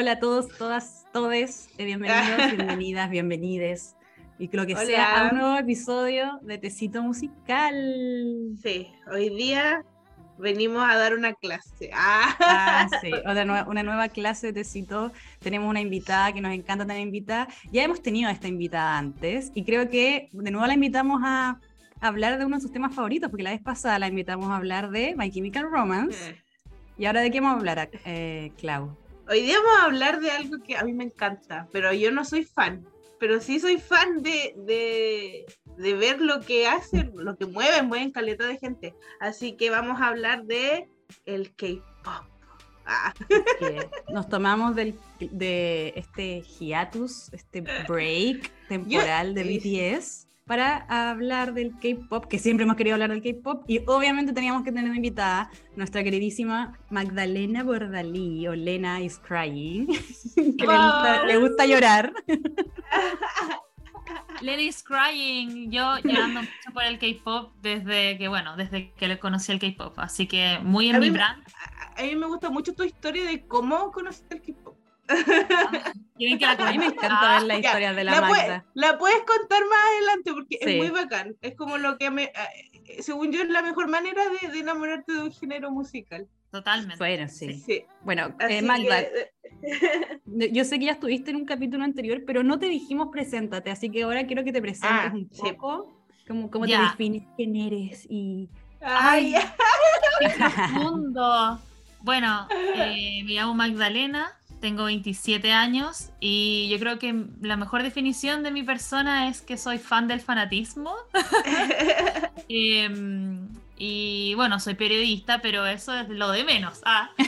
Hola a todos, todas, todes, eh, bienvenidos, bienvenidas, bienvenides. Y lo que sea a un nuevo episodio de Tecito Musical. Sí, hoy día venimos a dar una clase. Ah, ah sí, una nueva, clase de Tecito. Tenemos una invitada que nos encanta tener invitada. Ya hemos tenido a esta invitada antes y creo que de nuevo la invitamos a hablar de uno de sus temas favoritos, porque la vez pasada la invitamos a hablar de My Chemical Romance. Eh. ¿Y ahora de qué vamos a hablar, eh, Clau? Hoy día vamos a hablar de algo que a mí me encanta, pero yo no soy fan. Pero sí soy fan de, de, ver lo que hacen, lo que mueven, mueven caleta de gente. Así que vamos a hablar de el K-pop. Ah. Nos tomamos del, de este hiatus, este break temporal de BTS para hablar del K-pop, que siempre hemos querido hablar del K-pop, y obviamente teníamos que tener invitada nuestra queridísima Magdalena Bordalí, o Lena is Crying, que le, gusta, llorar. Lena is Crying, yo llorando mucho por el K-pop desde que, bueno, desde que le conocí el K-pop, así que muy en mi brand. A mí me gusta mucho tu historia de cómo conociste el K-pop. Quieren que la A mí me encanta ver la historia de la, la Magda. la puedes contar más adelante porque es muy bacán. Es como lo que me, eh, según yo, es la mejor manera de, enamorarte de un género musical. Totalmente. Bueno, sí. Bueno, eh, Magda, yo sé que ya estuviste en un capítulo anterior, pero no te dijimos preséntate, así que ahora quiero que te presentes ah, un poco. ¿Cómo, cómo te defines? ¿Quién eres? Y... ¡Ay! mundo! Bueno, eh, me llamo Magdalena, tengo 27 años y yo creo que la mejor definición de mi persona es que soy fan del fanatismo. Em, y bueno, soy periodista, pero eso es lo de menos. Ah.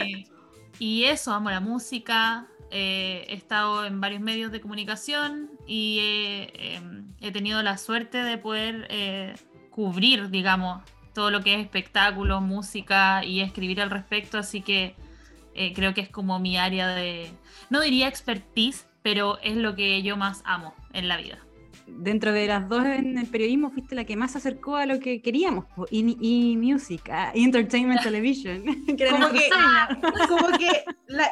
Eh, y eso, amo la música. Eh, he estado en varios medios de comunicación y em, he tenido la suerte de poder eh, cubrir, digamos, todo lo que es espectáculo, música y escribir al respecto. Así que eh, creo que es como mi área de, no diría expertise, pero es lo que yo más amo en la vida. Dentro de las dos en el periodismo fuiste la que más se acercó a lo que queríamos, y, y music, entertainment television. como, que, como que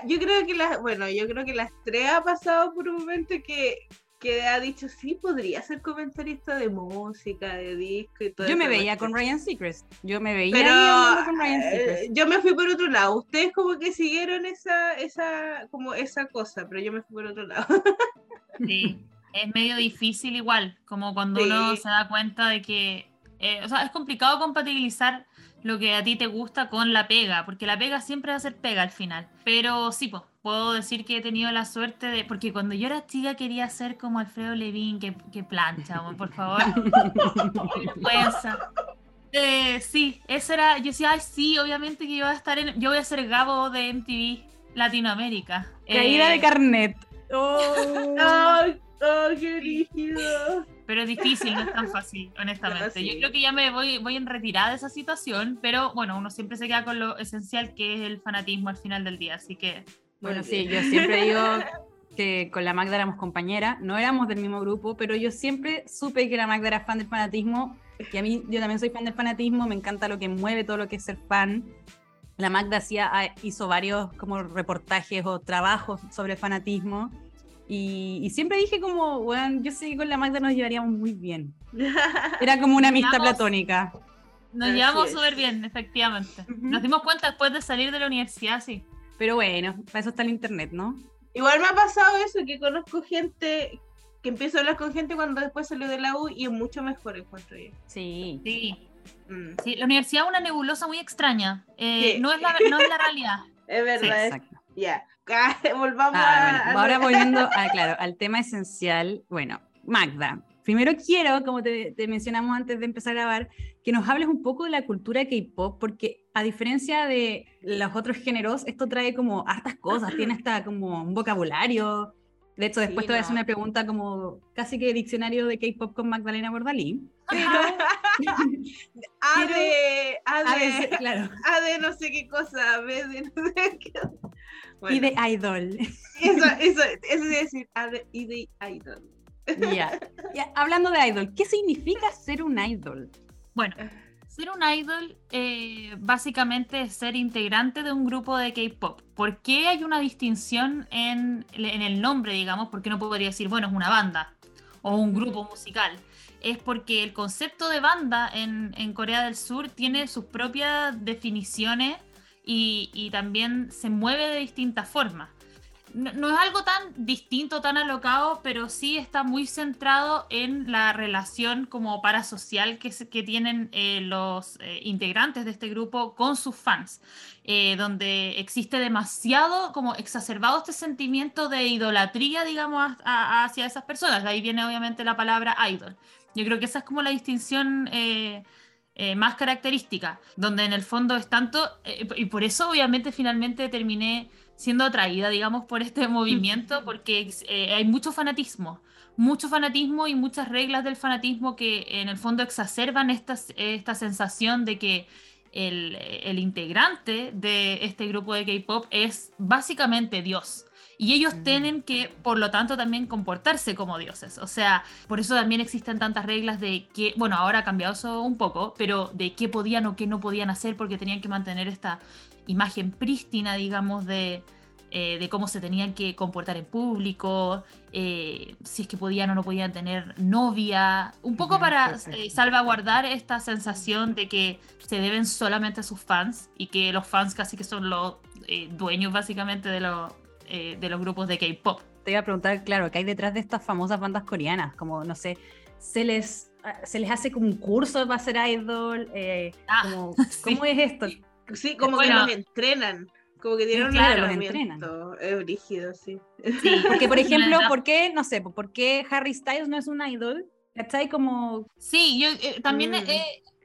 yo creo que las, bueno, yo creo que las tres ha pasado por un momento que que ha dicho, sí, podría ser comentarista de música, de disco y todo Yo me veía con Ryan Seacrest. Yo me veía con Ryan eh, Seacrest. yo me fui por otro lado. Ustedes como que siguieron esa, esa, como esa cosa, pero yo me fui por otro lado. Sí, es medio difícil igual, como cuando uno se da cuenta de que, eh, o sea, es complicado compatibilizar lo que a ti te gusta con la pega, porque la pega siempre va a ser pega al final. Pero sí, pues, puedo decir que he tenido la suerte de, porque cuando yo era chica quería ser como Alfredo Levín, que, que plancha, por favor. eh, sí, eso era, yo decía, ay, sí, obviamente que yo voy a estar en, yo voy a ser Gabo de MTV Latinoamérica. Caída de eh, carnet. Oh, oh, oh qué rígido pero es difícil, no es tan fácil, honestamente. Yo creo que ya me voy, voy en retirada de esa situación, pero bueno, uno siempre se queda con lo esencial que es el fanatismo al final del día, así que... Bueno, sí, yo siempre digo que con la Magda éramos compañera, no éramos del mismo grupo, pero yo siempre supe que la Magda era fan del fanatismo, que a mí yo también soy fan del fanatismo, me encanta lo que mueve todo lo que es ser fan. La Magda hacía, ah, hizo varios como reportajes o trabajos sobre el fanatismo y, siempre dije como, bueno, yo sé que con la Magda nos llevaríamos muy bien. Era como una amistad platónica. Nos llevamos súper bien, efectivamente. Nos dimos cuenta después de salir de la universidad, sí. Pero bueno, para eso está el internet, ¿no? Igual me ha pasado eso, que conozco gente, que empiezo a hablar con gente cuando después salió de la U y es mucho mejor encuentro yo. Sí. Sí. Mm. sí. la universidad es una nebulosa muy extraña. Eh, no, es la, no es la realidad. Es verdad. exacto. Ya. Volvamos ah, a, Ahora volviendo claro, al tema esencial. Bueno, Magda, primero quiero, como te, mencionamos antes de empezar a grabar, que nos hables un poco de la cultura K-pop, porque a diferencia de los otros géneros, esto trae como hartas cosas, tiene hasta como un vocabulario. De hecho, después te voy a hacer una pregunta como casi que diccionario de K-pop con Magdalena Bordalí. a de, a de, claro. a de no sé qué cosa, B de no sé qué. Y de idol. Eso, eso, eso es decir, y de idol. Ya, hablando de idol, ¿qué significa ser un idol? Bueno, Ser un idol eh, básicamente es ser integrante de un grupo de K-pop. ¿Por qué hay una distinción en, en, el nombre, digamos? ¿Por qué no podría decir, bueno, es una banda o un grupo musical? Es porque el concepto de banda en, en Corea del Sur tiene sus propias definiciones y, y también se mueve de distintas formas no, es algo tan distinto, tan alocado, pero sí está muy centrado en la relación como parasocial que, que tienen eh, los eh, integrantes de este grupo con sus fans, eh, donde existe demasiado como exacerbado este sentimiento de idolatría, digamos, hacia esas personas. De ahí viene obviamente la palabra idol. Yo creo que esa es como la distinción. más característica, donde en el fondo es tanto, y por eso obviamente finalmente terminé siendo atraída, digamos, por este movimiento, porque eh, hay mucho fanatismo, mucho fanatismo y muchas reglas del fanatismo que en el fondo exacerban esta, esta sensación de que el, el, integrante de este grupo de K-Pop es básicamente Dios. Y ellos mm. tienen que, por lo tanto, también comportarse como dioses. O sea, por eso también existen tantas reglas de que, bueno, ahora ha cambiado eso un poco, pero de qué podían o qué no podían hacer porque tenían que mantener esta imagen prístina, digamos, de, eh, de cómo se tenían que comportar en público, eh, si es que podían o no podían tener novia, un poco para eh, salvaguardar esta sensación de que se deben solamente a sus fans y que los fans casi que son los dueños básicamente de, de los grupos de K-Pop. Te iba a preguntar, claro, ¿qué hay detrás de estas famosas bandas coreanas? Como, no sé, se les, se les hace como un curso para ser idol, ah, ¿cómo es esto? Sí, como que los entrenan. Como que tienen claro, un entrenamiento. Es brígido, sí. sí. Porque, por ejemplo, ¿por qué, no sé, por qué Harry Styles no es un idol? ¿Cachai? Como... Sí, yo eh, también mm.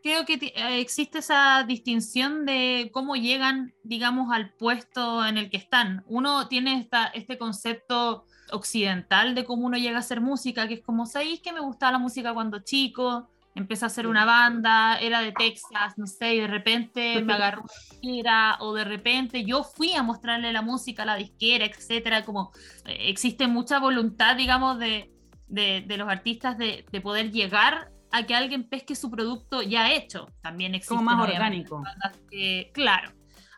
creo que eh, existe esa distinción de cómo llegan, digamos, al puesto en el que están. Uno tiene esta, este concepto occidental de cómo uno llega a hacer música, que es como, ¿sabéis que me gustaba la música cuando chico? Empecé a hacer una banda, era de Texas, no sé, y de repente me agarró una disquera, o de repente yo fui a mostrarle la música a la disquera, etcétera, como eh, existe mucha voluntad, digamos, de, de, los artistas de, de, poder llegar a que alguien pesque su producto ya hecho. También existe. Como más orgánico. claro.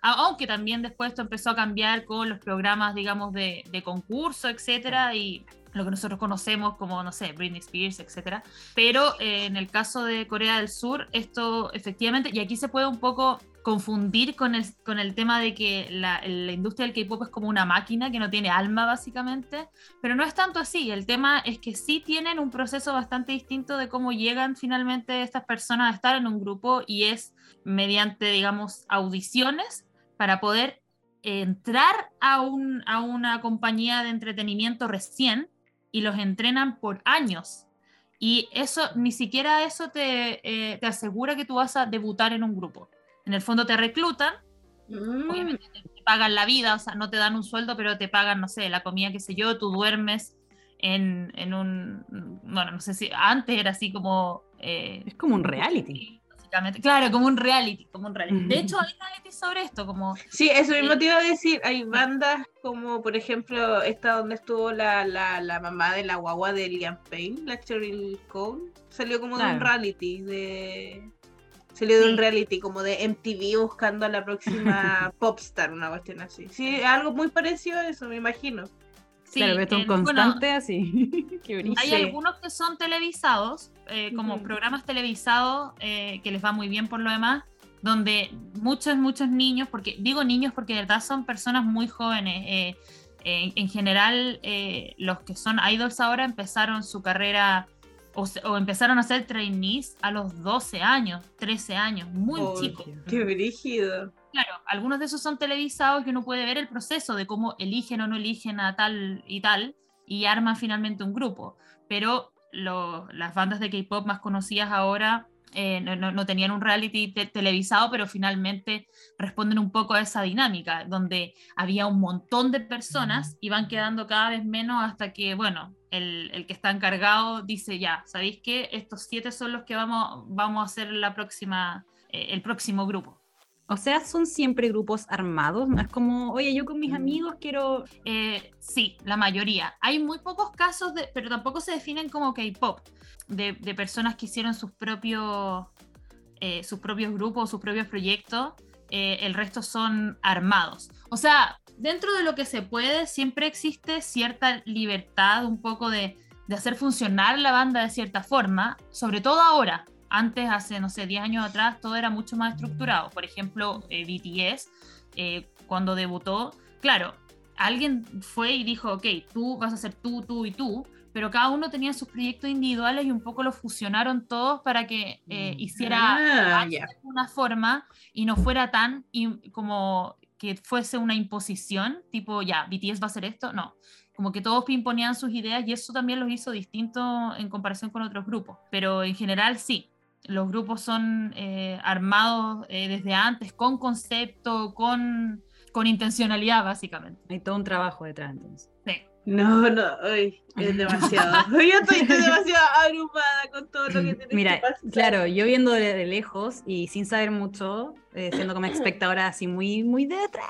Aunque también después esto empezó a cambiar con los programas, digamos, de, de concurso, etcétera, y lo que nosotros conocemos como, no sé, Britney Spears, etc. Pero eh, en el caso de Corea del Sur, esto efectivamente, y aquí se puede un poco confundir con el, con el tema de que la, la industria del K-Pop es como una máquina que no tiene alma básicamente, pero no es tanto así, el tema es que sí tienen un proceso bastante distinto de cómo llegan finalmente estas personas a estar en un grupo y es mediante, digamos, audiciones para poder entrar a, un, a una compañía de entretenimiento recién y los entrenan por años. Y eso, ni siquiera eso te, eh, te asegura que tú vas a debutar en un grupo. En el fondo te reclutan, mm. obviamente te pagan la vida, o sea, no te dan un sueldo, pero te pagan, no sé, la comida, qué sé yo, tú duermes en, en un, bueno, no sé si antes era así como... Eh, es como un reality. Claro, como un reality, como un reality. De hecho, hay reality sobre esto, como... Sí, eso mismo te iba a decir, hay bandas como, por ejemplo, esta donde estuvo la, la, la mamá de la guagua de Liam Payne, la Cheryl Cole, salió como de un reality, de... Salió de un reality como de MTV buscando a la próxima popstar, una cuestión así. Sí, algo muy parecido a eso, me imagino. Sí, claro, es un constante así. hay algunos que son televisados, eh, como programas televisados eh, que les va muy bien por lo demás, donde muchos, muchos niños, porque digo niños porque de verdad son personas muy jóvenes. Eh, en general, los que son idols ahora empezaron su carrera o, empezaron a ser trainees a los 12 años, 13 años, muy chicos. Qué brígido. Claro, algunos de esos son televisados que uno puede ver el proceso de cómo eligen o no eligen a tal y tal y arman finalmente un grupo. Pero las bandas de K-pop más conocidas ahora eh, no, tenían un reality televisado, pero finalmente responden un poco a esa dinámica, donde había un montón de personas y van quedando cada vez menos hasta que, bueno, el, que está encargado dice, ya, ¿sabéis qué? Estos siete son los que vamos, vamos a hacer la próxima, eh, el próximo grupo. O sea, son siempre grupos armados, no es como, oye, yo con mis mm. amigos quiero... Eh, sí, la mayoría. Hay muy pocos casos, de, pero tampoco se definen como K-Pop, de, personas que hicieron sus propios eh, sus propios grupos, sus propios proyectos, eh, el resto son armados. O sea, dentro de lo que se puede, siempre existe cierta libertad, un poco de, de hacer funcionar la banda de cierta forma, sobre todo ahora. Antes, hace, no sé, 10 años atrás, todo era mucho más estructurado. Por ejemplo, eh, BTS, eh, cuando debutó, claro, alguien fue y dijo, ok, tú vas a ser tú, tú y tú, pero cada uno tenía sus proyectos individuales y un poco los fusionaron todos para que eh, hiciera Ah, una forma y no fuera tan como que fuese una imposición, tipo, ya, BTS va a hacer esto, no. Como que todos imponían sus ideas y eso también los hizo distintos en comparación con otros grupos. Pero en general sí, los grupos son eh, armados eh, desde antes, con concepto, con, con intencionalidad, básicamente. Hay todo un trabajo detrás entonces. Sí. No, no, ay, es demasiado. Yo estoy, estoy demasiado abrumada con todo lo que tiene Mira, que pasar. claro, yo viendo de, de lejos y sin saber mucho, eh, siendo como espectadora así muy, muy de detrás,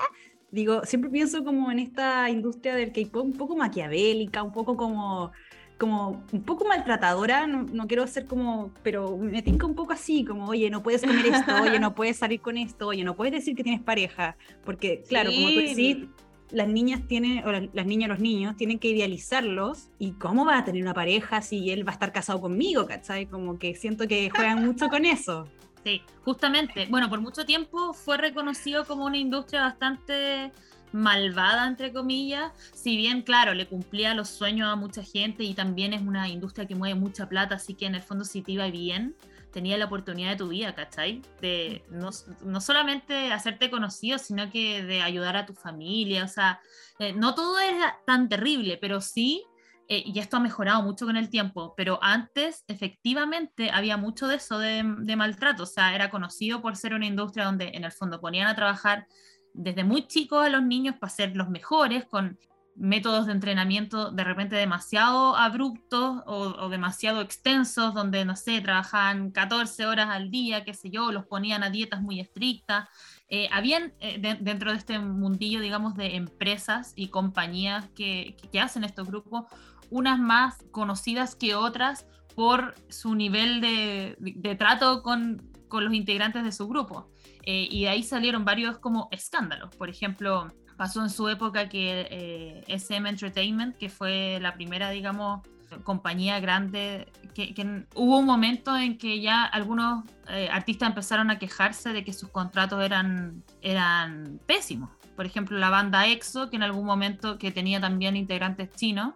digo, siempre pienso como en esta industria del K-pop un poco maquiavélica, un poco como, como un poco maltratadora, no, no quiero ser como, pero me tinca un poco así, como, oye, no puedes comer esto, oye, no puedes salir con esto, oye, no puedes decir que tienes pareja, porque claro, como tú decís, las niñas tienen, o las, las niñas, los niños, tienen que idealizarlos. ¿Y cómo va a tener una pareja si él va a estar casado conmigo? ¿Cachai? Como que siento que juegan mucho con eso. Sí, justamente. Bueno, por mucho tiempo fue reconocido como una industria bastante malvada, entre comillas. Si bien, claro, le cumplía los sueños a mucha gente y también es una industria que mueve mucha plata, así que en el fondo si te iba bien, tenía la oportunidad de tu vida, ¿cachai? De no, no solamente hacerte conocido, sino que de ayudar a tu familia. O sea, eh, no todo era tan terrible, pero sí eh, y esto ha mejorado mucho con el tiempo, pero antes efectivamente había mucho de eso de, de maltrato, o sea, era conocido por ser una industria donde en el fondo ponían a trabajar desde muy chicos a los niños para ser los mejores, con métodos de entrenamiento de repente demasiado abruptos o, demasiado extensos, donde, no sé, trabajaban 14 horas al día, qué sé yo, los ponían a dietas muy estrictas. Eh, habían eh, de- dentro de este mundillo, digamos, de empresas y compañías que, que- que hacen estos grupos, unas más conocidas que otras por su nivel de, de trato con, con los integrantes de su grupo. Eh, y de ahí salieron varios como escándalos. Por ejemplo, pasó en su época que eh, SM Entertainment, que fue la primera, digamos, compañía grande, que, que hubo un momento en que ya algunos eh, artistas empezaron a quejarse de que sus contratos eran, eran pésimos. Por ejemplo, la banda EXO, que en algún momento que tenía también integrantes chinos,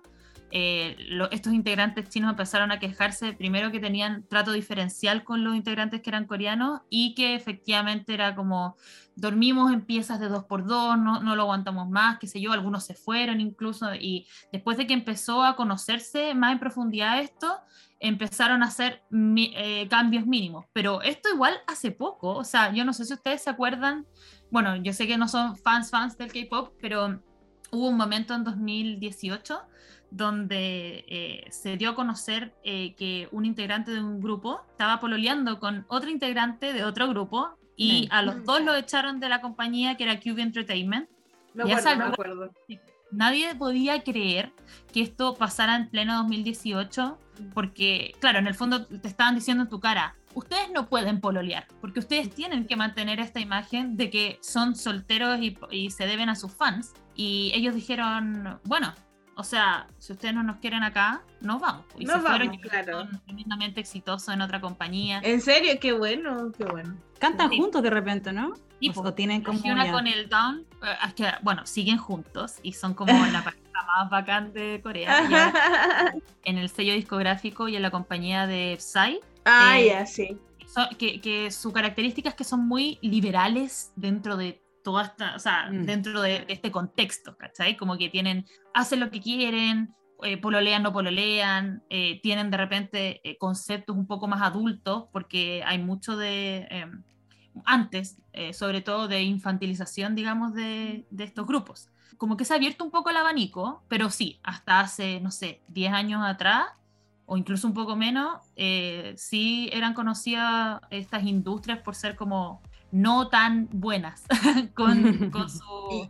eh, estos integrantes chinos empezaron a quejarse primero que tenían trato diferencial con los integrantes que eran coreanos y que efectivamente era como dormimos en piezas de dos por dos, no, no lo aguantamos más, qué sé yo, algunos se fueron incluso y después de que empezó a conocerse más en profundidad esto, empezaron a hacer eh, cambios mínimos, pero esto igual hace poco, o sea, yo no sé si ustedes se acuerdan, bueno, yo sé que no son fans fans del K-Pop, pero hubo un momento en 2018 donde eh, se dio a conocer eh, que un integrante de un grupo estaba pololeando con otro integrante de otro grupo y Mm. a los dos lo echaron de la compañía que era Cube Entertainment. Me ya acuerdo, me acuerdo. Nadie podía creer que esto pasara en pleno 2018 porque, claro, en el fondo te estaban diciendo en tu cara, ustedes no pueden pololear porque ustedes tienen que mantener esta imagen de que son solteros y, y se deben a sus fans. Y ellos dijeron, bueno, o sea, si ustedes no nos quieren acá, nos vamos. Y Nos se fueron vamos, y claro. son tremendamente exitosos en otra compañía. En serio, qué bueno, qué bueno. Cantan Sí. juntos de repente, ¿no? Y o, pues, o tienen como con el Down, eh, es que, bueno, siguen juntos y son como la pareja más bacán de Corea. En el sello discográfico y en la compañía de Psy, ah, Eh, ya, sí. so- que, que su característica es que son muy liberales dentro de toda esta, o sea, Mm. dentro de, de este contexto, ¿cachai? Como que tienen, hacen lo que quieren, eh, pololean, no pololean, eh, tienen de repente eh, conceptos un poco más adultos, porque hay mucho de, eh, antes, eh, sobre todo de infantilización, digamos, de, de estos grupos. Como que se ha abierto un poco el abanico, pero sí, hasta hace, no sé, 10 años atrás, o incluso un poco menos, eh, sí eran conocidas estas industrias por ser como no tan buenas con, con, su-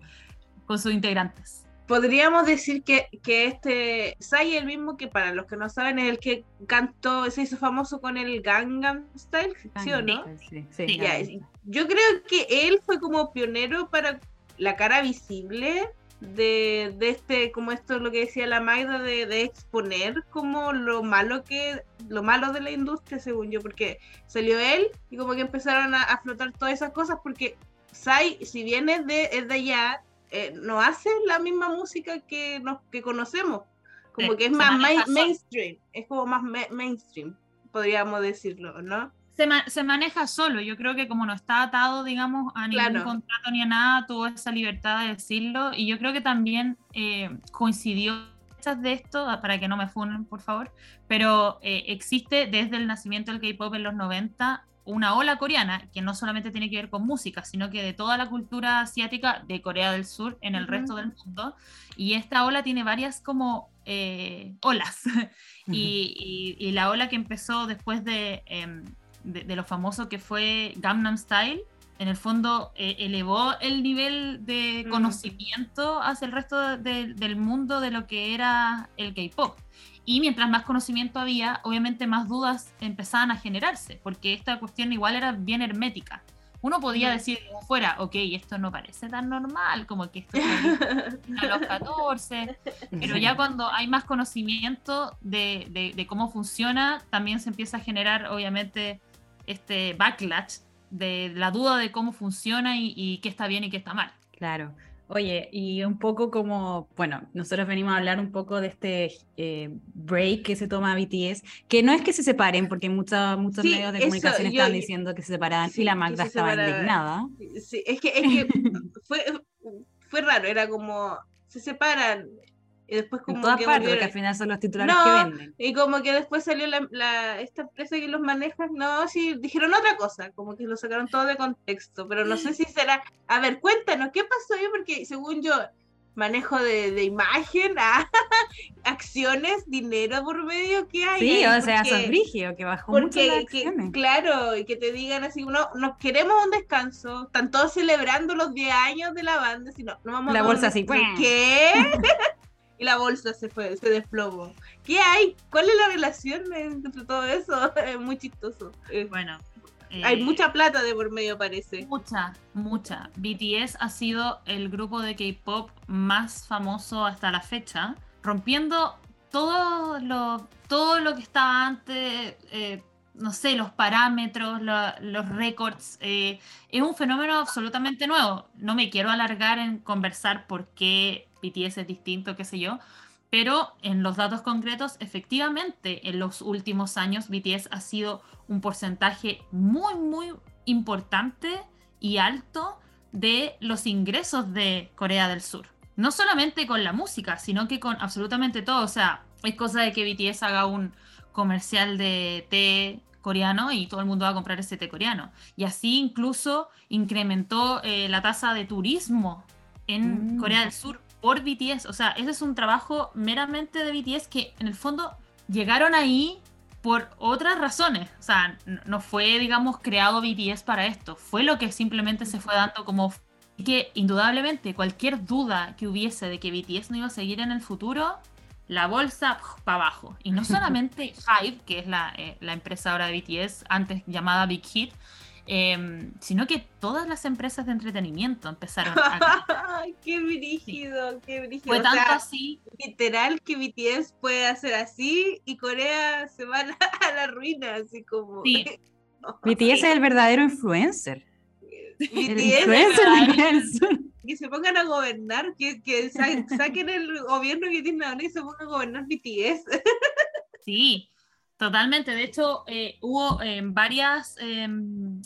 con sus integrantes. Podríamos decir que, que este Sai el mismo que para los que no saben es el que cantó, se hizo famoso con el Gangnam Style, ¿sí o no? Sí, sí, Sí. Ya, yo creo que él fue como pionero para la cara visible de, de este, como esto es lo que decía la Magda, de, de exponer como lo malo que, lo malo de la industria, según yo, porque salió él y como que empezaron a, a flotar todas esas cosas, porque Sai, si bien es de, es de allá, eh, no hace la misma música que, nos, que conocemos, como que es más main- mainstream, es como más ma- mainstream, podríamos decirlo, ¿no? Se, ma- se maneja solo, yo creo que como no está atado, digamos, a ningún Claro. contrato ni a nada, tuvo esa libertad de decirlo y yo creo que también eh, coincidió de esto, ah, para que no me funen, por favor, pero eh, existe desde el nacimiento del K-pop en los 90 una ola coreana que no solamente tiene que ver con música, sino que de toda la cultura asiática de Corea del Sur en el resto del mundo. Y esta ola tiene varias como eh, olas. y, y- y la ola que empezó después de, em, de, de lo famoso que fue Gangnam Style, en el fondo eh, elevó el nivel de conocimiento hacia el resto de- del mundo de lo que era el K-pop. Y mientras más conocimiento había, obviamente más dudas empezaban a generarse, porque esta cuestión igual era bien hermética. Uno podía decir fuera, ok, esto no parece tan normal, como que esto a los 14, pero ya cuando hay más conocimiento de, de- de cómo funciona, también se empieza a generar, obviamente, este backlash de la duda de cómo funciona y, y qué está bien y qué está mal. Claro. Oye, y un poco como, bueno, nosotros venimos a hablar un poco de este eh, break que se toma BTS, que no es que se separen, porque muchos muchos Sí, medios de eso, comunicación yo- estaban diciendo que se separaban Sí, y la Magda estaba indignada. Sí, es que, es que fue, fue raro, era como, se separan, y después como En todas que partes, porque volvieron- al final son los titulares No, que venden. y como que después salió la, la- esta empresa que los maneja, no, sí, dijeron otra cosa, como que lo sacaron todo de contexto, pero no sé si será, a ver, cuéntanos, ¿qué pasó ahí? Porque según yo, manejo de, de imagen, ah, acciones, dinero por medio, ¿qué hay? Sí, o sea, Porque- son brígidos, que bajó mucho porque, las que- claro, y que te digan así, no, nos queremos un descanso, están todos celebrando los 10 años de la banda, si no, no vamos La a dar bolsa así. ¿Qué? y la bolsa se fue, se desplomó. ¿Qué hay? ¿Cuál es la relación entre todo eso? Es muy chistoso. Eh, Bueno. Hay eh, mucha plata de por medio, parece. Mucha, mucha. BTS ha sido el grupo de K-pop más famoso hasta la fecha, rompiendo todo lo, todo lo que estaba antes, eh, no sé, los parámetros, la- los récords. eh, es un fenómeno absolutamente nuevo. No me quiero alargar en conversar por qué BTS es distinto, qué sé yo. Pero en los datos concretos, efectivamente, en los últimos años BTS ha sido un porcentaje muy, muy importante y alto de los ingresos de Corea del Sur. No solamente con la música, sino que con absolutamente todo. O sea, es cosa de que BTS haga un comercial de té coreano y todo el mundo va a comprar ese té coreano. Y así incluso incrementó eh, la tasa de turismo en Mm. Corea del Sur por BTS. O sea, ese es un trabajo meramente de BTS que en el fondo llegaron ahí por otras razones. O sea, no fue, digamos, creado BTS para esto. Fue lo que simplemente se fue dando como... y que indudablemente cualquier duda que hubiese de que BTS no iba a seguir en el futuro, la bolsa para abajo. Y no solamente Hype, que es la, eh, la empresa ahora de BTS, antes llamada Big Hit, em, sino que todas las empresas de entretenimiento empezaron a... Qué brígido, qué brígido. Fue O tanto sea, así literal que BTS puede hacer así y Corea se va a la, a la ruina, así como. Sí. BTS es el verdadero influencer. El BTS, influencer que se pongan a gobernar, que, que sa- saquen el gobierno que tienen ahora y se pongan a gobernar BTS. Sí, totalmente. De hecho, eh, hubo eh, varias eh,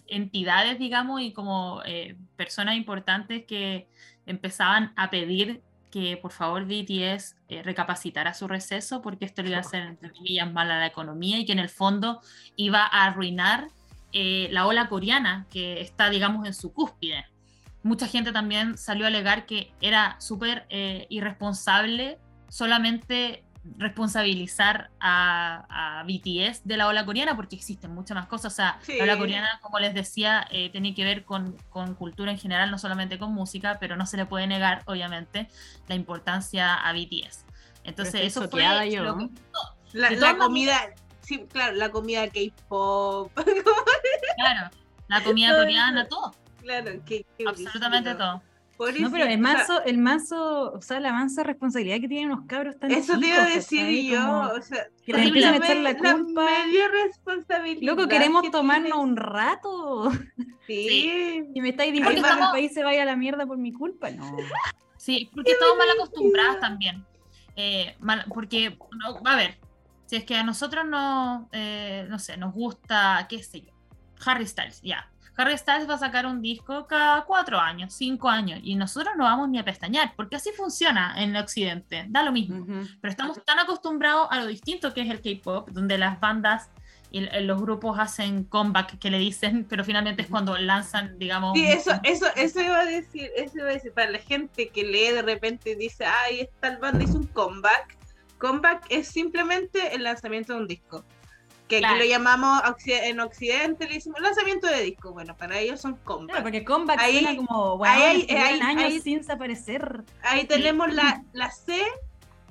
entidades, digamos, y como eh, personas importantes que empezaban a pedir que por favor BTS eh, recapacitara su receso porque esto le iba a hacer, entre comillas, mal a la economía y que en el fondo iba a arruinar la ola coreana que está, digamos, en su cúspide. Mucha gente también salió a alegar que era súper irresponsable solamente responsabilizar a, a, BTS de la ola coreana porque existen muchas más cosas. O sea, Sí. la ola coreana, como les decía, eh, tiene que ver con, con cultura en general, no solamente con música, pero no se le puede negar, obviamente, la importancia a BTS. Entonces, eso fue choqueada yo. lo que- La, comida, sí, claro, la comida K-pop, claro, la comida coreana, todo, claro, absolutamente todo. No, pero el o sea, manso, el manso, o sea, la mansa responsabilidad que tienen unos cabros tan Eso te iba a decir yo, Como o sea, que les empiezan a la echar la culpa. media responsabilidad. Loco, queremos que tomarnos tienes. un rato. Sí. Y me estáis diciendo que el estamos- país se vaya a la mierda por mi culpa. No. Sí, porque estamos mal acostumbradas también. Eh, mal- porque, no, a ver, si es que a nosotros no, eh, no sé, nos gusta, qué sé yo, Harry Styles, ya. Harry Styles va a sacar un disco cada cuatro años, cinco años, y nosotros no vamos ni a pestañear, porque así funciona en Occidente, da lo mismo. Ujú. Pero estamos tan acostumbrados a lo distinto que es el K-pop, donde las bandas y el- los grupos hacen comeback, que le dicen, pero finalmente es cuando lanzan, digamos. Sí, eso, eso, eso iba a decir, eso iba a decir, para la gente que lee de repente y dice, ay, esta banda hizo un comeback. Comeback es simplemente el lanzamiento de un disco. Que aquí Claro. lo llamamos en Occidente, le decimos lanzamiento de disco. Bueno, para ellos son comeback. Claro, porque comeback Ahí- suena como, bueno, ahí ahí- años ahí- sin desaparecer. Ahí tenemos la, la C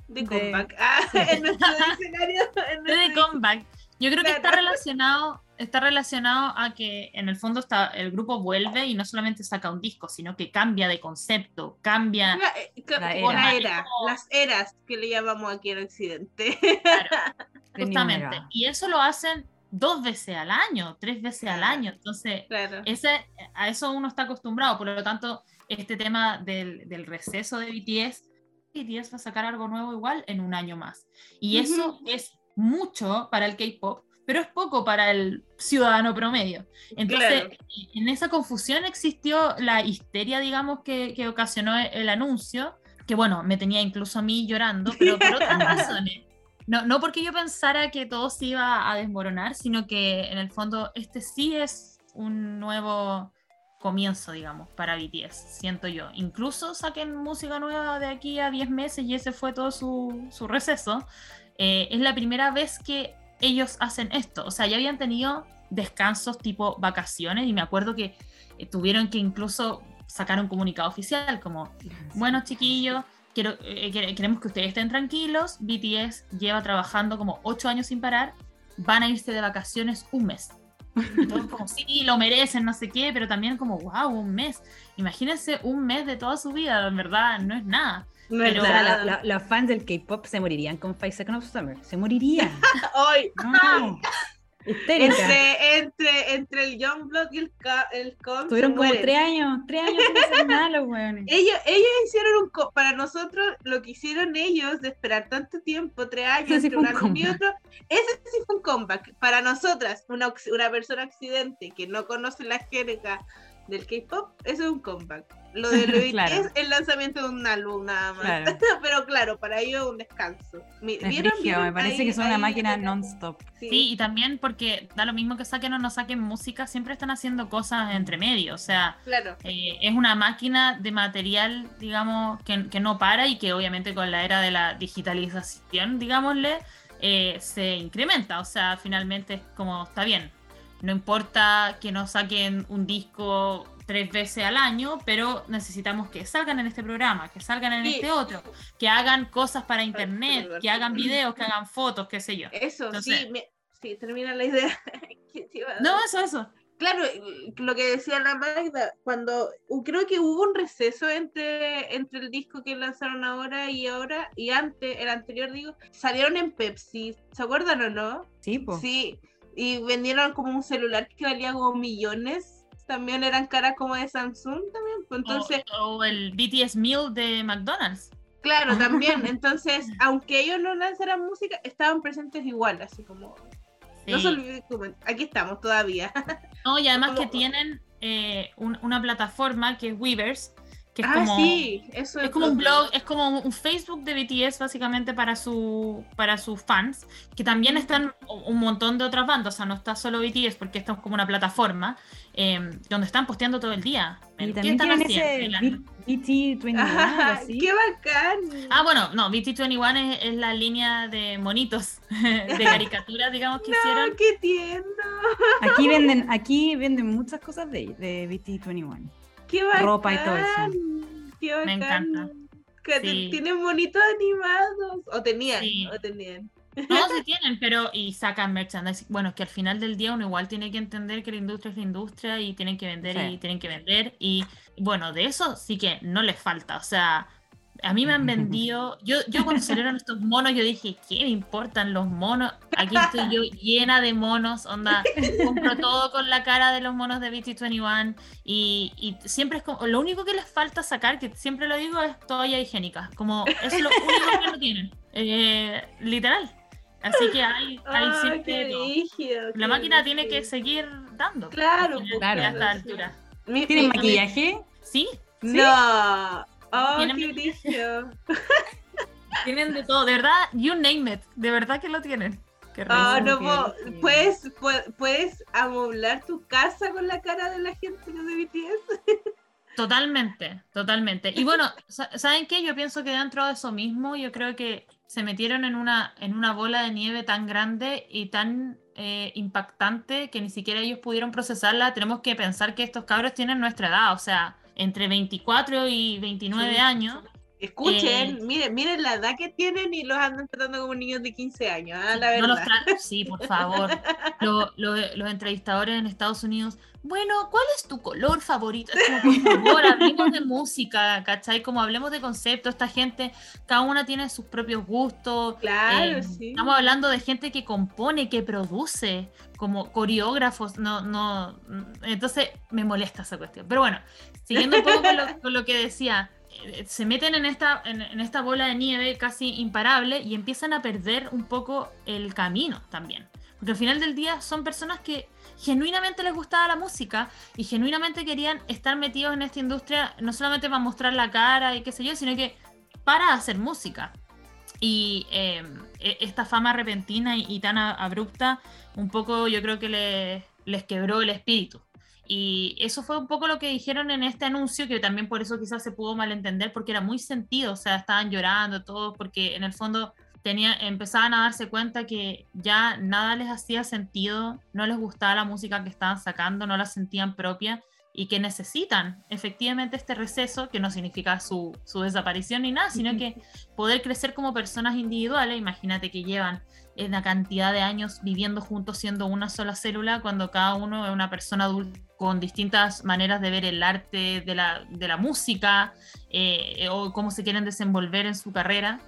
de De- comeback. Ah, en nuestro diccionario. En de nuestro comeback. Yo creo que está Claro. relacionado, está relacionado a que en el fondo está, el grupo vuelve y no solamente saca un disco, sino que cambia de concepto, cambia. La, eh, La una era. era, las eras que le llamamos aquí en Occidente. Premium Justamente. Y eso lo hacen dos veces al año, tres veces al Claro. año. Entonces, claro. ese, a eso uno está acostumbrado. Por lo tanto, este tema del, del receso de BTS, BTS va a sacar algo nuevo igual en un año más. Y eso es mucho para el K-pop, pero es poco para el ciudadano promedio. Entonces, Claro. en esa confusión existió la histeria, digamos, que, que ocasionó el anuncio, que bueno, me tenía incluso a mí llorando, pero por otras razones. No, no porque yo pensara que todo se iba a desmoronar, sino que en el fondo este sí es un nuevo comienzo, digamos, para BTS, siento yo. Incluso saquen música nueva de aquí a 10 meses y ese fue todo su, su receso. Eh, es la primera vez que ellos hacen esto. O sea, ya habían tenido descansos tipo vacaciones y me acuerdo que eh, tuvieron que incluso sacar un comunicado oficial como, bueno chiquillos, quiero, eh, quere- queremos que ustedes estén tranquilos, BTS lleva trabajando como ocho años sin parar, van a irse de vacaciones un mes. Y todos como, sí, lo merecen, no sé qué, pero también como, wow, un mes. Imagínense un mes de toda su vida, en verdad, no es nada. No es pero- sea, nada. la- la- los fans del K-pop se morirían con Five Seconds of Summer. Se morirían. Hoy, No. Entre, entre, entre el Youngblood y el, el Com. Tuvieron como mueren. tres años, tres años sin hacer nada los weones. Ellos, ellos hicieron un para nosotros lo que hicieron ellos de esperar tanto tiempo, tres años, sí entre un álbum y otro, ese sí fue un comeback. Para nosotras, una, una persona accidente que no conoce la jerga del K-pop, eso es un comeback. Lo de lo Claro. es el lanzamiento de un álbum nada más. Claro. Pero claro, para ellos es un descanso. Me parece Ahí- que son una máquina non-stop. Sí. Sí, y también porque da lo mismo que saquen o no saquen música, siempre están haciendo cosas entre medio. O sea, Claro. eh, es una máquina de material, digamos, que, que no para y que obviamente con la era de la digitalización, digámosle, eh, se incrementa. O sea, finalmente es como, está bien, no importa que no saquen un disco tres veces al año, pero necesitamos que salgan en este programa, que salgan en Sí. este otro, que hagan cosas para internet, que hagan videos, que hagan fotos, qué sé yo. Eso, Entonces- sí, me- sí, termina la idea. que te iba a No, eso, eso. Claro, lo que decía la Magda, cuando creo que hubo un receso entre, entre el disco que lanzaron ahora y ahora, y antes, el anterior digo, salieron en Pepsi, ¿se acuerdan o no? Sí, po. Sí, y vendieron como un celular que valía como millones, también eran caras como de Samsung también, pues entonces, o, o el BTS Meal de McDonald's. claro, también, entonces, aunque ellos no lanzaran música, estaban presentes igual, así como, no se olviden, aquí estamos todavía. No, y además que tienen eh, un- una plataforma que es Weavers, Que es ah, como, sí, eso es como un blog, es como un Facebook de BTS básicamente para su para sus fans, que también están un montón de otras bandas, o sea, no está solo BTS porque esto es como una plataforma eh, donde están posteando todo el día. Y ¿Qué están haciendo? BT21, algo Ajá, así. ¡Qué bacán! Ah, bueno, no, BT21 es, es la línea de monitos, de caricaturas, digamos, que hicieron. ¡No, qué tierno! Aquí venden, aquí venden muchas cosas de, de BT21. ¡Qué bacán! Ropa y todo eso. ¡Qué bacán! Me encanta. Que Sí. tienen bonitos animados. O tenían, Sí. o tenían. No, sí tienen, pero y sacan merchandising. Bueno, es que al final del día uno igual tiene que entender que la industria es la industria y tienen que vender Sí. y tienen que vender. Y bueno, de eso sí que no les falta. O sea, a mí me han vendido. Yo, yo cuando salieron estos monos, yo dije, ¿qué me importan los monos? Aquí estoy yo llena de monos, onda. Compro todo con la cara de los monos de BT21 y, y siempre es como. Lo único que les falta sacar, que siempre lo digo, es toalla higiénica. Como es lo único que no tienen. Eh, literal. Así que hay, hay ¡Ah, siempre rígido! La máquina tiene que seguir dando. Claro, final, pues, claro. A esta altura. ¿Tienen maquillaje? Sí, No. ¡Oh, Tienen qué tienen de todo. De verdad, you name it. De verdad que lo tienen. Ah, no. ¿Puedes, pu- puedes amoblar tu casa con la cara de la gente de BTS. Totalmente, totalmente. Y bueno, sa- ¿saben qué? Yo pienso que dentro de eso mismo, yo creo que se metieron en una, en una bola de nieve tan grande y tan eh, impactante que ni siquiera ellos pudieron procesarla. Tenemos que pensar que estos cabros tienen nuestra edad, o sea, entre 24 y 29 Sí. años. Escuchen, Eh, miren, miren la edad que tienen y los andan tratando como niños de 15 años, ah, la No los sí, por favor. Lo- lo- los entrevistadores en Estados Unidos. Bueno, ¿cuál es tu color favorito? Es como, por favor, hablemos de música, ¿cachai? Como hablemos de conceptos. Esta gente, cada una tiene sus propios gustos. Claro, Eh, sí. Estamos hablando de gente que compone, que produce, como coreógrafos. No, no. Entonces me molesta esa cuestión. Pero bueno, siguiendo un poco con lo, que decía, eh, se meten en esta, en, esta bola de nieve casi imparable y empiezan a perder un poco el camino también. Porque al final del día son personas que genuinamente les gustaba la música y genuinamente querían estar metidos en esta industria, no solamente para mostrar la cara y qué sé yo, sino que para hacer música. Y eh, e- esta fama repentina y, tan abrupta, un poco yo creo que le- les quebró el espíritu. Y eso fue un poco lo que dijeron en este anuncio, que también por eso quizás se pudo malentender, porque era muy sentido, o sea, estaban llorando todos, porque en el fondo tenía, empezaban a darse cuenta que ya nada les hacía sentido, no les gustaba la música que estaban sacando, no la sentían propia y que necesitan efectivamente este receso, que no significa su, su desaparición ni nada, sino que poder crecer como personas individuales, imagínate que llevan una cantidad de años viviendo juntos siendo una sola célula, cuando cada uno es una persona adulta con distintas maneras de ver el arte de la, de la música eh, o cómo se quieren desenvolver en su carrera.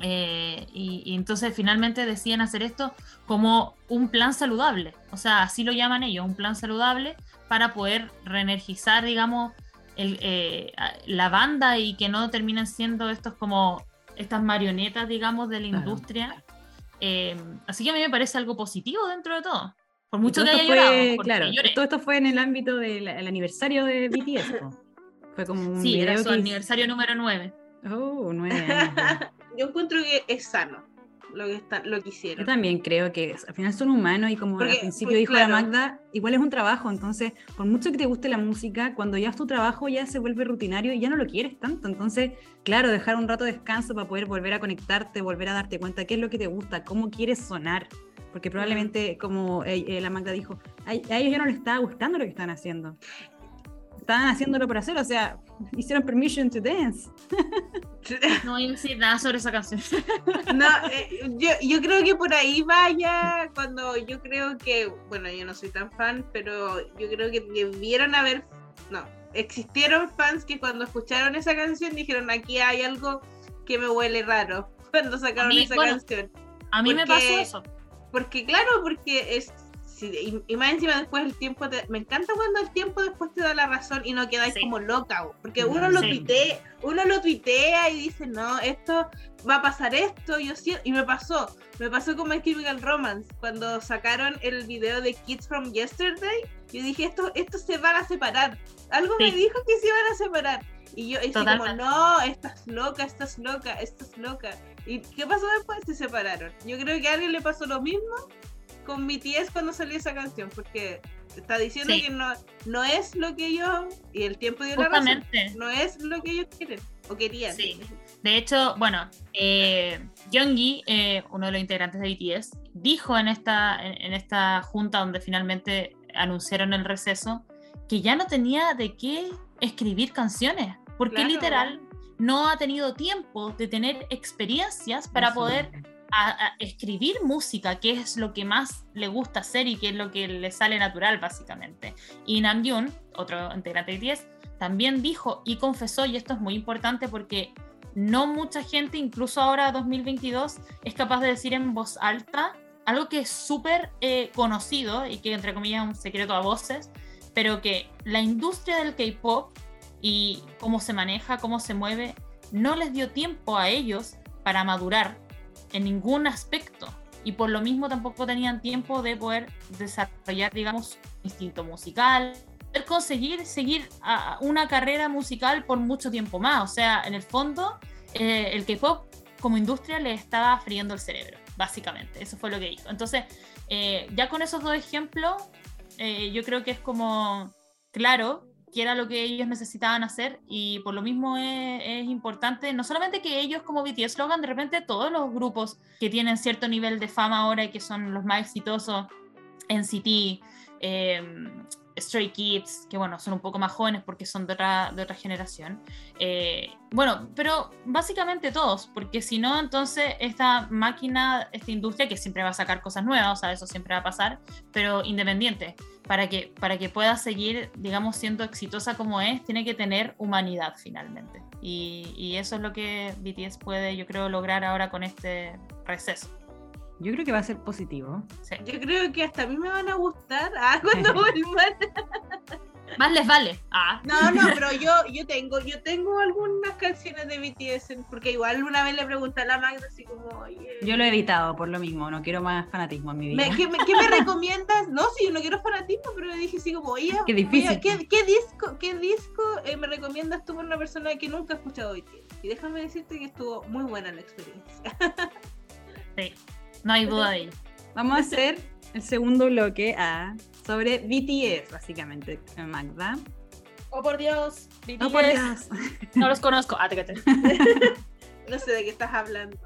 Eh, y, y entonces finalmente deciden hacer esto como un plan saludable, o sea, así lo llaman ellos, un plan saludable para poder reenergizar, digamos, el, eh, la banda y que no terminen siendo estos como estas marionetas, digamos, de la industria. Eh, así que a mí me parece algo positivo dentro de todo. Por mucho todo que haya fue, llorado, claro, lloré. todo esto fue en el ámbito del el aniversario de BTS. Fue como un Sí, era su que aniversario número 9. Oh, nueve años. ya. Yo encuentro que es sano lo que, está, lo que Yo hicieron. también creo que al final son humanos y como Porque, al principio pues, dijo claro. la Magda, igual es un trabajo, entonces por mucho que te guste la música, cuando ya es tu trabajo ya se vuelve rutinario y ya no lo quieres tanto, entonces claro, dejar un rato de descanso para poder volver a conectarte, volver a darte cuenta qué es lo que te gusta, cómo quieres sonar, porque probablemente como eh, eh, la Magda dijo, a, a ellos ya no les estaba gustando lo que están haciendo. Estaban haciéndolo por hacer, o sea, hicieron permission to dance. No voy a decir nada sobre esa canción. No, eh, yo, yo creo que por ahí vaya cuando yo creo que, bueno, yo no soy tan fan, pero yo creo que debieron haber, no, existieron fans que cuando escucharon esa canción dijeron, aquí hay algo que me huele raro cuando sacaron mí, esa bueno, canción. A mí me pasó eso. Porque claro, porque es, sí, y, y más encima después el tiempo, te- me encanta cuando el tiempo después te da la razón y no quedáis Sí. como loca, porque uno lo sí. tuitea, uno lo tuitea y dice, no, esto va a pasar esto, yo sí, y me pasó, me pasó con My Chemical Romance, cuando sacaron el video de Kids from Yesterday, yo dije, esto, esto se van a separar, algo me dijo que se iban a separar, y yo, y como, no, estás loca, estás loca, estás loca, ¿y qué pasó después? Se separaron, yo creo que a alguien le pasó lo mismo con BTS cuando salió esa canción, porque está diciendo Sí. que no, no es lo que ellos, y el tiempo dio la razón, Justamente. no es lo que ellos quieren o querían. Sí. De hecho, bueno, eh, Yoongi, eh, uno de los integrantes de BTS, dijo en esta, en, en esta junta donde finalmente anunciaron el receso que ya no tenía de qué escribir canciones, porque Claro. literal no ha tenido tiempo de tener experiencias para poder a, escribir música, que es lo que más le gusta hacer y que es lo que le sale natural, básicamente. Y Namjoon, otro integrante de BTS, también dijo y confesó, y esto es muy importante porque no mucha gente, incluso ahora 2022, es capaz de decir en voz alta algo que es súper eh, conocido y que entre comillas es un secreto a voces, pero que la industria del K-Pop y cómo se maneja, cómo se mueve, no les dio tiempo a ellos para madurar en ningún aspecto. Y por lo mismo tampoco tenían tiempo de poder desarrollar, digamos, instinto musical, conseguir seguir a una carrera musical por mucho tiempo más. O sea, en el fondo, eh, el K-pop como industria le estaba friendo el cerebro, básicamente. Eso fue lo que hizo. Entonces, eh, ya con esos dos ejemplos, eh, yo creo que es como claro que era lo que ellos necesitaban hacer y por lo mismo es, importante, no solamente que ellos como BTS lo hagan, de repente todos los grupos que tienen cierto nivel de fama ahora y que son los más exitosos, NCT, eh, Stray Kids, que bueno, son un poco más jóvenes porque son de otra, de otra generación. Eh, bueno, pero básicamente todos, porque si no, entonces esta máquina, esta industria que siempre va a sacar cosas nuevas, o sea, eso siempre va a pasar, pero independiente, para que, para que pueda seguir, digamos, siendo exitosa como es, tiene que tener humanidad finalmente. Y, y eso es lo que BTS puede, yo creo, lograr ahora con este receso. Yo creo que va a ser positivo. Sí. Yo creo que hasta a mí me van a gustar ah, cuando vuelvan. Más les vale. Ah, No, no, pero yo, yo tengo, yo tengo algunas canciones de BTS, porque igual una vez le pregunté a la Magda así como, oye, Yo lo he evitado por lo mismo, no quiero más fanatismo en mi vida. me- ¿qué, me, qué me recomiendas? No, si yo no quiero fanatismo, pero le dije así como, oye, Qué difícil. oye, ¿qué, qué disco, qué disco eh, me recomiendas tú por una persona que nunca ha escuchado BTS? Y déjame decirte que estuvo muy buena la experiencia. sí. No hay duda de ello. Vamos a hacer el segundo bloque ah, sobre BTS, básicamente, Magda. Oh, por Dios. Oh, por Dios. No los conozco. Ah, te. No sé de qué estás hablando.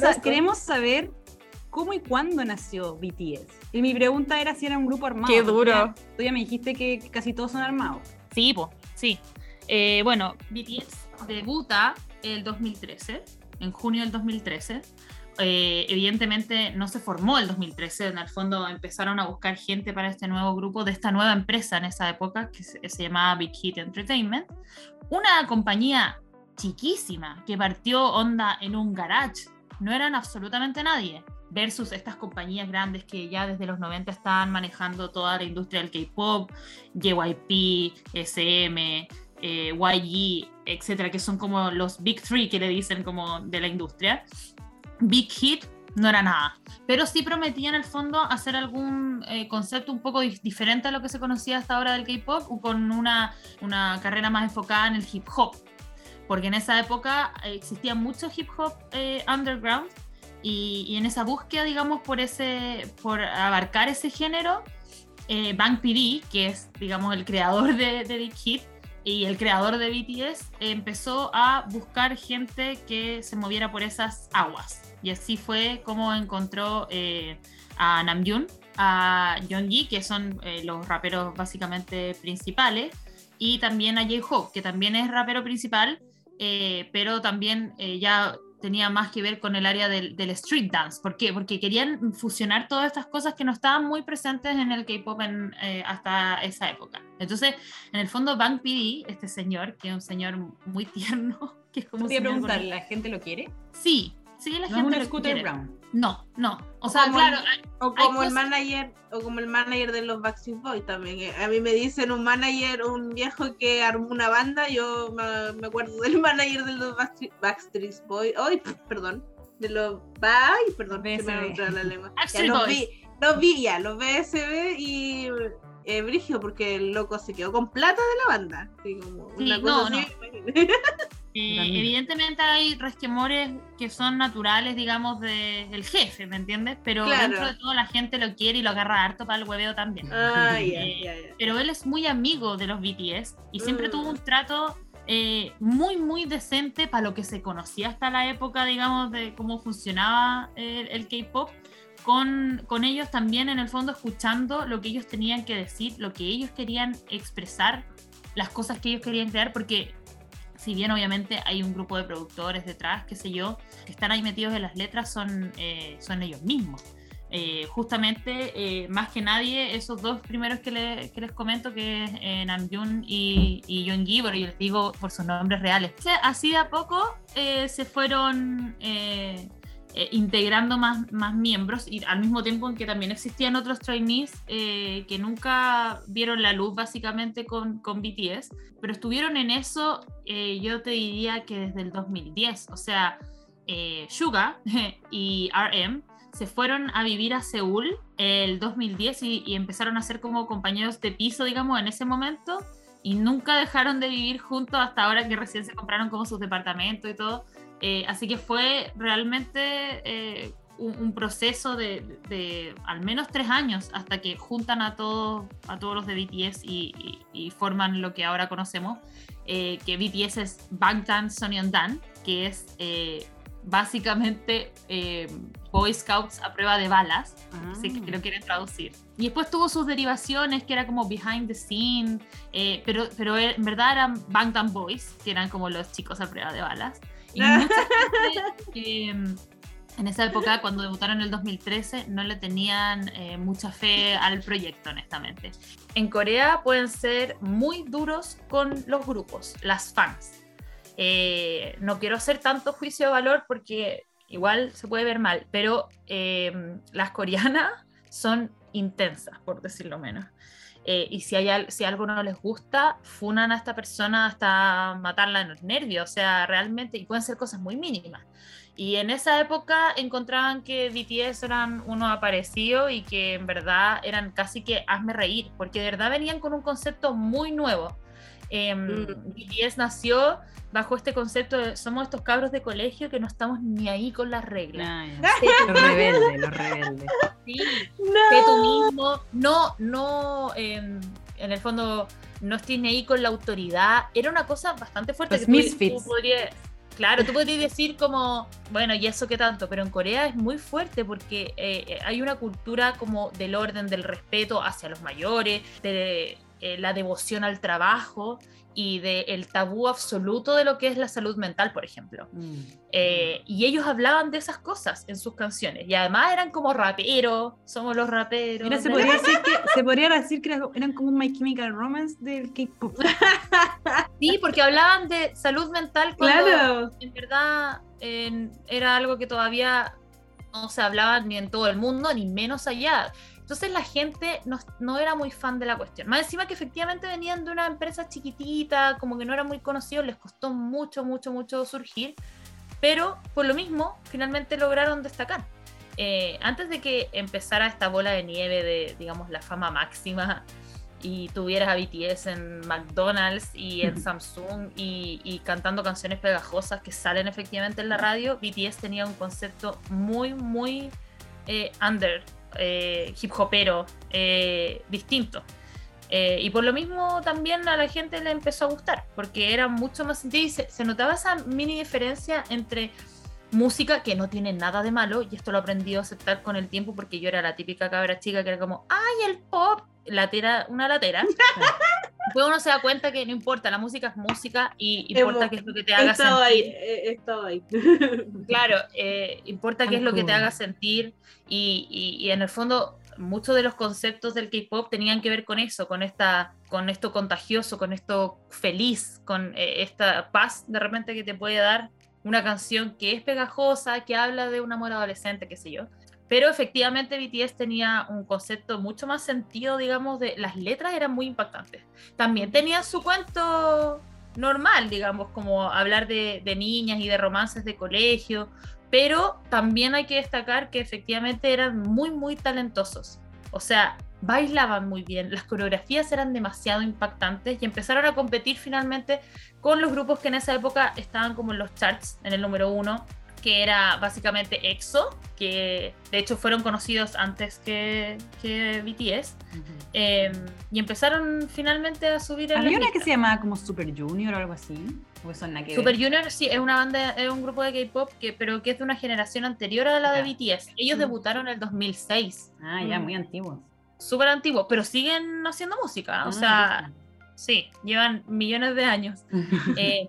Sa- queremos saber cómo y cuándo nació BTS. Y mi pregunta era si era un grupo armado. Qué duro. ya- Tú ya me dijiste que casi todos son armados. Sí, po, sí. Eh, bueno, BTS debuta el 2013, en junio del 2013. Eh, evidentemente no se formó el 2013, en el fondo empezaron a buscar gente para este nuevo grupo de esta nueva empresa en esa época que se, se llamaba Big Hit Entertainment, una compañía chiquísima que partió onda en un garage, no eran absolutamente nadie, versus estas compañías grandes que ya desde los 90 estaban manejando toda la industria del K-pop, JYP, SM, eh, YG, etcétera, que son como los Big Three que le dicen como de la industria. Big Hit no era nada, pero sí prometían en el fondo hacer algún eh, concepto un poco dif- diferente a lo que se conocía hasta ahora del K-pop, con una, una carrera más enfocada en el hip hop, porque en esa época eh, existía mucho hip hop eh, underground y, en esa búsqueda, digamos, por, ese, por abarcar ese género, eh, Bang PD, que es, digamos, el creador de Big Hit y el creador de BTS, empezó a buscar gente que se moviera por esas aguas. Y así fue como encontró eh, a Namjoon, a Yeongi, que son eh, los raperos básicamente principales, y también a J-Hope, que también es rapero principal, eh, pero también eh, ya tenía más que ver con el área del, del street dance. ¿Por qué? Porque querían fusionar todas estas cosas que no estaban muy presentes en el K-pop eh, hasta esa época. Entonces, en el fondo, Bang PD, este señor, que es un señor muy tierno, que es como Quería señor preguntar. ¿la gente lo quiere? Sí, sí, la No es gente un lo quiere. Brown. No, no. O sea, como claro, el- hay- O hay como el cosas- manager, o como el manager de los Backstreet Boys también. A mí me dicen un manager, un viejo que armó una banda, yo me, me acuerdo del manager de los Backstreet, Backstreet Boys. Ay, perdón. De los ay, perdón, se me la lengua. Ya, los Boys. vi, los vi ya, los BSB y eh, Brigio, porque el loco se quedó con plata de la banda. Así como una no, cosa no. así. Eh, También. evidentemente hay resquemores que son naturales, digamos, del jefe, ¿me entiendes? Pero Claro. dentro de todo la gente lo quiere y lo agarra harto para el hueveo también. Ah, Eh. Pero él es muy amigo de los BTS y siempre Mm. tuvo un trato eh, muy, muy decente para lo que se conocía hasta la época, digamos, de cómo funcionaba el, el K-pop. Con, con ellos también, en el fondo, escuchando lo que ellos tenían que decir, lo que ellos querían expresar, las cosas que ellos querían crear, porque si bien obviamente hay un grupo de productores detrás, qué sé yo, que están ahí metidos en las letras, son, eh, son ellos mismos. Eh, justamente, eh, más que nadie, esos dos primeros que, le- que les comento, que es eh, Namjoon y, y Yoongi, pero yo les digo por sus nombres reales. Así de a poco eh, se fueron eh, integrando más, más miembros y al mismo tiempo en que también existían otros trainees eh, que nunca vieron la luz básicamente con, con BTS, pero estuvieron en eso eh, yo te diría que desde el 2010, o sea, Suga y RM se fueron a vivir a Seúl el 2010 y, y empezaron a ser como compañeros de piso, digamos, en ese momento. Y nunca dejaron de vivir juntos hasta ahora que recién se compraron como sus departamentos y todo. Eh, así que fue realmente eh, un, un proceso de, de al menos tres años hasta que juntan a todos, a todos los de BTS y, y- y forman lo que ahora conocemos, eh, que BTS es Bangtan Sonyeondan, que es eh, básicamente eh, Boy Scouts a prueba de balas, así que lo quieren traducir. Y después tuvo sus derivaciones, que era como behind the scene, eh, pero, pero en verdad eran Bangtan Boys, que eran como los chicos a prueba de balas. Y mucha gente eh, en esa época, cuando debutaron en el 2013, no le tenían eh, mucha fe al proyecto, honestamente. En Corea pueden ser muy duros con los grupos, las fans. Eh, no quiero hacer tanto juicio de valor porque igual se puede ver mal, pero eh, las coreanas son intensas, por decirlo menos. Eh, y si, hay, si algo no les gusta, funan a esta persona hasta matarla en los nervios, o sea, realmente, y pueden ser cosas muy mínimas. Y en esa época encontraban que BTS eran unos aparecidos y que en verdad eran casi que hazme reír, porque de verdad venían con un concepto muy nuevo. Em, Mm. BTS nació bajo este concepto de somos estos cabros de colegio que no estamos ni ahí con las reglas. Ah, ya. Los rebeldes, los rebeldes. Sí, sé tú mismo, no, no, em, en el fondo, no estés ni ahí con la autoridad. Era una cosa bastante fuerte Los que tú- misfits. tú podrías- claro, tú podrías decir como, bueno, y eso qué tanto, pero en Corea es muy fuerte porque eh, hay una cultura como del orden, del respeto hacia los mayores, de eh, la devoción al trabajo y del tabú absoluto de lo que es la salud mental, por ejemplo. Mm. Eh, y ellos hablaban de esas cosas en sus canciones. Y además eran como raperos, somos los raperos. Mira, se podría decir que, se podría decir que era- eran como un My Chemical Romance del K-pop. Sí, porque hablaban de salud mental cuando Claro. en verdad era algo que todavía no se hablaba ni en todo el mundo, ni menos allá. Entonces la gente no, no era muy fan de la cuestión. Más encima que efectivamente venían de una empresa chiquitita, como que no era muy conocido, les costó mucho, mucho, mucho surgir, pero por lo mismo finalmente lograron destacar. Eh, antes de que empezara esta bola de nieve de, digamos, la fama máxima y tuvieras a BTS en McDonald's y en Samsung y, y cantando canciones pegajosas que salen efectivamente en la radio, BTS tenía un concepto muy, muy eh, under, eh, hip hopero, eh, distinto. Eh, y por lo mismo también a la gente le empezó a gustar, porque era mucho más sentido y se, se notaba esa mini diferencia entre música que no tiene nada de malo, y esto lo aprendí a aceptar con el tiempo porque yo era la típica cabra chica que era como, ¡ay, el pop! Latera, una latera. Después uno se da cuenta que no importa, la música es música y importa qué es lo que te haga estado ahí, sentir. he he estado ahí. Claro, eh, importa qué es lo que te haga sentir y, y- y en el fondo muchos de los conceptos del K-pop tenían que ver con eso, con esta, con esto contagioso, con esto feliz, con eh, esta paz de repente que te puede dar una canción que es pegajosa, que habla de un amor adolescente, qué sé yo. Pero efectivamente BTS tenía un concepto mucho más sentido, digamos, de las letras eran muy impactantes. También tenía su cuento normal, digamos, como hablar de, de niñas y de romances de colegio, pero también hay que destacar que efectivamente eran muy, muy talentosos. O sea, bailaban muy bien, las coreografías eran demasiado impactantes y empezaron a competir finalmente con los grupos que en esa época estaban como en los charts, en el número uno, que era básicamente EXO, que de hecho fueron conocidos antes que, que BTS, eh, y empezaron finalmente a subir Había una que listas. se llamaba como Super Junior o algo así. O son que ver? Super Junior sí es una banda, es un grupo de K-pop que pero que es de una generación anterior a la de Ya. BTS. Ellos Mm. debutaron en el 2006, Ah, ya, muy antiguos. súper antiguo, pero siguen haciendo música, o Ah, sea, sí, llevan millones de años. Eh,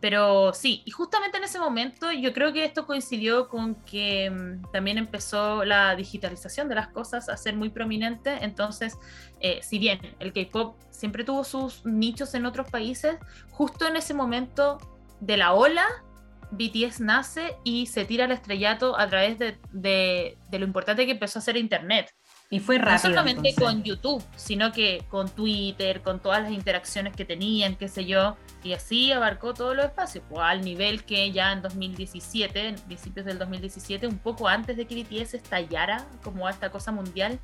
pero sí, y justamente en ese momento yo creo que esto coincidió con que mm, también empezó la digitalización de las cosas a ser muy prominente. Entonces, eh, si bien el K-Pop siempre tuvo sus nichos en otros países, justo en ese momento de la ola, BTS nace y se tira al estrellato a través de, de- de lo importante que empezó a hacer Internet. Y fue rápido. No solamente entonces. con YouTube, sino que con Twitter, con todas las interacciones que tenían, qué sé yo, y así abarcó todos los espacios, pues, al nivel que ya en 2017, en principios del 2017, un poco antes de que BTS estallara como esta cosa mundial,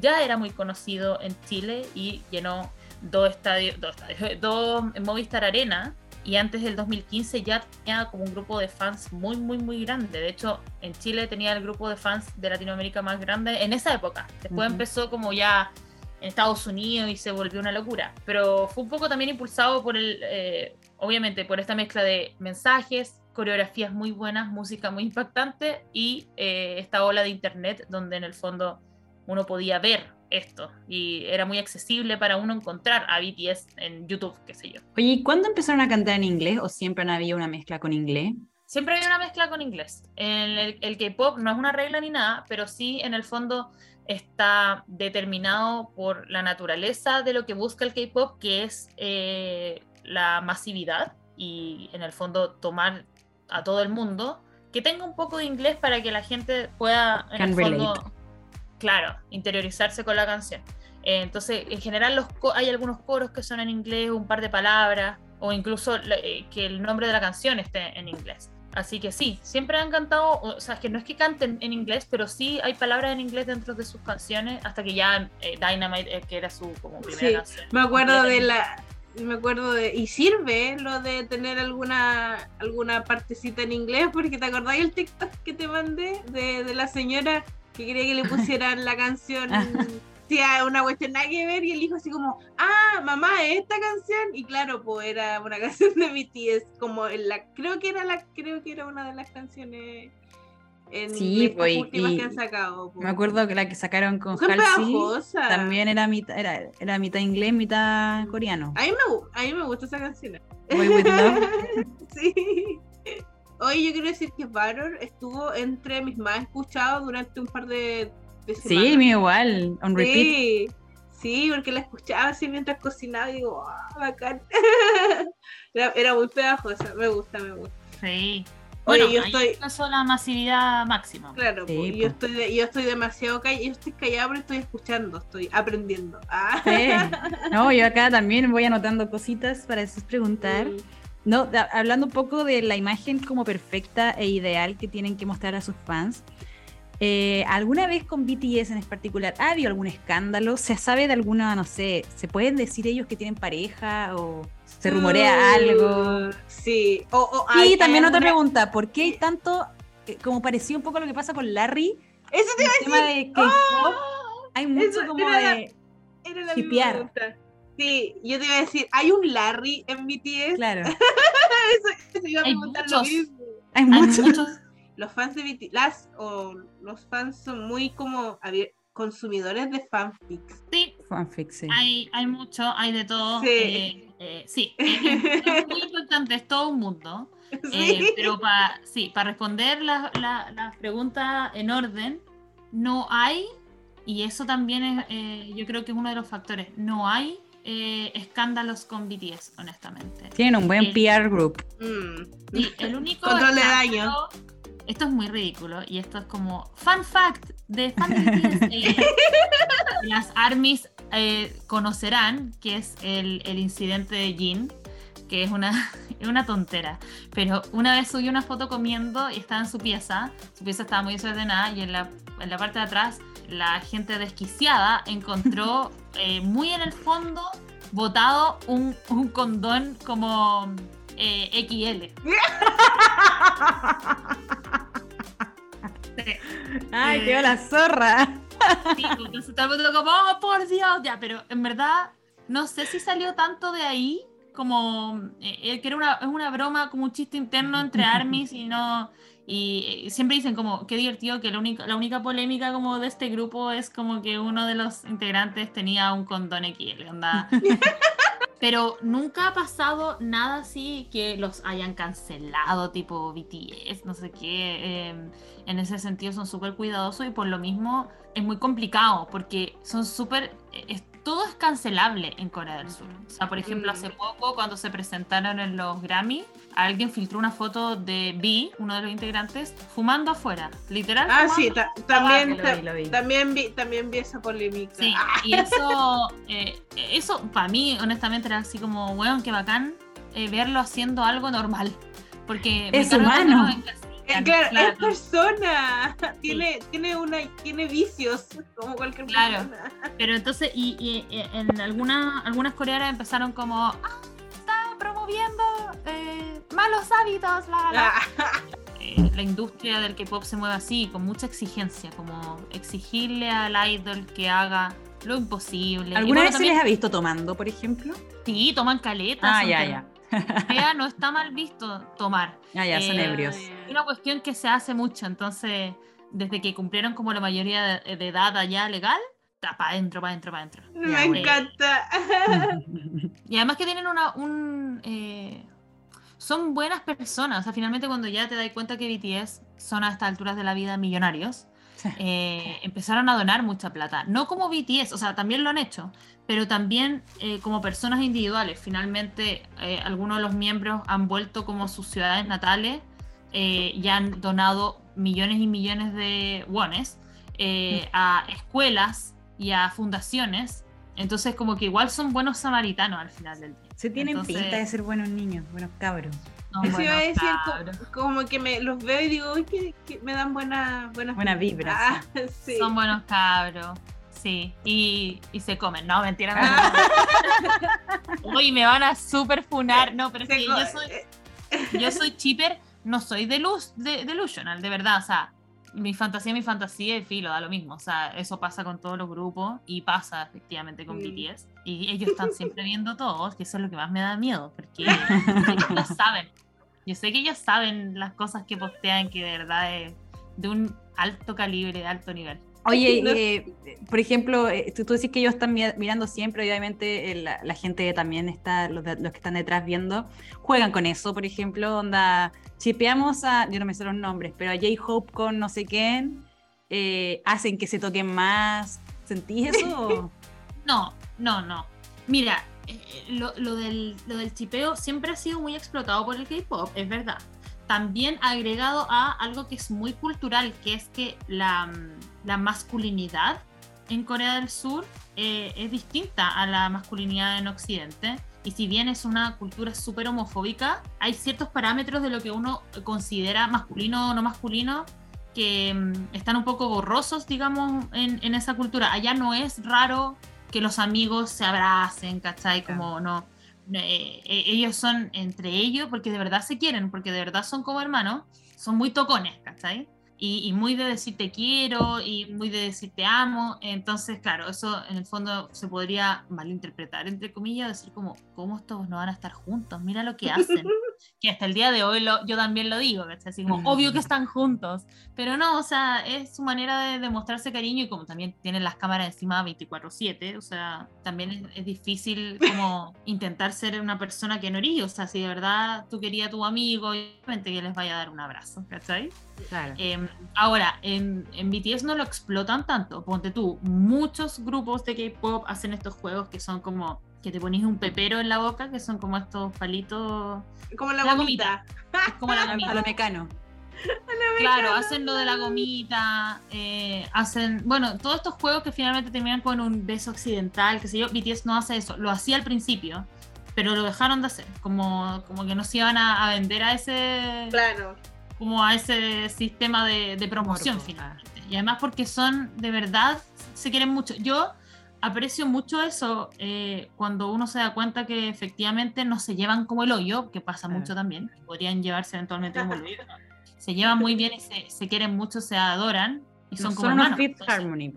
ya era muy conocido en Chile y llenó dos estadios, dos, estadios, dos Movistar Arena. Y antes del 2015 ya tenía como un grupo de fans muy, muy, muy grande. De hecho, en Chile tenía el grupo de fans de Latinoamérica más grande en esa época. Después Ujú. empezó como ya en Estados Unidos y se volvió una locura. Pero fue un poco también impulsado por el, eh, obviamente, por esta mezcla de mensajes, coreografías muy buenas, música muy impactante y eh, esta ola de internet donde en el fondo uno podía ver esto y era muy accesible para uno encontrar a BTS en YouTube, qué sé yo. Oye, ¿y cuándo empezaron a cantar en inglés o siempre había una mezcla con inglés? Siempre hay una mezcla con inglés. El, el- el K-pop no es una regla ni nada, pero sí en el fondo está determinado por la naturaleza de lo que busca el K-pop, que es eh, la masividad y en el fondo tomar a todo el mundo que tenga un poco de inglés para que la gente pueda en Can el fondo, relate. Claro, interiorizarse con la canción. Eh, entonces, en general los hay algunos coros que son en inglés, un par de palabras, o incluso eh, que el nombre de la canción esté en inglés. Así que sí, siempre han cantado, o sea, que no es que canten en inglés, pero sí hay palabras en inglés dentro de sus canciones, hasta que ya eh, Dynamite, eh, que era su como primera Sí, canción. Me acuerdo de la. Me acuerdo de. Y sirve lo de tener alguna alguna partecita en inglés, porque te acordás el TikTok que te mandé de, de la señora que quería que le pusieran la canción. Sí, a una cuestión nada que ver, y el hijo así como, ah, mamá, esta canción. Y claro, pues era una canción de BTS, como en la, creo que era la, creo que era una de las canciones en Sí, pues, y- últimas y que han sacado. pues. Me acuerdo que la que sacaron con Halsey también era mitad, era, era mitad inglés, mitad coreano. A mí, me, a mí me gusta esa canción. Boy With Love. sí. Oye, yo quiero decir que Valor estuvo entre mis más escuchados durante un par de, de Sí, semanas. mío igual, on repeat. Sí, sí, porque la escuchaba así mientras cocinaba y digo, ah, bacán. era, era muy pegajosa, me gusta, me gusta. Sí. Oye, Bueno, yo ahí estoy- la masividad máxima. Claro, Sí, pues, yo, estoy de- yo estoy demasiado callada, yo estoy callada pero estoy escuchando, estoy aprendiendo. Ah. Sí. No, yo acá también voy anotando cositas para después preguntar. Mm. No, hablando un poco de la imagen como perfecta e ideal que tienen que mostrar a sus fans. eh, ¿Alguna vez con BTS en particular ha habido algún escándalo? ¿Se sabe de alguna, no sé, se pueden decir ellos que tienen pareja o se rumorea Uh, algo? Sí. O, o Y hay- también hay otra alguna- pregunta, ¿por qué hay tanto, eh, como parecía un poco lo que pasa con Larry, Eso te el tema de K-pop, ¡Ah! hay mucho como era la- de, Era la. Sí, yo te iba a decir, ¿hay un Larry en BTS? claro, eso, eso iba a Hay preguntar lo muchos. mismo. hay Hay mucho. muchos Los fans de BTS, las o los fans son muy como consumidores de fanfics. sí, Fanfic, sí. Hay, hay mucho, hay de todo. Sí. eh, eh, sí, es, es- muy importante, es todo un mundo. Eh, Sí. pero para sí, para responder las la- las preguntas en orden, no hay, y eso también es, eh, yo creo que es uno de los factores, no hay eh, escándalos con BTS, honestamente. Tienen un buen Eh, PR group. Mm. Sí, el único Control de daño. Esto es muy ridículo y esto es como fun fact de fan BTS. eh, las armies eh, conocerán que es el, el incidente de Jin, que es una, es una tontera. Pero una vez subió una foto comiendo y estaba en su pieza. Su pieza estaba muy desordenada y en la, en la parte de atrás la gente desquiciada encontró eh, muy en el fondo botado un, un condón como eh, XL. Sí. Ay, Eh. quedó la zorra. Sí, entonces todo el mundo como, oh, por Dios, ya, pero en verdad no sé si salió tanto de ahí como eh, eh, que era una, es una broma, como un chiste interno entre armies y no... Y siempre dicen como, qué divertido que la única, la única polémica como de este grupo es como que uno de los integrantes tenía un condón XL, onda. Pero nunca ha pasado nada así que los hayan cancelado, tipo BTS, no sé qué. eh, en ese sentido son súper cuidadosos y por lo mismo es muy complicado porque son súper... eh, todo es cancelable en Corea del Sur. O sea, por ejemplo, Mm. hace poco cuando se presentaron en los Grammy, alguien filtró una foto de B, uno de los integrantes, fumando afuera. Literal. Ah, fumando sí, ta- también, lo vi, lo vi. también vi, también vi esa polémica. Sí, Ah, y eso, eh, eso para mí, honestamente, era así como, weón, qué bacán eh, verlo haciendo algo normal. Porque Es humano. eh, claro, claro. es persona. Tiene, tiene una, tiene vicios, como cualquier Claro. persona. Pero entonces, y, y, eh, en algunas algunas coreanas empezaron como, ah, está promoviendo eh, malos hábitos, la, la, la". Ah, Eh, la industria del K-pop se mueve así, con mucha exigencia, como exigirle al idol que haga lo imposible. ¿Alguna bueno, vez se les ha visto tomando, por ejemplo? Sí, toman caletas. Ah, ya, ya. Vea, no está mal visto tomar. Ah, ya, son Eh, ebrios. Es una cuestión que se hace mucho, entonces, desde que cumplieron como la mayoría de, de edad allá legal, para adentro, para adentro, para adentro. Ya, Me bueno. encanta. Y además que tienen una, un... eh, son buenas personas, o sea, finalmente cuando ya te das cuenta que BTS son a estas alturas de la vida millonarios, eh, empezaron a donar mucha plata. No como BTS, o sea, también lo han hecho, pero también eh, como personas individuales. Finalmente, eh, algunos de los miembros han vuelto como sus ciudades natales eh, y han donado millones y millones de wones eh, a escuelas y a fundaciones. Entonces, como que igual son buenos samaritanos al final del día. Se tienen Entonces- pinta de ser buenos niños, buenos cabros. Eso iba a decir, como que me los veo y digo, uy, que, que me dan buenas buenas Buena vibra, Ah, sí. Son buenos cabros. Sí, y, y se comen. No, mentira. Ah. no. Uy, me van a super funar. No, pero es que yo soy, yo soy chipper, no soy delus, de, delusional, de verdad. O sea, mi fantasía, mi fantasía y filo, da lo mismo. O sea, eso pasa con todos los grupos y pasa efectivamente con Mm. BTS. Y ellos están siempre viendo todos, que eso es lo que más me da miedo, porque ellos saben. Yo sé que ellos saben las cosas que postean que de verdad es de un alto calibre, de alto nivel. Oye, eh, por ejemplo, eh, tú, tú decís que ellos están mi- mirando siempre, obviamente eh, la, la gente también está, los, de- los que están detrás viendo, juegan con eso, por ejemplo, onda, chipeamos a, yo no me sé los nombres, pero a J-Hope con no sé quién, eh, hacen que se toquen más, ¿sentís eso? No, no, no. Mira, lo, lo del, lo del chipeo siempre ha sido muy explotado por el K-pop, es verdad. También agregado a algo que es muy cultural, que es que la, mm, la masculinidad en Corea del Sur eh, es distinta a la masculinidad en Occidente. Y si bien es una cultura súper homofóbica, hay ciertos parámetros de lo que uno considera masculino o no masculino que mm, están un poco borrosos, digamos, en, en esa cultura. Allá no es raro que los amigos se abracen, ¿cachai? Como no. eh, eh, ellos son entre ellos porque de verdad se quieren, porque de verdad son como hermanos, son muy tocones, ¿cachai? Y, y muy de decir te quiero y muy de decir te amo. Entonces, claro, eso en el fondo se podría malinterpretar, entre comillas, decir como, ¿cómo estos no van a estar juntos? Mira lo que hacen. que hasta el día de hoy lo- yo también lo digo, ¿cachai? Así como, obvio que están juntos. Pero no, o sea, es su manera de demostrarse cariño y como también tienen las cámaras encima 24/7, o sea, también es, es difícil como intentar ser una persona que no eres, o sea, si de verdad tú querías a tu amigo, obviamente que les vaya a dar un abrazo, ¿cachai? Claro. Eh, ahora, en, en BTS no lo explotan tanto, ponte tú, muchos grupos de K-Pop hacen estos juegos que son como que te pones un pepero en la boca, que son como estos palitos. Como la, La gomita. Es como la gomita. a lo mecano. Claro, hacen lo de la gomita, eh, hacen, bueno, todos estos juegos que finalmente terminan con un beso occidental, que sé yo, BTS no hace eso, lo hacía al principio, pero lo dejaron de hacer, como, como que no se iban a, a vender a ese, Claro. como a ese sistema de, de promoción Morbo, finalmente. Y además porque son, de verdad, se quieren mucho. Yo aprecio mucho eso eh, cuando uno se da cuenta que efectivamente no se llevan como el hoyo, que pasa mucho también, que podrían llevarse eventualmente como el hoyo. Se llevan muy bien y se, se quieren mucho, se adoran y son No como son hermanos. Entonces, Harmony.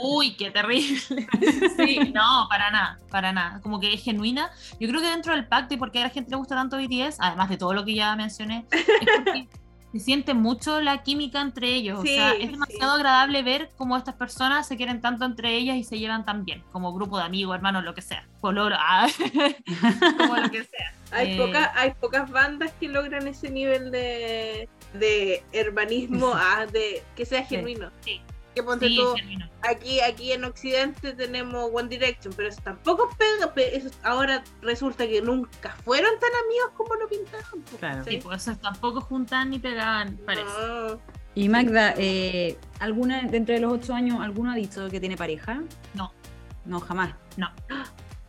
Uy, qué terrible. Sí, no, para nada, para nada. Como que es genuina. Yo creo que dentro del pacto y porque a la gente le gusta tanto BTS, además de todo lo que ya mencioné, es porque se siente mucho la química entre ellos. Sí, o sea, es demasiado agradable ver cómo estas personas se quieren tanto entre ellas y se llevan tan bien, como grupo de amigos, hermanos, lo que sea. Pololo, ah, como lo que sea. Hay, Eh, pocas, hay pocas bandas que logran ese nivel de, de hermanismo, ah, de que sea genuino. Sí. Que ponte Sí, tú, aquí, aquí en Occidente tenemos One Direction, pero eso tampoco pega. pe- eso ahora resulta que nunca fueron tan amigos como lo pintaban. po, Claro. Sí, ¿sí? pues esos tampoco juntan ni pegaban, parece. No. Y Magda, eh, ¿alguna dentro de los ocho años, alguno ha dicho que tiene pareja? No. No, jamás. No.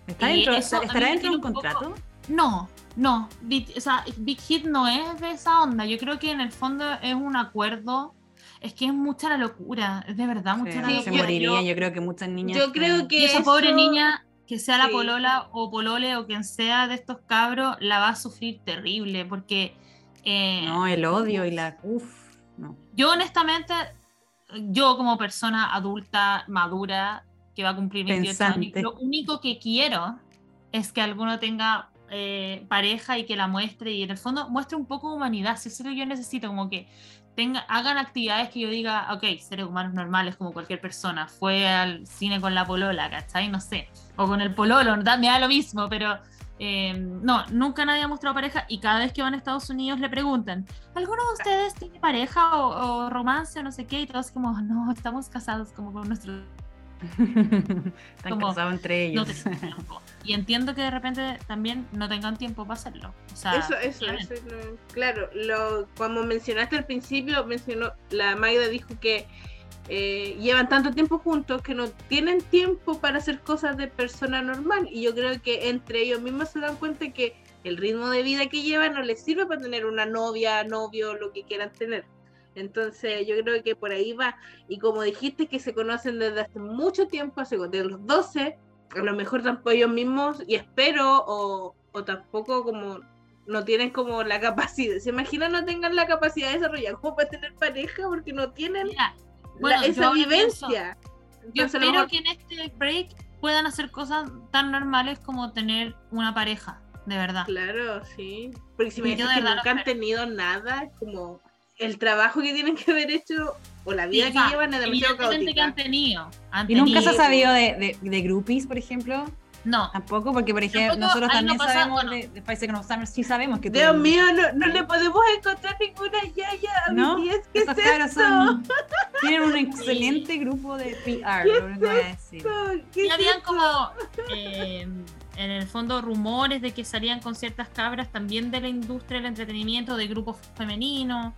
¿Está Y dentro, ¿Estará dentro de un poco- contrato? No, no. Big, o sea, Big Hit no es de esa onda. Yo creo que en el fondo es un acuerdo. Es que es mucha la locura. Es de verdad mucha Sí, la Sí, se locura. morirían, Yo- yo creo que muchas niñas. yo creo que y esa pobre niña, que sea la Sí. polola o polole o quien sea de estos cabros, la va a sufrir terrible. Porque eh, No, el odio y la. Uf, no. yo honestamente, yo como persona adulta, madura, que va a cumplir 28 años, lo único que quiero es que alguno tenga eh, pareja y que la muestre y en el fondo muestre un poco de humanidad. Si eso es lo que yo necesito, como que tenga, hagan actividades que yo diga, ok, seres humanos normales como cualquier persona, fue al cine con la polola, ¿cachai? No sé, o con el pololo, me da lo mismo, pero eh, no, nunca nadie ha mostrado pareja y cada vez que van a Estados Unidos le preguntan, ¿alguno de ustedes tiene pareja o, o romance o no sé qué? Y todos como, no, estamos casados como con nuestro... Están Como, casados entre No ellos. tiempo. Y entiendo que de repente también no tengan tiempo para hacerlo. O sea, Eso, eso, eso es lo- claro, lo, como mencionaste al principio, mencionó, la Magda dijo que eh, llevan tanto tiempo juntos que no tienen tiempo para hacer cosas de persona normal. Y yo creo que entre ellos mismos se dan cuenta que el ritmo de vida que llevan no les sirve para tener una novia, novio, lo que quieran tener. Entonces yo creo que por ahí va. Y como dijiste que se conocen desde hace mucho tiempo, hace de los 12, a lo mejor tampoco ellos mismos, y espero, o, o tampoco como no tienen como la capacidad, se imaginan no tengan la capacidad de desarrollar como para tener pareja porque no tienen Mira, la- bueno, yo esa pienso- vivencia. Yo Entonces, a lo espero mejor- que en este break puedan hacer cosas tan normales como tener una pareja, de verdad. Claro, sí. Porque si me Yo de que nunca han tenido nada, es como el trabajo que tienen que haber hecho o la vida Sí, que llevan es demasiado evidentemente que han caótica. tenido. han ¿Y nunca se ha sabido de, de, de groupies, por ejemplo? No, Tampoco, porque por ejemplo, Tampoco, nosotros también no sabemos bueno. de, de Spice Girls Summer, sí sabemos que Dios tú- mío, no, no le podemos encontrar ninguna yaya a ¿No? ¿Qué es Esos cabros esto? son, tienen un excelente grupo de PR, lo único que voy a decir. ¿Qué y es habían como eh, en el fondo rumores de que salían con ciertas cabras también de la industria del entretenimiento, de grupos femeninos.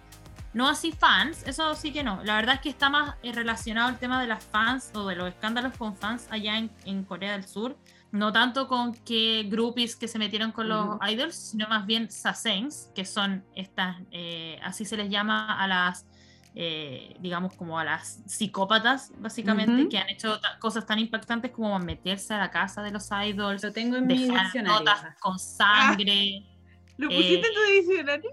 No así fans, eso sí que no. La verdad es que está más eh, relacionado el tema de las fans o de los escándalos con fans allá en, en Corea del Sur. No tanto con que groupies que se metieron con los idols, sino más bien sasaengs, que son estas, eh, así se les llama a las, eh, digamos, como a las psicópatas, básicamente. Ah, que han hecho cosas tan impactantes como meterse a la casa de los idols, Lo tengo en dejar notas con sangre. ¿Lo eh, pusiste en tu diccionario?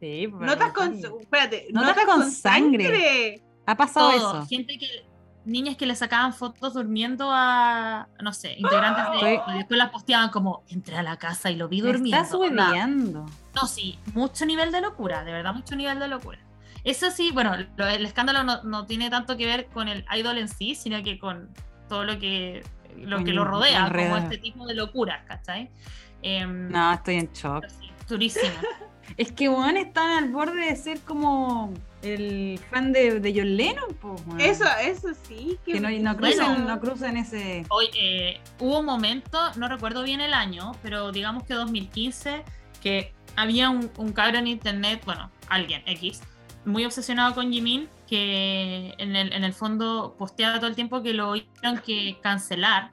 Sí, pues, Notas con, espérate, Notas con sangre. Ha pasado todo. eso. Gente que niñas que le sacaban fotos durmiendo a no sé, integrantes de y después las posteaban como entré a la casa y lo vi durmiendo. estás Onda, hueveando. No, sí, mucho nivel de locura, de verdad, mucho nivel de locura. Eso sí, bueno, lo- el escándalo no, no tiene tanto que ver con el idol en sí, sino que con todo lo que lo, que lo rodea, como este tipo de locuras, ¿cachai? Em, No, estoy en shock. sí, durísimo. Es que, weón, están al borde de ser como el fan de, de John Lennon, po. Eso, eso sí. que no, no Bueno. cruzan, no cruzan ese. Hoy, eh, hubo un momento, no recuerdo bien el año, pero digamos que 2015, que había un, un cabro en internet, bueno, alguien, X, muy obsesionado con Jimin, que en el, en el fondo posteaba todo el tiempo que lo tuvieron que cancelar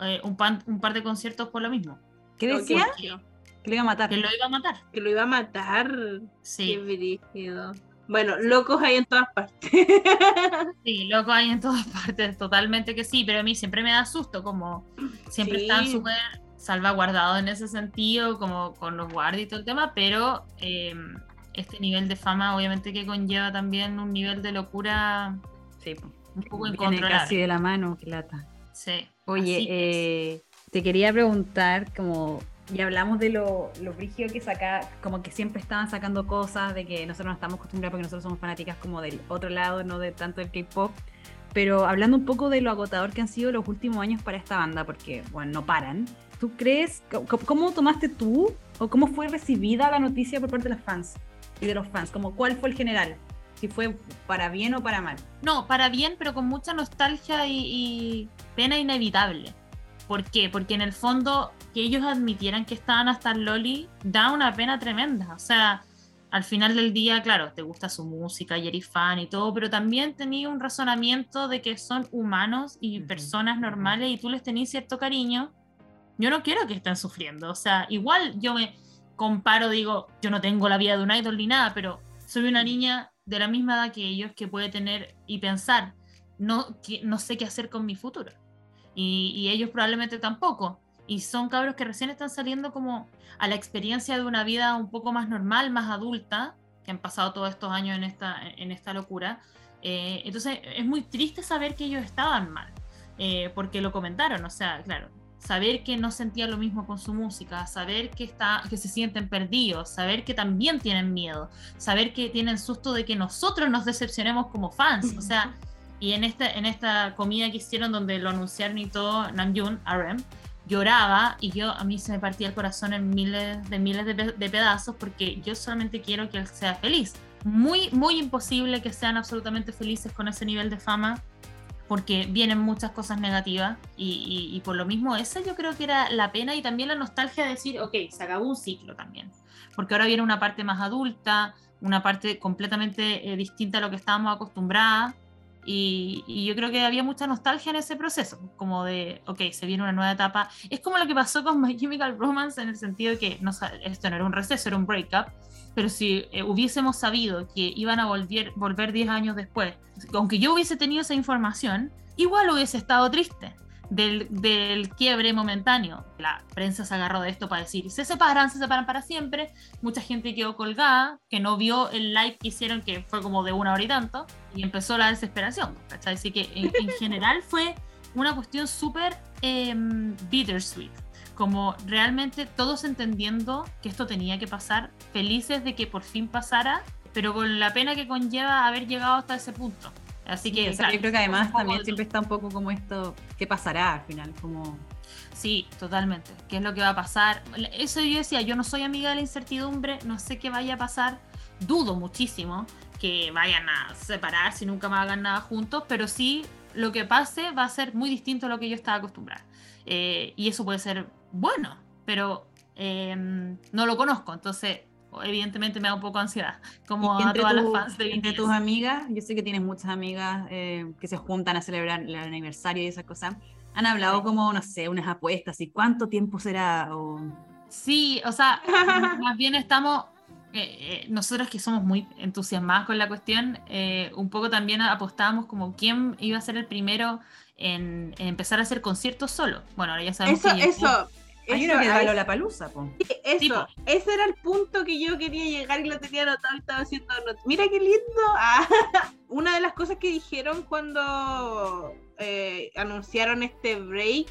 eh, un, pan- un par de conciertos por lo mismo, ¿Qué No, decía? que- Que lo iba a matar. que lo iba a matar. Que lo iba a matar. Qué Sí, brígido. Bueno, locos hay en todas partes. sí, loco hay en todas partes, totalmente que sí, pero a mí siempre me da susto, como siempre Sí. están súper salvaguardados en ese sentido, como con los guardias y todo el tema, pero eh, este nivel de fama obviamente que conlleva también un nivel de locura Sí, un poco incontrolable. casi de la mano, qué lata. Sí. Oye, eh, te quería preguntar, como ya hablamos de lo, lo brígido que saca, como que siempre estaban sacando cosas, de que nosotros no estamos acostumbrados porque nosotros somos fanáticas como del otro lado, no de tanto del K-pop. Pero hablando un poco de lo agotador que han sido los últimos años para esta banda, porque, bueno, no paran. ¿Tú crees, cómo tomaste tú o cómo fue recibida la noticia por parte de los fans y de los fans? Como, ¿Cuál fue el general? Si fue para bien o para mal. No, para bien, pero con mucha nostalgia y, y pena inevitable. ¿Por qué? Porque en el fondo que ellos admitieran que estaban hasta el Loli da una pena tremenda. O sea, al final del día, claro, te gusta su música y eres fan y todo, pero también tenía un razonamiento de que son humanos y Ujú, personas ujú. normales y tú les tenés cierto cariño. Yo no quiero que estén sufriendo. O sea, igual yo me comparo, digo, yo no tengo la vida de un idol ni nada, pero soy una niña de la misma edad que ellos que puede tener y pensar, no, que, no sé qué hacer con mi futuro. Y, y ellos probablemente tampoco. Y son cabros que recién están saliendo como a la experiencia de una vida un poco más normal, más adulta, que han pasado todos estos años en esta, en esta locura. Eh, entonces es muy triste saber que ellos estaban mal, eh, porque lo comentaron, o sea, claro, saber que no sentían lo mismo con su música, saber que, está, que se sienten perdidos, saber que también tienen miedo, saber que tienen susto de que nosotros nos decepcionemos como fans, o sea, y en esta, en esta comida que hicieron donde lo anunciaron y todo, Namjoon, RM, lloraba y yo a mí se me partía el corazón en miles de miles de, de pedazos porque yo solamente quiero que él sea feliz. Muy, muy imposible que sean absolutamente felices con ese nivel de fama porque vienen muchas cosas negativas y, y- y por lo mismo esa yo creo que era la pena y también la nostalgia de decir, ok, se acabó un ciclo también, porque ahora viene una parte más adulta, una parte completamente eh, distinta a lo que estábamos acostumbradas y, y yo creo que había mucha nostalgia en ese proceso, como de, ok, se viene una nueva etapa. Es como lo que pasó con My Chemical Romance en el sentido de que no, esto no era un receso, era un breakup, pero si eh, hubiésemos sabido que iban a volver, volver 10 años después, aunque yo hubiese tenido esa información, igual hubiese estado triste del, quiebre momentáneo. La prensa se agarró de esto para decir, se separan, se separan para siempre. Mucha gente quedó colgada, que no vio el live que hicieron, que fue como de una hora y tanto, y empezó la desesperación. ¿cachai? Así que en, en general fue una cuestión súper em, bittersweet. Como realmente todos entendiendo que esto tenía que pasar, felices de que por fin pasara, pero con la pena que conlleva haber llegado hasta ese punto. Así que, o sea, yo creo que además también siempre está un poco como esto, ¿qué pasará al final? Como, Sí, totalmente. ¿Qué es lo que va a pasar? Eso yo decía, yo no soy amiga de la incertidumbre, no sé qué vaya a pasar, dudo muchísimo que vayan a separarse nunca más hagan nada juntos, pero sí lo que pase va a ser muy distinto a lo que yo estaba acostumbrada. Eh, y eso puede ser bueno, pero eh, no lo conozco, entonces evidentemente me da un poco ansiedad, como a entre todas tu- las fans de entre tus amigas, yo sé que tienes muchas amigas eh, que se juntan a celebrar el aniversario y esas cosas. Han hablado Sí. como, no sé, unas apuestas y cuánto tiempo será o Sí, o sea, más bien estamos, eh, eh, nosotros que somos muy entusiasmados con la cuestión, un poco también apostábamos como quién iba a ser el primero en, en empezar a hacer conciertos solo. Bueno, ahora ya sabemos Eso, que eso. Hay eso, uno que eso- la palusa, po. Eso, Tipo. ese era el punto que yo quería llegar y lo tenía anotado y estaba haciendo not- Mira qué lindo. Ah, una de las cosas que dijeron cuando eh, anunciaron este break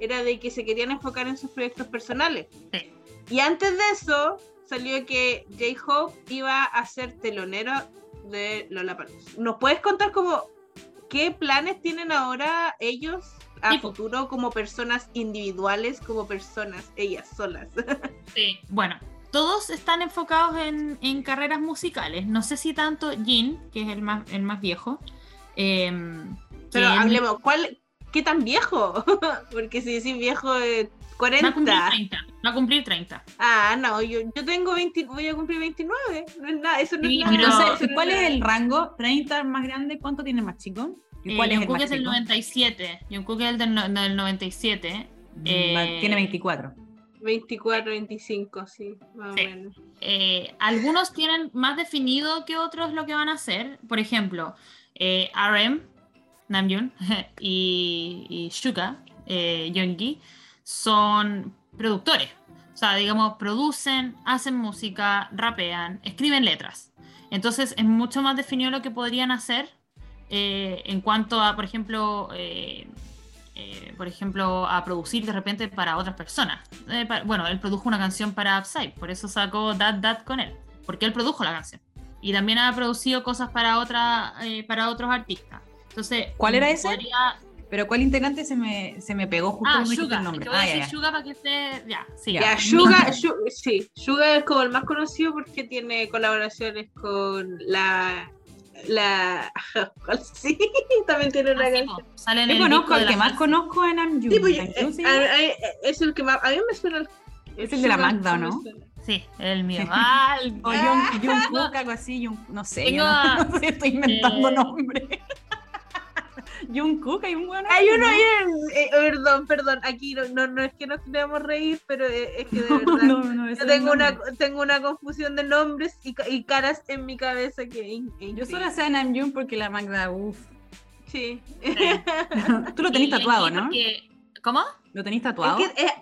era de que se querían enfocar en sus proyectos personales. Sí. Y antes de eso salió que J-Hope iba a ser telonero de Lollapalooza. ¿Nos puedes contar como qué planes tienen ahora ellos a Tipo. futuro como personas individuales, como personas ellas solas? Sí, bueno, todos están enfocados en, en carreras musicales. No sé si tanto Jin, que es el más, el más viejo. em, Pero él hablemos, ¿cuál, ¿qué tan viejo? Porque si decís viejo, eh, Va a cumplir 40. 30. Va a cumplir 30. Ah, no, yo, yo tengo 20, voy a cumplir 29. No es nada, eso no Sí, es nada. pero- Entonces, eso no ¿cuál es el rango? ¿30 más grande? ¿Cuánto tiene más chico? ¿Y Eh, cuál es el Jungkook más es el chico? 97. Jungkook es el del, no- del 97. Mm, eh, Tiene 24. 24, 25, sí, más Sí. o menos. Eh, algunos tienen más definido que otros lo que van a hacer. Por ejemplo, eh, RM, Namjoon y, y Suga, eh, Yoongi, son productores. O sea, digamos, producen, hacen música, rapean, escriben letras. Entonces es mucho más definido lo que podrían hacer eh, en cuanto a, por ejemplo, eh, eh, por ejemplo, a producir de repente para otras personas. Eh, pa- bueno, él produjo una canción para Upside, por eso sacó That That con él, porque él produjo la canción. Y también ha producido cosas para, otra, eh, para otros artistas. Entonces, ¿Cuál era ese? podría- ¿Pero cuál integrante se me, se me pegó justo Ah, dijiste Suga. el nombre? Te voy a Ah, ya, decir. Suga para que esté. Ya, sí. Ya. Suga, Su- sí, Suga es como el más conocido porque tiene colaboraciones con la. La. Sí, también tiene una Ah, sí, canción. sale en Yo el conozco, el que más conozco es Namjoon. Sí, pues, eh, a- es el que más. A mí me suena el. Es el de la Magda, ¿o que me no? Sí, el mío. Ah, el- O Jung- Jungkook, algo así, Jung- no sé. Tengo yo a- no, sé, estoy inventando eh, nombres. Jungkook, hay un bueno. Hay uno ahí, en- eh, perdón, perdón, aquí no, no, no es que nos queramos reír, pero eh, es que de verdad. No, Yo tengo una, tengo una confusión de nombres y, y caras en mi cabeza que. in- Yo solo sé a Namjoon porque la Magda, uff. Sí. Tú lo tenés y tatuado, ¿no? porque- ¿Cómo? ¿Lo tenés Es tatuado? que, eh,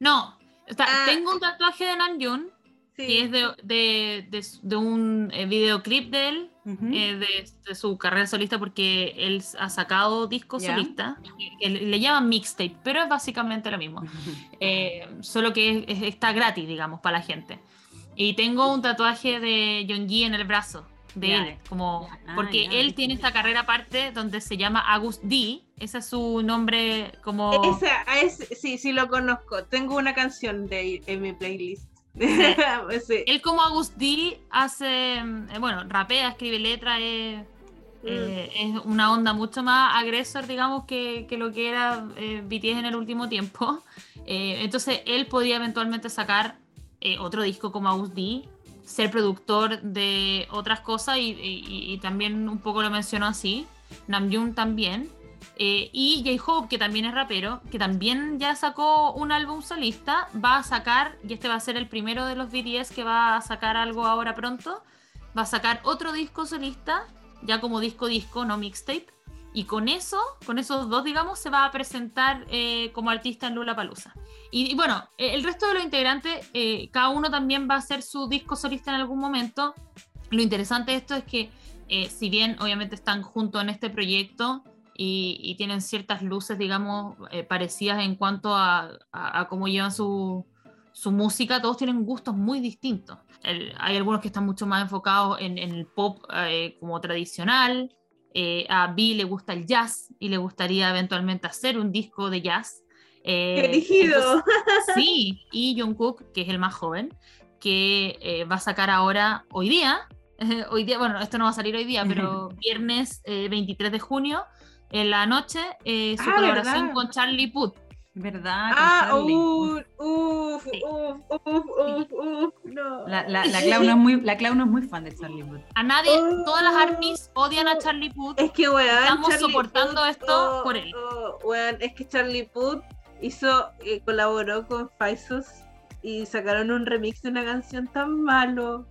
No. o sea, Ah. Tengo un tatuaje de Namjoon sí. que es de, de, de, de un eh, videoclip de él, Ujú. eh, de, de su carrera solista, porque él ha sacado discos Ya. solista, que le, llaman mixtape, pero es básicamente lo mismo. Eh, solo que es- es- está gratis, digamos, para la gente. Y tengo un tatuaje de Yoongi en el brazo de Ya. él, como Ya. Ah, porque él tiene esta carrera aparte donde se llama August D, ese es su nombre como Esa, a ese- sí, sí lo conozco. Tengo una canción de en mi playlist. Sí. él como August D hace, eh, bueno, rapea, escribe letras, es, Mm. eh, es una onda mucho más agresor, digamos, que, que lo que era eh, BTS en el último tiempo. Eh, entonces él podría eventualmente sacar otro disco como August D, ser productor de otras cosas y, y- y también un poco lo mencionó así, Namjoon también. Eh, y J-Hope, que también es rapero, que también ya sacó un álbum solista, va a sacar, y este va a ser el primero de los BTS que va a sacar algo ahora pronto, va a sacar otro disco solista, ya como disco disco, no mixtape, y con eso, con esos dos, digamos, se va a presentar eh, como artista en Lollapalooza. Y, y bueno, eh, el resto de los integrantes, eh, cada uno también va a hacer su disco solista en algún momento. Lo interesante de esto es que, si bien obviamente están juntos en este proyecto y, y tienen ciertas luces, digamos, eh, parecidas en cuanto a, a- a cómo llevan su, su música, todos tienen gustos muy distintos. El- hay algunos que están mucho más enfocados en, en el pop eh, como tradicional. eh, a Vi le gusta el jazz y le gustaría eventualmente hacer un disco de jazz. Eh, rígido. entonces- Sí, y Jungkook, que es el más joven, que eh, va a sacar ahora, hoy día, hoy día, bueno, esto no va a salir hoy día, pero viernes eh, 23 de junio, en la noche, eh, su Ah, colaboración ¿verdad? con Charlie Puth. ¿Verdad? Ah, Charlie. uf, uf, Sí. uf, uf, uf, uf, no. La, la, la, Clau no es muy, la Clau no es muy fan de Charlie Puth. A nadie, Oh. todas las armies odian a Charlie Puth. Es que, weón, Estamos Charlie soportando Puth, esto oh, por él. oh, weón, es que Charlie Puth hizo, eh, colaboró con Faisos y sacaron un remix de una canción tan malo.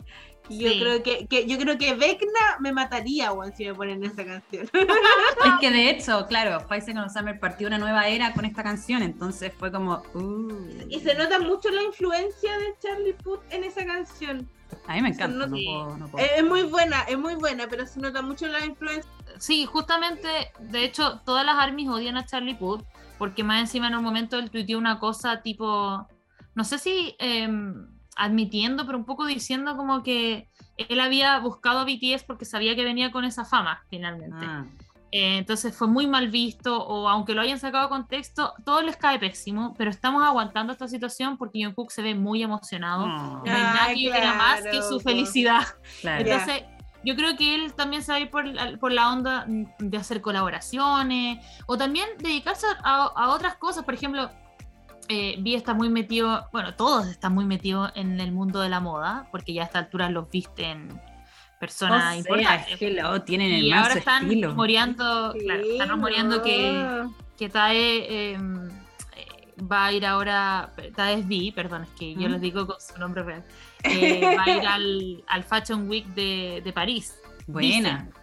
Y yo Sí. creo que, que- yo creo que Vecna me mataría, weón, si me ponen esa canción. Es que de hecho, claro, Pfizer con Summer partió una nueva era con esta canción, entonces fue como. uh. y se nota mucho la influencia de Charlie Puth en esa canción. A mí me encanta, no- puedo, no puedo. Es, es muy buena, es muy buena, pero se nota mucho la influencia. Sí, justamente, de hecho, todas las armies odian a Charlie Puth, porque más encima en un momento él tuiteó una cosa tipo, no sé si em, admitiendo, pero un poco diciendo como que él había buscado a BTS porque sabía que venía con esa fama, finalmente. Ah, Eh, entonces fue muy mal visto, o aunque lo hayan sacado de contexto, todo les cae pésimo, pero estamos aguantando esta situación porque Jungkook se ve muy emocionado. No. No hay nada Ah, que yo quiera más claro, que su felicidad. Claro. Entonces, yo creo que él también se va a ir por, la- por la onda de hacer colaboraciones o también dedicarse a, a otras cosas. Por ejemplo, eh, Vi está muy metido, bueno, todos están muy metidos en el mundo de la moda, porque ya a esta altura los visten personas O sea, importantes. que tienen el Y manso ahora están estilo. rumoreando, claro, están rumoreando que, no. que Tae eh, eh, va a ir ahora, Tae es Vi, perdón, es que yo les digo con su nombre real, eh, va a ir al, al Fashion Week de, de París. Buena. dicen.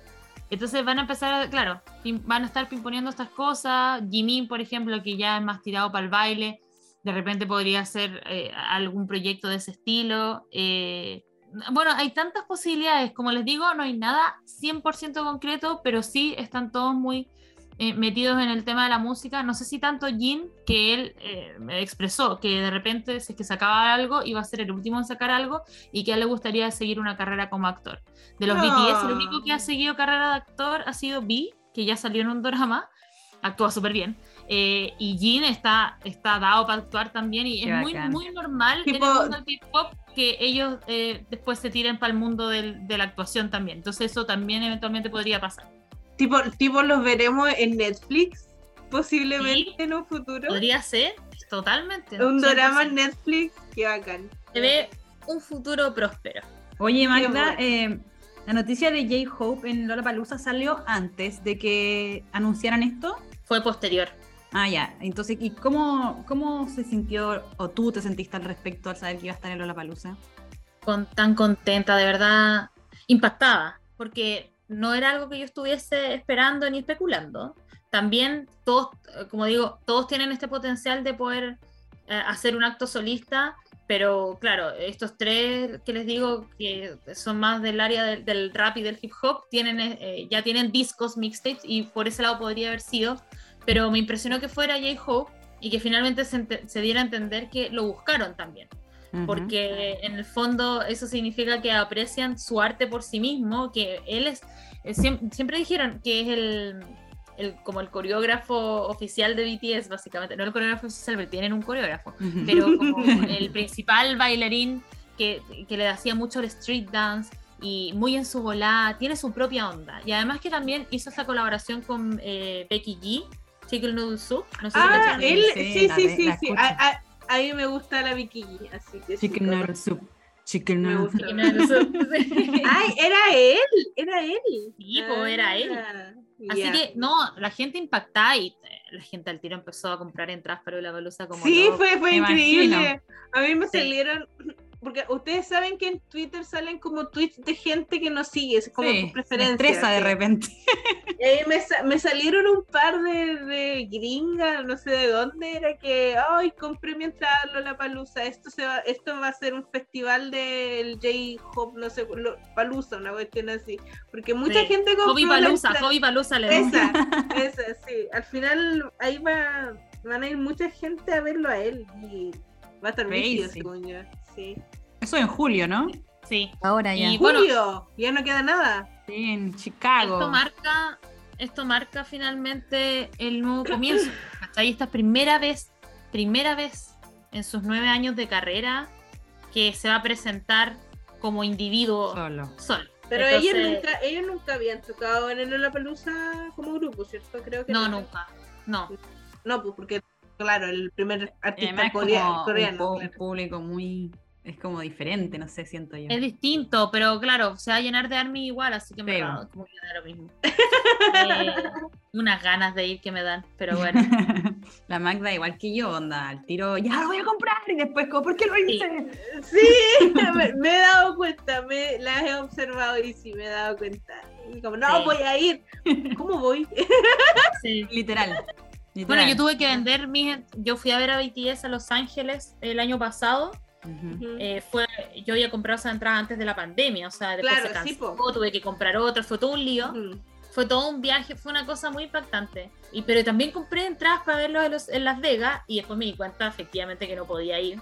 Entonces van a empezar, a- claro, van a estar pimponeando estas cosas. Jimin, por ejemplo, que ya es más tirado para el baile, de repente podría hacer eh, algún proyecto de ese estilo. eh, bueno, hay tantas posibilidades, como les digo, no hay nada 100% concreto, pero sí están todos muy eh, metidos en el tema de la música. No sé si tanto Jin, que él eh, me expresó que de repente si es que sacaba algo, iba a ser el último en sacar algo y que a él le gustaría seguir una carrera como actor. De los Ah. BTS, el único que ha seguido carrera de actor ha sido V, que ya salió en un drama, actúa súper bien. Eh, y Jin está, está dado para actuar también y Qué es muy, bacán. muy normal Tipo- en el mundo del K-pop que ellos eh, después se tiren para el mundo del- de la actuación también. Entonces eso también eventualmente podría pasar. Tipo, tipo los veremos en Netflix, posiblemente Sí. en un futuro. Podría ser, totalmente. Un 100%. drama en Netflix, qué bacán. Se ve un futuro próspero. Oye, Magda, eh, la noticia de J-Hope en Lollapalooza salió antes de que anunciaran esto. Fue posterior. Ah, ya. Entonces, ¿y cómo, cómo se sintió o tú te sentiste al respecto al saber que iba a estar en Lollapalooza? con, tan contenta, de verdad, impactada, porque no era algo que yo estuviese esperando ni especulando. También todos, como digo, todos tienen este potencial de poder eh, hacer un acto solista, pero claro, estos tres que les digo que son más del área del, del rap y del hip hop, tienen, eh, ya tienen discos, mixtapes, y por ese lado podría haber sido, pero me impresionó que fuera J-Hope y que finalmente se, se diera a entender que lo buscaron también Ujú. porque en el fondo eso significa que aprecian su arte por sí mismo, que él es, eh, siem- siempre, dijeron que es el, el- como el coreógrafo oficial de BTS, básicamente, no el coreógrafo oficial, pero tienen un coreógrafo, Ujú. pero como el principal bailarín que, que le hacía mucho el street dance y muy en su volada, tiene su propia onda. Y además que también hizo esta colaboración con eh, Becky G, Chicken Noodle Soup, no sé si Ah, cacharon. él, Sí, sí, sí, sí, la. A, a- a mí me gusta la G, así que sí, Chicken noodle soup. Chicken noodle gusta. Chicken Noodle Soup. Ay, era él, era él. Sí, po, era él. Ah, Así ya. que, no, la gente impactada y eh, la gente al tiro empezó a comprar entradas para la baluza como Sí, loco. fue, fue me increíble. imagino. A mí me Sí. salieron, porque ustedes saben que en Twitter salen como tweets de gente que no sigue, es como Sí, me preferencia. estresa de repente. Y ahí me, sa- me salieron un par de, de gringas, no sé de dónde era, que, ay, compré mi entrada la palusa, esto, se va, esto va a ser un festival del J-Hop, no sé, lo- Palusa, una cuestión así. Porque mucha Sí. gente compró Hobby Palusa, Hobby Palusa le. Esa, esa, sí. Al final ahí va, van a ir mucha gente a verlo a él y va a estar rígido, según yo. Sí. Eso en julio, ¿no? Sí. Ahora ya. Y bueno- Julio, ya no queda nada. Sí, en Chicago. Esto marca, esto marca finalmente el nuevo comienzo. ¿cachai? Esta es primera vez, primera vez en sus nueve años de carrera que se va a presentar como individuo Solo. solo. Pero Entonces- ellos nunca, ellos nunca habían tocado en el Lollapalooza como grupo, ¿cierto? Creo que No, nunca. No. No, pues porque, claro, el primer artista un, coreano. po- claro. público muy... Es como diferente, no sé, siento yo. Es distinto, pero claro, se va a llenar de army igual, así que me Sí, como que da lo mismo. Eh, unas ganas de ir que me dan, pero bueno. La Magda, igual que yo, onda, al tiro, ya lo voy a comprar y después, como, ¿por qué lo hice? Sí, me, me he dado cuenta, me las he observado y sí me he dado cuenta. Y como, no, Sí. voy a ir. ¿Cómo voy? Sí. Literal. Bueno, yo tuve que vender mis. Yo fui a ver a BTS a Los Ángeles el año pasado. Eh, fue, yo había comprado esa entrada antes de la pandemia, o sea, después Claro, se sí, canceló, po. tuve que comprar otra, fue todo un lío. Fue todo un viaje, fue una cosa muy impactante. Y, pero también compré entradas para verlos en, los- en Las Vegas y después me di cuenta efectivamente que no podía ir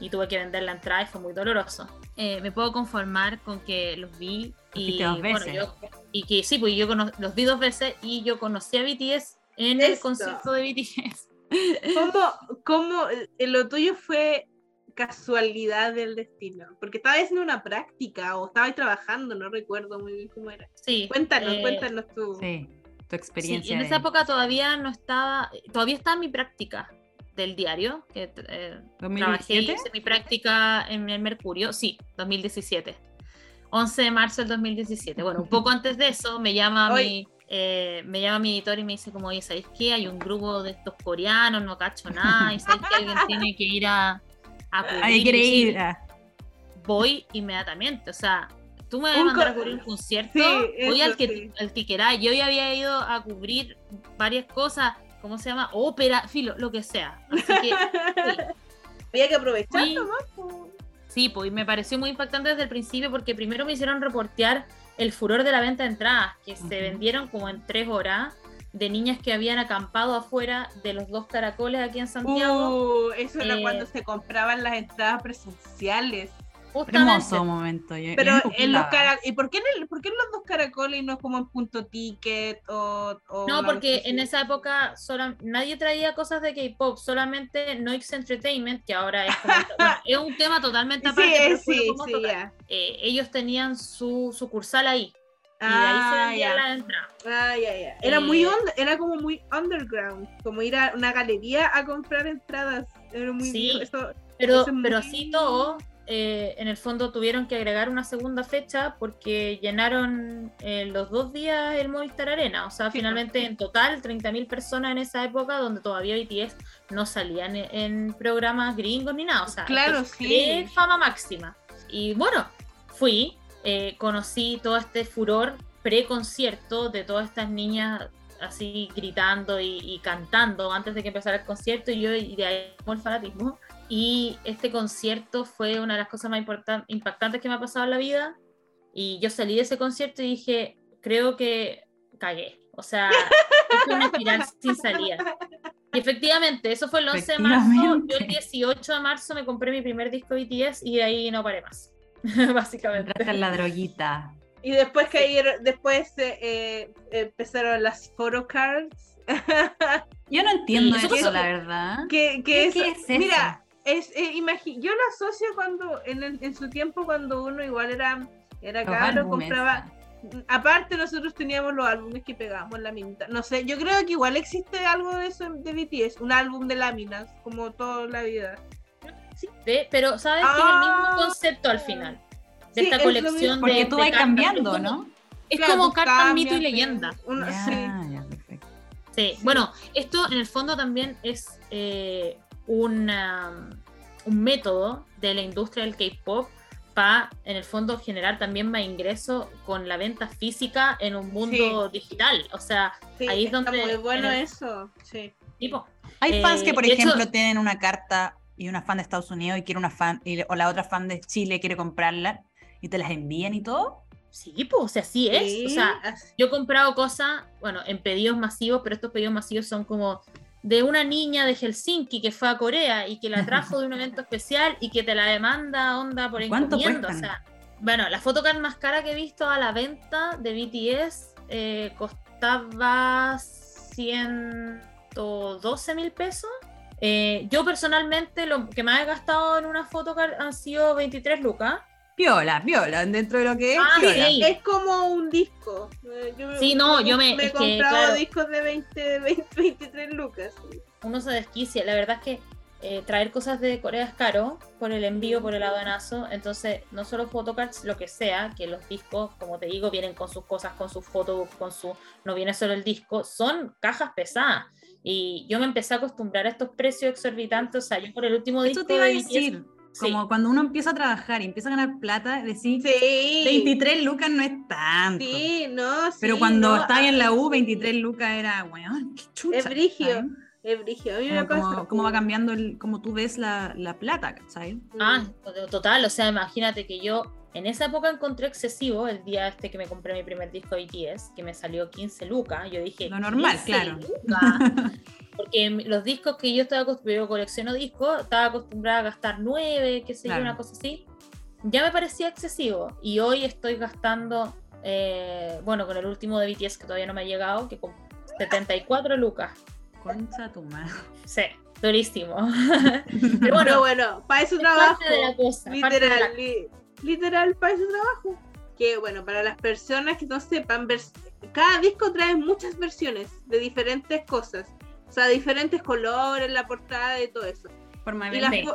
y tuve que vender la entrada y fue muy doloroso. Eh, me puedo conformar con que los vi y dos bueno, veces. yo y que sí, pues yo los vi dos veces y yo conocí a BTS en el concierto de BTS. ¿Cómo, cómo lo tuyo fue casualidad del destino? Porque estabas haciendo una práctica o estabas trabajando, no recuerdo muy bien cómo era. Sí. Cuéntanos, eh, cuéntanos tú. Sí, tu Sí, experiencia. en de- esa época todavía no estaba, todavía estaba en mi práctica del diario, que eh, trabajé y ¿2017? hice mi práctica en el Mercurio, sí, 2017. 11 de marzo del 2017. Bueno, un poco antes de eso me llama Hoy- mi eh, me llama mi editor y me dice como, oye, ¿sabéis qué? Hay un grupo de estos coreanos, no cacho nada, y sabéis que alguien tiene que ir a, a cubrir. Ahí quiere Y sí, ir. ah. Voy inmediatamente, o sea, tú me vas a mandar a cubrir un concierto, Sí, voy al que, sí. al que queráis. Yo ya había ido a cubrir varias cosas, ¿cómo se llama? Ópera, filo, lo que sea. Así que sí. Había que aprovechar Sí. pues y me pareció muy impactante desde el principio porque primero me hicieron reportear el furor de la venta de entradas, que se vendieron como en tres horas de niñas que habían acampado afuera de los dos caracoles aquí en Santiago. Uh, eso era Eh, cuando se compraban las entradas presenciales. Justamente. Hermoso momento. yo- Pero en los ¿y por qué en, el- por qué en los dos caracoles y no como en punto ticket o, o No, porque en esa época sola- nadie traía cosas de K-pop, solamente Noix Entertainment, que ahora es, como- bueno, es un tema totalmente Sí, aparte, sí, como sí, total. ya. Eh, ellos tenían su sucursal ahí y de ahí se Ah, vendía ya. la entrada. Ah, ya, ya. Era muy Eh, und- era como muy underground, como ir a una galería a comprar entradas. Era muy Sí. eso- Pero, Eso es pero muy- así todo, eh, en el fondo tuvieron que agregar una segunda fecha porque llenaron eh, los dos días el Movistar Arena. O sea, Sí, finalmente en total 30.000 personas en esa época donde todavía BTS no salían en, en programas gringos ni nada. O sea, Claro, sí. fama máxima. Y bueno, fui, eh, conocí todo este furor pre-concierto de todas estas niñas así gritando y, y cantando antes de que empezara el concierto y yo y de ahí como el fanatismo y este concierto fue una de las cosas más importan- impactantes que me ha pasado en la vida y yo salí de ese concierto y dije creo que cagué o sea es una espiral sin salida y efectivamente eso fue el 11 de marzo yo el 18 de marzo me compré mi primer disco BTS y de ahí no paré más básicamente Entraste en la droguita. Y después cayeron, después eh, eh, empezaron las photocards. Yo no entiendo Sí, eso, eso- la verdad. que, que ¿Qué- eso- qué es eso? Mira, es, eh, imagi- yo lo asocio cuando, en, el- en su tiempo, cuando uno igual era, era Los álbumes. compraba. Aparte, nosotros teníamos los álbumes que pegábamos en la minita. No sé, yo creo que igual existe algo de eso de BTS, un álbum de láminas, como toda la vida. Sí, de- pero sabes que es el mismo Ah. concepto al final de Sí, esta colección de Porque tú de vas cartas, cambiando, es como- ¿no? Es Claro, como cartas, mito y leyenda. uno- Ya, sí. ya, perfecto. Sí, bueno, esto en el fondo también es eh, una- un método de la industria del K-pop para, en el fondo, generar también más ingresos con la venta física en un mundo digital. O sea, Sí, Ahí es está donde- muy bueno el- eso. Sí. tipo, Hay Eh, fans que, por hecho- ejemplo, tienen una carta y una fan de Estados Unidos y quiere una fan, y- o la otra fan de Chile quiere comprarla y te las envían y todo. sí, pues, o sea, así es. Sí, O sea, yo he comprado cosas, bueno, en pedidos masivos, pero estos pedidos masivos son como de una niña de Helsinki que fue a Corea y que la trajo de un evento especial y que te la demanda onda por ¿Cuánto encomienda. O sea, bueno, la photocard más cara que he visto a la venta de BTS eh, costaba 112 mil pesos. Eh, yo personalmente lo que más he gastado en una photocard han sido 23 lucas. Piola, piola, dentro de lo que es. Ah, sí. Es como un disco. Eh, Yo Sí, no, yo me- me comprado claro. discos de 20, 20, 23 lucas. uno se desquicia. La verdad es que eh, traer cosas de Corea es caro por el envío, por el aduanazo. Entonces, no solo photocards, lo que sea, que los discos, como te digo, vienen con sus cosas, con sus fotos, con su. No viene solo el disco, son cajas pesadas. Y yo me empecé a acostumbrar a estos precios exorbitantes. O sea, yo por el último disco. Esto te iba a de Sí, como cuando uno empieza a trabajar y empieza a ganar plata, decir Sí. 23 lucas no es tanto. Sí, no, sí. Pero cuando no, estaba en la U, ah, 23 lucas era, weón, qué chucha. Es. ¿cachai? Es brígido. A mí me Como, cómo va cambiando el, como tú ves la, la plata, ¿cachai? Mm. Ah, total, o sea, imagínate que yo en esa época encontré excesivo el día este que me compré mi primer disco de BTS, que me salió 15 lucas. Yo dije, Lo normal, 15 claro. lucas. Porque los discos que yo estaba yo colecciono discos, estaba acostumbrada a gastar 9, qué sé Claro. yo, una cosa así. Ya me parecía excesivo. Y hoy estoy gastando eh, bueno, con el último de BTS que todavía no me ha llegado, que con 74 lucas. Concha tu madre. Sí, durísimo. Pero Pero bueno, bueno, para eso es trabajo. parte de la cosa. parte de la- Literal, li- literal, para eso trabajo. Que bueno, para las personas que no sepan, cada disco trae muchas versiones de diferentes cosas. O sea, diferentes colores, la portada y todo eso. Y las vender.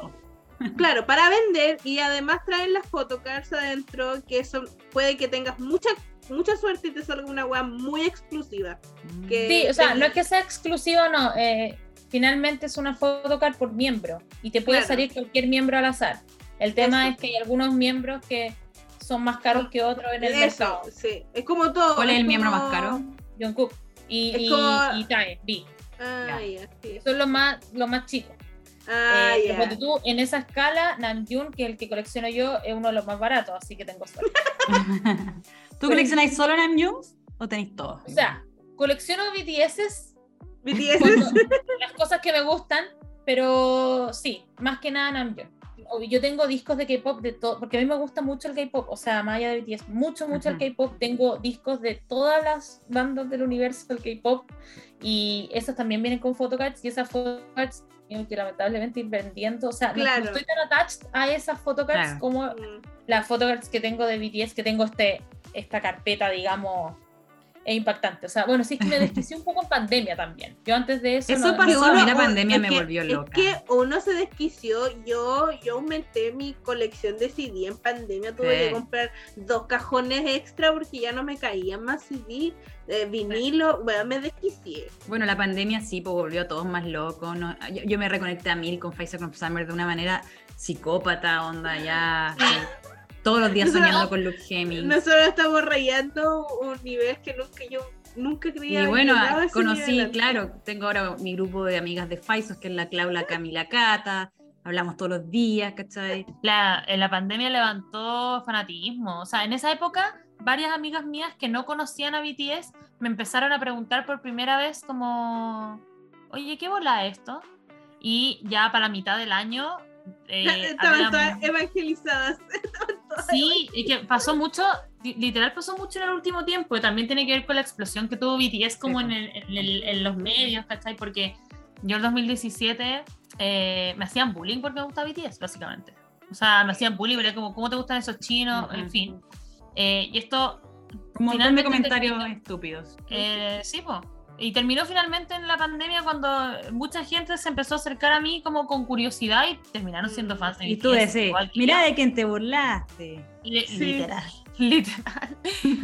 Claro, para vender y además traen las photocards adentro, que eso puede que tengas mucha mucha suerte y te salga una weá muy exclusiva. Mm. que- Sí, o sea, no es que sea exclusivo, no. eh, finalmente es una photocard por miembro y te puede Claro. salir cualquier miembro al azar. El tema Eso. es que hay algunos miembros que son más caros que otros en el Eso, mercado. sí. Es como todo. ¿Cuál es el miembro como- más caro? Jungkook y, Es y, como- y Tae, B. Ah, sí. Son los más, los más chicos. Ah, Eh, ponte tú, en esa escala, Namjoon, que es el que colecciono yo, es uno de los más baratos, así que tengo suerte. ¿Tú coleccionáis solo Namjoons o tenéis todos? O sea, colecciono BTS, BTS. las cosas que me gustan, pero sí, más que nada Namjoon. Yo tengo discos de K-pop de todo, porque a mí me gusta mucho el K-pop, o sea, más allá de BTS, mucho, mucho el Ujú. K-pop. Tengo discos de todas las bandas del universo del K-pop y esas también vienen con photocards y esas photocards tengo que lamentablemente ir vendiendo. O sea, no- no, Claro. estoy tan attached a esas photocards Claro. como Mm. las photocards que tengo de BTS, que tengo este, esta carpeta, digamos, es impactante. O sea, bueno, sí es que me desquicié un poco en pandemia también. Yo antes de eso... Eso no- pasó, no- a mí la pandemia me que- volvió loca. Es que uno se desquició. Yo, yo aumenté mi colección de CD en pandemia. Tuve Sí. que comprar dos cajones extra porque ya no me caían más CD, eh, vinilo. Bueno, me desquicié. Bueno, la pandemia sí pues, volvió a todos más locos. ¿no? Yo, yo me reconecté a Mil con Pfizer con Summer de una manera psicópata, onda, ya. Todos los días Eso no- soñando con Luke Hemming. Nosotros estamos rayando un nivel que nunca yo nunca creía. Y bueno, conocí, claro, tengo ahora mi grupo de amigas de Pfizer, que es la Claula Camila Cata. Hablamos todos los días, ¿cachai? La, en la pandemia levantó fanatismo. O sea, en esa época, varias amigas mías que no conocían a BTS me empezaron a preguntar por primera vez como, oye, ¿qué bola es esto? Y ya para la mitad del año... eh, Estaban todas evangelizadas. Sí, y que pasó mucho, li- literal pasó mucho en el último tiempo. y También tiene que ver con la explosión que tuvo BTS como en, el- en el- en los medios, ¿cachai? Porque yo en 2017 eh, me hacían bullying porque me gustaba BTS, básicamente. O sea, me hacían bullying, era como, ¿cómo te gustan esos chinos? Ujú. En fin. Eh, y esto, Un montón de comentarios estúpidos. eh, sí, po. Y terminó finalmente en la pandemia cuando mucha gente se empezó a acercar a mí como con curiosidad y terminaron siendo fans de Y tú decís, yo. de quién te burlaste. Le- Sí. Literal. Literal.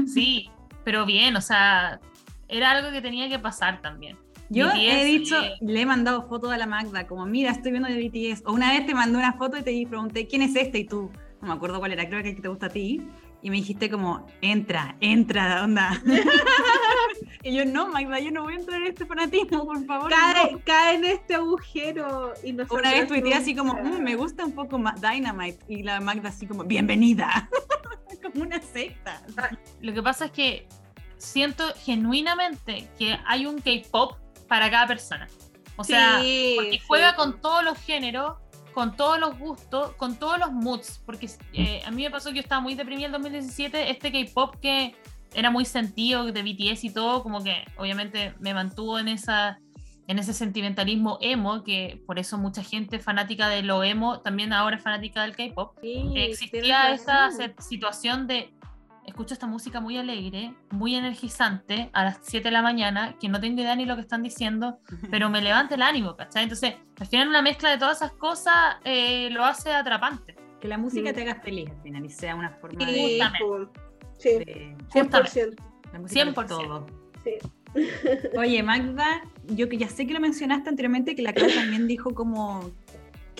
Sí, pero bien, o sea, era algo que tenía que pasar también. Yo BTS, he dicho, eh, le he mandado fotos a la Magda, como mira, estoy viendo de BTS. O una vez te mandé una foto y te pregunté, ¿quién es este? Y tú, no me acuerdo cuál era, creo que el que te gusta a ti. Y me dijiste como, entra, entra, onda. y yo, no, Magda, yo no voy a entrar en este fanatismo, por favor. Cae, no". cae en este agujero. Y Una vez tuiteé así como. "Mm, me gusta un poco más Dynamite. Y la Magda así como, bienvenida. como una secta. Lo que pasa es que siento genuinamente que hay un K-pop para cada persona. O sea, Sí, porque sí. juega con todos los géneros, con todos los gustos, con todos los moods. Porque eh, a mí me pasó que yo estaba muy deprimida en 2017. Este K-pop que era muy sentido de BTS y todo, como que obviamente me mantuvo en esa en ese sentimentalismo emo, que por eso mucha gente fanática de lo emo también ahora es fanática del K-pop. Sí, Existía esa situación de escucho esta música muy alegre, muy energizante a las 7 de la mañana, que no tengo idea ni lo que están diciendo, pero me levanta el ánimo, ¿cachai? Entonces, al final una mezcla de todas esas cosas eh, lo hace atrapante. Que la música te haga feliz al final y sea una forma Sí, de, Justamente. Sí, de- 100%. la música lo es 100%. todo. Sí. Oye, Magda, yo que ya sé que lo mencionaste anteriormente, que la Clau también dijo como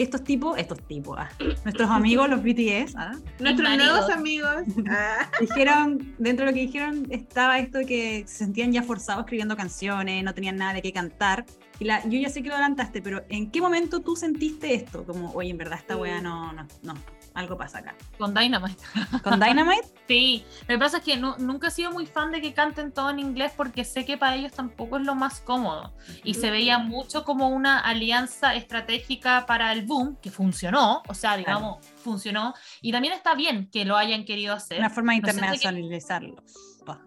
que estos tipos, estos tipos, ah, nuestros amigos, los BTS, ah, Nuestros maridos. nuevos amigos. ah, dijeron, dentro de lo que dijeron estaba esto de que se sentían ya forzados escribiendo canciones, no tenían nada de qué cantar. Y la, yo ya sé que lo adelantaste, pero ¿en qué momento tú sentiste esto? Como, oye, en verdad esta Mm. no, no. Algo pasa acá. Con Dynamite. ¿Con Dynamite? Sí, lo que pasa es que nu- nunca he sido muy fan de que canten todo en inglés porque sé que para ellos tampoco es lo más cómodo. Y se veía mucho como una alianza estratégica para el boom, que funcionó, o sea, digamos, funcionó. Y también está bien que lo hayan querido hacer. Una forma de No sé internacionalizarlo.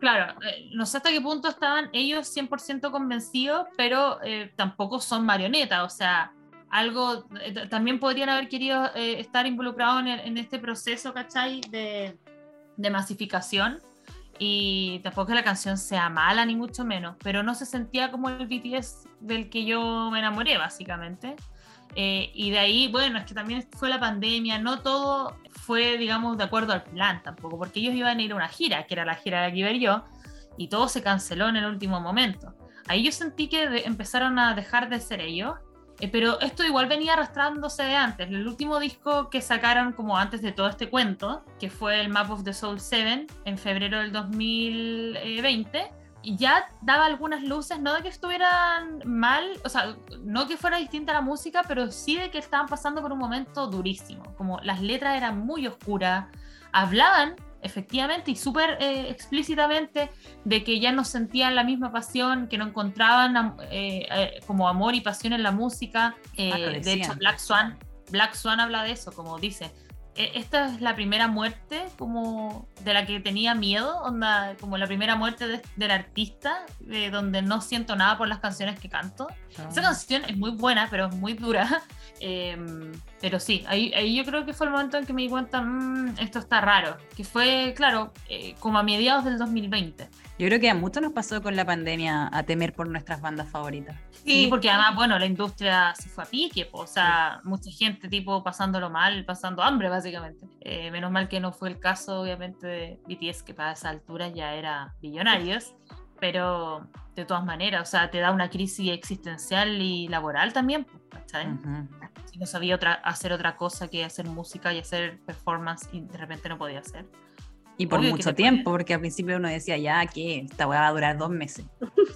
Claro, eh, no sé hasta qué punto estaban ellos 100% convencidos, pero eh, tampoco son marionetas, o sea, algo, eh, también podrían haber querido eh, estar involucrados en, este proceso, ¿cachai? De, de masificación. Y tampoco que la canción sea mala, ni mucho menos, pero no se sentía como el BTS del que yo me enamoré, básicamente. Eh, y de ahí, bueno, es que también fue la pandemia, no todo fue, digamos, de acuerdo al plan tampoco, porque ellos iban a ir a una gira, que era la gira de Aquí Yo, y todo se canceló en el último momento. Ahí yo sentí que empezaron a dejar de ser ellos, eh, pero esto igual venía arrastrándose de antes. El último disco que sacaron como antes de todo este cuento, que fue el Map of the Soul 7 en febrero del 2020, y ya daba algunas luces, no de que estuvieran mal, o sea, no que fuera distinta la música, pero sí de que estaban pasando por un momento durísimo. Como las letras eran muy oscuras, hablaban efectivamente y súper eh, explícitamente de que ya no sentían la misma pasión, que no encontraban eh, eh, como amor y pasión en la música. De hecho, Black Swan, Black Swan habla de eso, como dice. "E- Esta es la primera muerte como de la que tenía miedo, onda, como la primera muerte de- del artista, de donde no siento nada por las canciones que canto. Esa canción es muy buena, pero es muy dura. Em, pero sí, ahí, ahí yo creo que fue el momento en que me di cuenta, "Mm, esto está raro. Que fue, claro, eh, como a mediados del 2020. Yo creo que a muchos nos pasó con la pandemia a temer por nuestras bandas favoritas. Sí, porque además, bueno, la industria se fue a pique, po, o sea, mucha gente tipo pasándolo mal, pasando hambre básicamente. Eh, menos mal que no fue el caso, obviamente, de BTS, que para esa altura ya era billonarios, pero de todas maneras, o sea, te da una crisis existencial y laboral también, po, ¿cachai? Ujú. Si no sabía otra, hacer otra cosa que hacer música y hacer performance y de repente no podía hacer. Y por Obvio mucho tiempo, porque al principio uno decía, ya, que esta weá va a durar dos meses.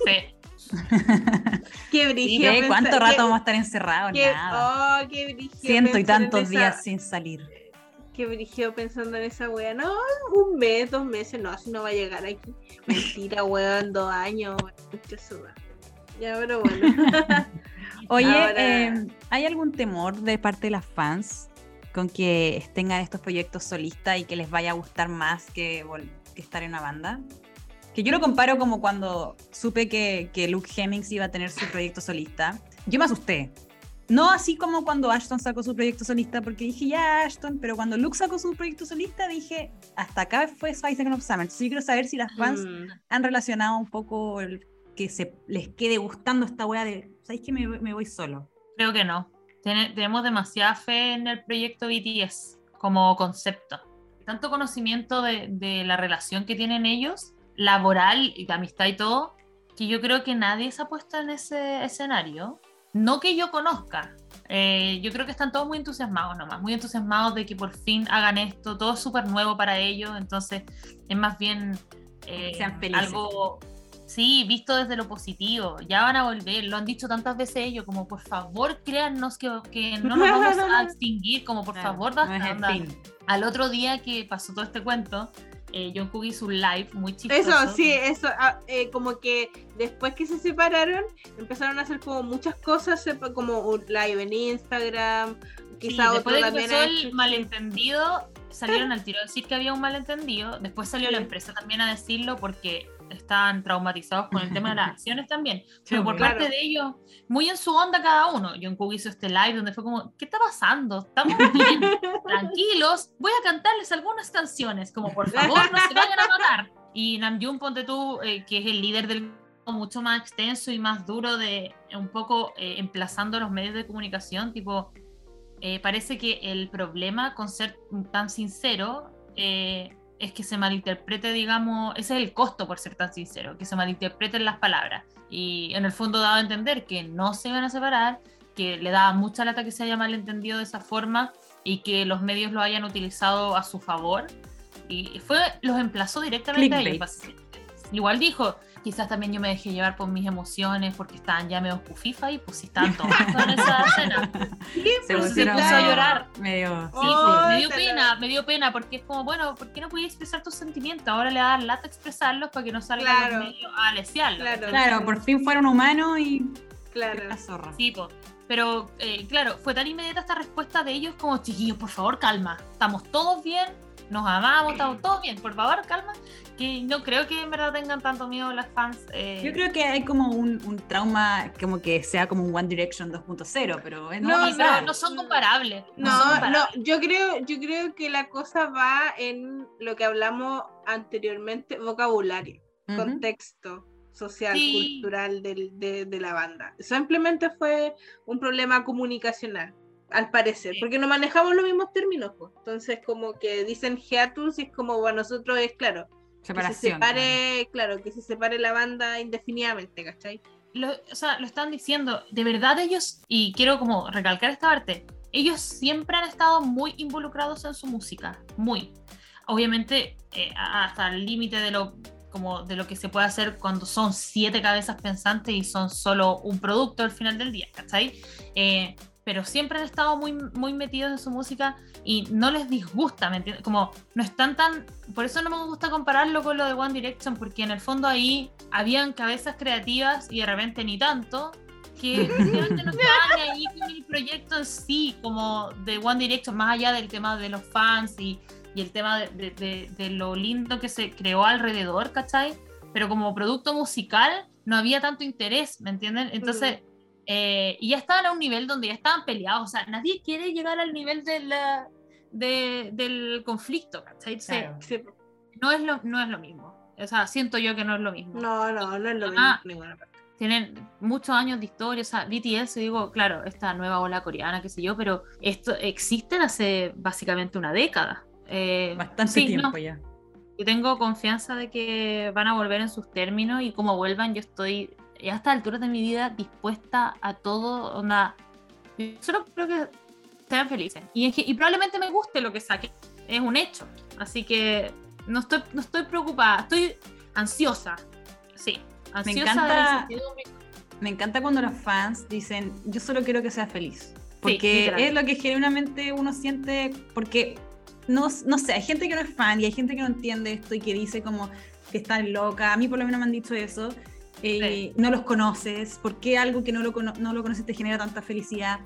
Sí, Qué ¿Y brígido. qué? pensar- ¿Cuánto qué- rato vamos a estar encerrados? qué- Nada. oh, qué Ciento y tantos esa- días sin salir. Qué brígido pensando en esa wea. No, un mes, dos meses, no, así no va a llegar aquí. Mentira, weón, dos años. weón. Ya, pero bueno. Oye, Ahora- eh, ¿hay algún temor de parte de las fans con que tengan estos proyectos solistas y que les vaya a gustar más que, que estar en una banda? Que yo lo comparo como cuando supe que, que Luke Hemmings iba a tener su proyecto solista. Yo me asusté. No así como cuando Ashton sacó su proyecto solista, porque dije, ya Ashton, pero cuando Luke sacó su proyecto solista, dije, hasta acá fue Five Seconds of Summer. Entonces yo quiero saber si las fans Mm. han relacionado un poco el que se les quede gustando esta weá de, ¿sabéis que me, voy- me voy solo? creo que no. Tiene- tenemos demasiada fe en el proyecto BTS como concepto. Tanto conocimiento de, de la relación que tienen ellos, laboral y de amistad y todo, que yo creo que nadie se ha puesto en ese escenario. No que yo conozca. Eh, yo creo que están todos muy entusiasmados nomás, muy entusiasmados de que por fin hagan esto, todo es súper nuevo para ellos, entonces es más bien eh, Sean algo, sí, visto desde lo positivo, ya van a volver, lo han dicho tantas veces ellos, como por favor créannos que, que no nos vamos a extinguir, como por Claro, favor, no basta, fin. Al otro día que pasó todo este cuento, eh, Jungkook hizo un live muy chistoso. Eso, sí, eso, ah, eh, como que después que se separaron, empezaron a hacer como muchas cosas, como un live en Instagram, Sí, quizá después otro de que también ha el malentendido, salieron al tiro a decir que había un malentendido. Después salió la Sí. empresa también a decirlo porque estaban traumatizados con el tema de las acciones también. Pero por claro. parte de ellos, muy en su onda cada uno. Jungkook hizo este live donde fue como, ¿qué está pasando? Estamos bien, tranquilos. Voy a cantarles algunas canciones, como por favor no se vayan a matar. Y Namjoon, ponte tú, eh, que es el líder del grupo, mucho más extenso y más duro de un poco eh, emplazando los medios de comunicación, tipo, eh, parece que el problema con ser tan sincero eh, es que se malinterprete, digamos, ese es el costo por ser tan sincero, que se malinterpreten las palabras. Y en el fondo daba a entender que no se iban a separar, que le daba mucha lata que se haya malentendido de esa forma y que los medios lo hayan utilizado a su favor. Y fue, los emplazó directamente a ellos. Clickbait. Igual dijo quizás también yo me dejé llevar por mis emociones porque estaban ya medio pufifa y pues sí estaban todos en esa escena. Se Pero se puso a llorar. Medio. Sí, Oh, pues, me dio te pena, me dio pena porque es como, bueno, ¿por qué no podías expresar tus sentimientos? Ahora le das lata expresarlos para que no salgan Claro. los medios a lesearlo. Claro. Claro, por fin fueron humanos y. Claro. La zorra. Sí, po. Pero eh, claro, fue tan inmediata esta respuesta de ellos como, chiquillos, por favor, calma. Estamos todos bien, nos amamos, estamos todos bien, por favor, calma. Que no creo que en verdad tengan tanto miedo las fans. eh, Yo creo que hay como un, un trauma, como que sea como un One Direction 2.0, pero es No, no, no, pero no son comparables. No, son No, no, comparables. yo creo, yo creo que la cosa va en lo que hablamos anteriormente, vocabulario, contexto social, Sí. cultural del- de, de la banda. Simplemente fue un problema comunicacional, al parecer, Sí. porque no manejamos los mismos términos. pues. Entonces, como que dicen hiatus y es como para nosotros es claro, que se Separación. separe, claro, que se separe la banda indefinidamente, ¿cachai? lo, o sea, lo están diciendo, de verdad ellos, y quiero como recalcar esta parte, ellos siempre han estado muy involucrados en su música, muy. Obviamente eh, hasta el límite de lo, como de lo que se puede hacer cuando son siete cabezas pensantes y son solo un producto al final del día, ¿cachai? Eh, pero siempre han estado muy, muy metidos en su música y no les disgusta, ¿me entiendes? Como no están tan... Por eso no me gusta compararlo con lo de One Direction, porque en el fondo ahí habían cabezas creativas y de repente ni tanto, que efectivamente no estaban ahí con el proyecto en sí, como de One Direction, más allá del tema de los fans y, y el tema de, de- de- de lo lindo que se creó alrededor, ¿cachai? Pero como producto musical no había tanto interés, ¿me entienden? Entonces... Eh, y ya estaban a un nivel donde ya estaban peleados, o sea, nadie quiere llegar al nivel de la- de- del conflicto, ¿cachai? Se- Claro. No, es lo, no es lo mismo, o sea, siento yo que no es lo mismo. No, no, no es lo mismo. Ah. ninguna parte. Tienen muchos años de historia, o sea, BTS, digo, claro, esta nueva ola coreana, qué sé yo, pero esto existen hace básicamente una década. Eh, Bastante sí, tiempo no, ya. yo tengo confianza de que van a volver en sus términos y como vuelvan, yo estoy a esta altura de mi vida dispuesta a todo. Onda, yo solo creo que sean felices y, y probablemente me guste lo que saquen, es un hecho. Así que no estoy, no estoy preocupada, estoy ansiosa. Sí, ansiosa. encanta- de la incertidumbre. Me encanta cuando los fans dicen, yo solo quiero que sea feliz. Porque literal. es lo que genuinamente uno siente, porque no, no sé, hay gente que no es fan y hay gente que no entiende esto y que dice como que están loca. A mí por lo menos me han dicho eso. Eh, No los conoces, ¿por qué algo que no lo, no lo conoces te genera tanta felicidad?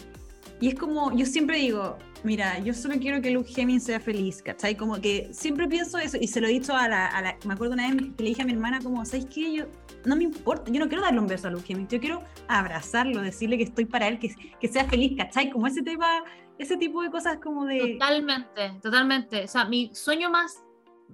Y es como, yo siempre digo, mira, yo solo quiero que Luke Hemmings sea feliz, ¿cachai? Como que siempre pienso eso y se lo he dicho a la, a la- me acuerdo una vez que le dije a mi hermana como, ¿sabes qué? Yo, no me importa, yo no quiero darle un beso a Luke Hemmings, yo quiero abrazarlo, decirle que estoy para él, que, que sea feliz, ¿cachai? Como ese tema, ese tipo de cosas como de... Totalmente, totalmente. O sea, mi sueño más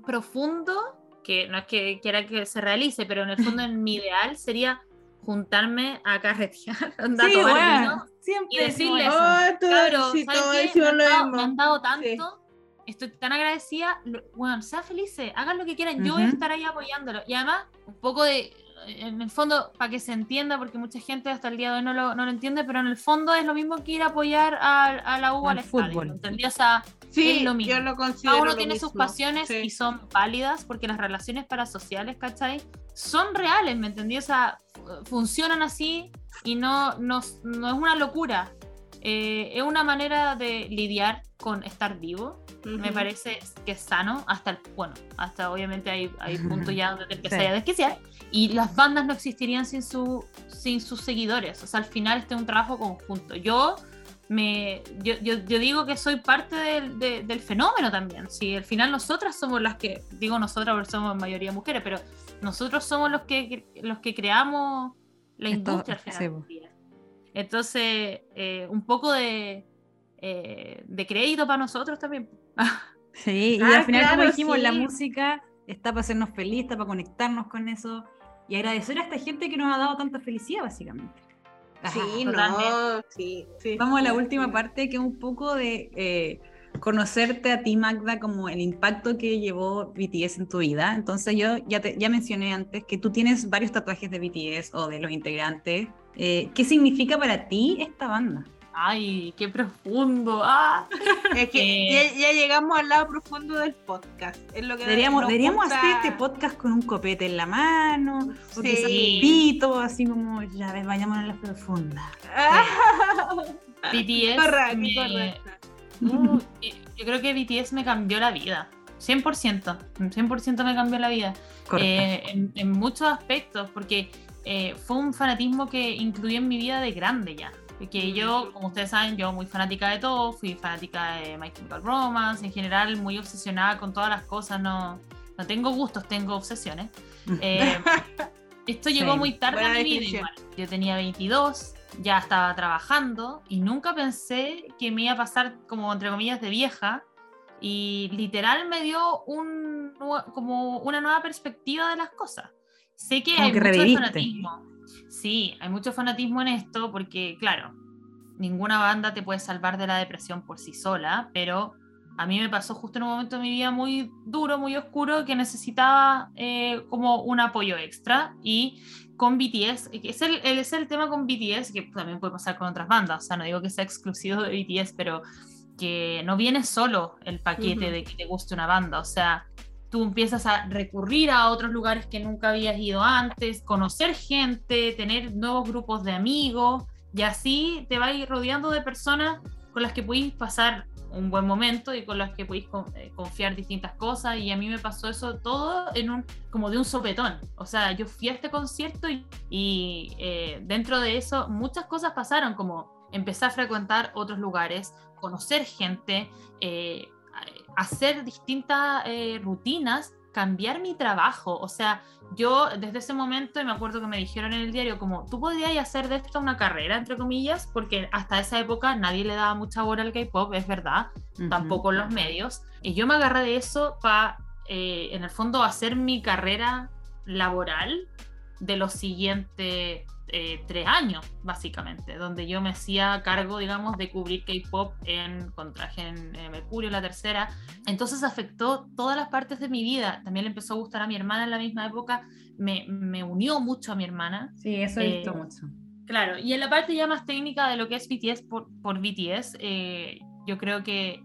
profundo, que no es que quiera que se realice, pero en el fondo en mi ideal sería juntarme a carretear, onda, Sí, tomar vino siempre y decirle eso. eso. Oh, me, han dado, mismo. me han dado Sí. tanto, estoy tan agradecida. Bueno, sean felices, hagan lo que quieran, yo voy a estar ahí apoyándolo. Y además, un poco de, en el fondo, para que se entienda, porque mucha gente hasta el día de hoy no lo, no lo entiende, pero en el fondo es lo mismo que ir a apoyar a, a la U Al fútbol. ¿entendí? O sea, Sí, es lo mismo. yo lo considero. cada uno lo tiene sus mismo. pasiones Sí. y son válidas porque las relaciones parasociales, ¿cachai? Son reales, ¿me entendí? O sea, fu- funcionan así y no, no, no es una locura. Eh, es una manera de lidiar con estar vivo. Me Ujú. parece que es sano. Hasta el, bueno, hasta obviamente hay, hay puntos ya donde te Sí. a desquiciar. Y las bandas no existirían sin, su, sin sus seguidores. O sea, al final este es un trabajo conjunto. Yo me yo, yo, yo digo que soy parte del, de- del fenómeno también. Si al final nosotras somos las que, digo nosotras porque somos en mayoría mujeres, pero nosotros somos los que los que creamos la Esto- industria al final sí. Entonces, eh, un poco de, eh, de crédito para nosotros también. Sí, y Ah, al final, como claro, dijimos, la música está para hacernos feliz, está para conectarnos con eso y agradecer a esta gente que nos ha dado tanta felicidad, básicamente. Ajá. Sí, totalmente. no, sí, sí. Vamos a la última sí. parte, que es un poco de eh, conocerte a ti, Magda, como el impacto que llevó BTS en tu vida. Entonces yo ya, te, ya mencioné antes que tú tienes varios tatuajes de BTS o de los integrantes. Eh, ¿Qué significa para ti esta banda? Ay, qué profundo. Ah. Es que Eh. ya, ya llegamos al lado profundo del podcast. Es lo que Deberíamos, deberíamos gusta. hacer este podcast con un copete en la mano, o Sí. pito, así como, ya ves, vayamos en la profunda. BTS. correcto, me- correcto. Uh, yo creo que BTS me cambió la vida. 100%. 100% me cambió la vida. Eh, en, en muchos aspectos, porque eh, fue un fanatismo que incluí en mi vida de grande ya. Que yo, como ustedes saben, yo muy fanática de todo, fui fanática de My Chemical Romance, en general muy obsesionada con todas las cosas, no, no tengo gustos, tengo obsesiones. Eh, esto llegó Sí. muy tarde a mi vida igual. Yo tenía 22, ya estaba trabajando y nunca pensé que me iba a pasar como entre comillas de vieja y literal me dio un, como una nueva perspectiva de las cosas. Sé que Como hay que mucho reviviste. fanatismo. Sí, hay mucho fanatismo en esto porque, claro, ninguna banda te puede salvar de la depresión por sí sola, pero a mí me pasó justo en un momento de mi vida muy duro, muy oscuro, que necesitaba eh, como un apoyo extra y con BTS, que es el, el- es el tema con BTS, que también puede pasar con otras bandas, o sea, no digo que sea exclusivo de BTS, pero que no viene solo el paquete de que te guste una banda, o sea, tú empiezas a recurrir a otros lugares que nunca habías ido antes, conocer gente, tener nuevos grupos de amigos, y así te vas rodeando de personas con las que podéis pasar un buen momento y con las que podéis eh, confiar distintas cosas y a mí me pasó eso todo en un como de un sopetón. O sea yo fui a este concierto y, eh, dentro de eso muchas cosas pasaron como empezar a frecuentar otros lugares conocer gente eh, hacer distintas eh, rutinas cambiar mi trabajo o sea yo desde ese momento, y me acuerdo que me dijeron en el diario, como tú podrías hacer de esto una carrera, entre comillas, porque hasta esa época nadie le daba mucha bola al K-pop, es verdad, tampoco en los medios. Y yo me agarré de eso para, en el fondo, hacer mi carrera laboral de los siguientes eh, tres años, básicamente, donde yo me hacía cargo, digamos, de cubrir K-pop en con traje en eh, Mercurio, la tercera. Entonces afectó todas las partes de mi vida. También le empezó a gustar a mi hermana en la misma época. Me, me unió mucho a mi hermana. Sí, eso he visto Eh, mucho. Claro, y en la parte ya más técnica de lo que es BTS por, por BTS, eh, yo creo que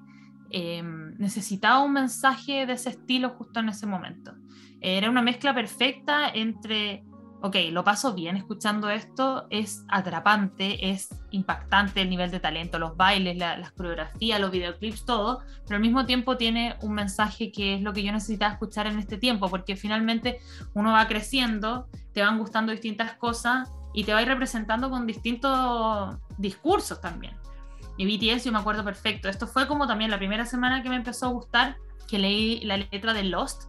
eh, necesitaba un mensaje de ese estilo justo en ese momento. Era una mezcla perfecta entre, ok, lo paso bien escuchando esto, es atrapante, es impactante el nivel de talento, los bailes, la- las coreografías, los videoclips, todo, pero al mismo tiempo tiene un mensaje que es lo que yo necesitaba escuchar en este tiempo, porque finalmente uno va creciendo, te van gustando distintas cosas y te va a ir representando con distintos discursos también. Y BTS yo me acuerdo perfecto. Esto fue como también la primera semana que me empezó a gustar, que leí la letra de Lost,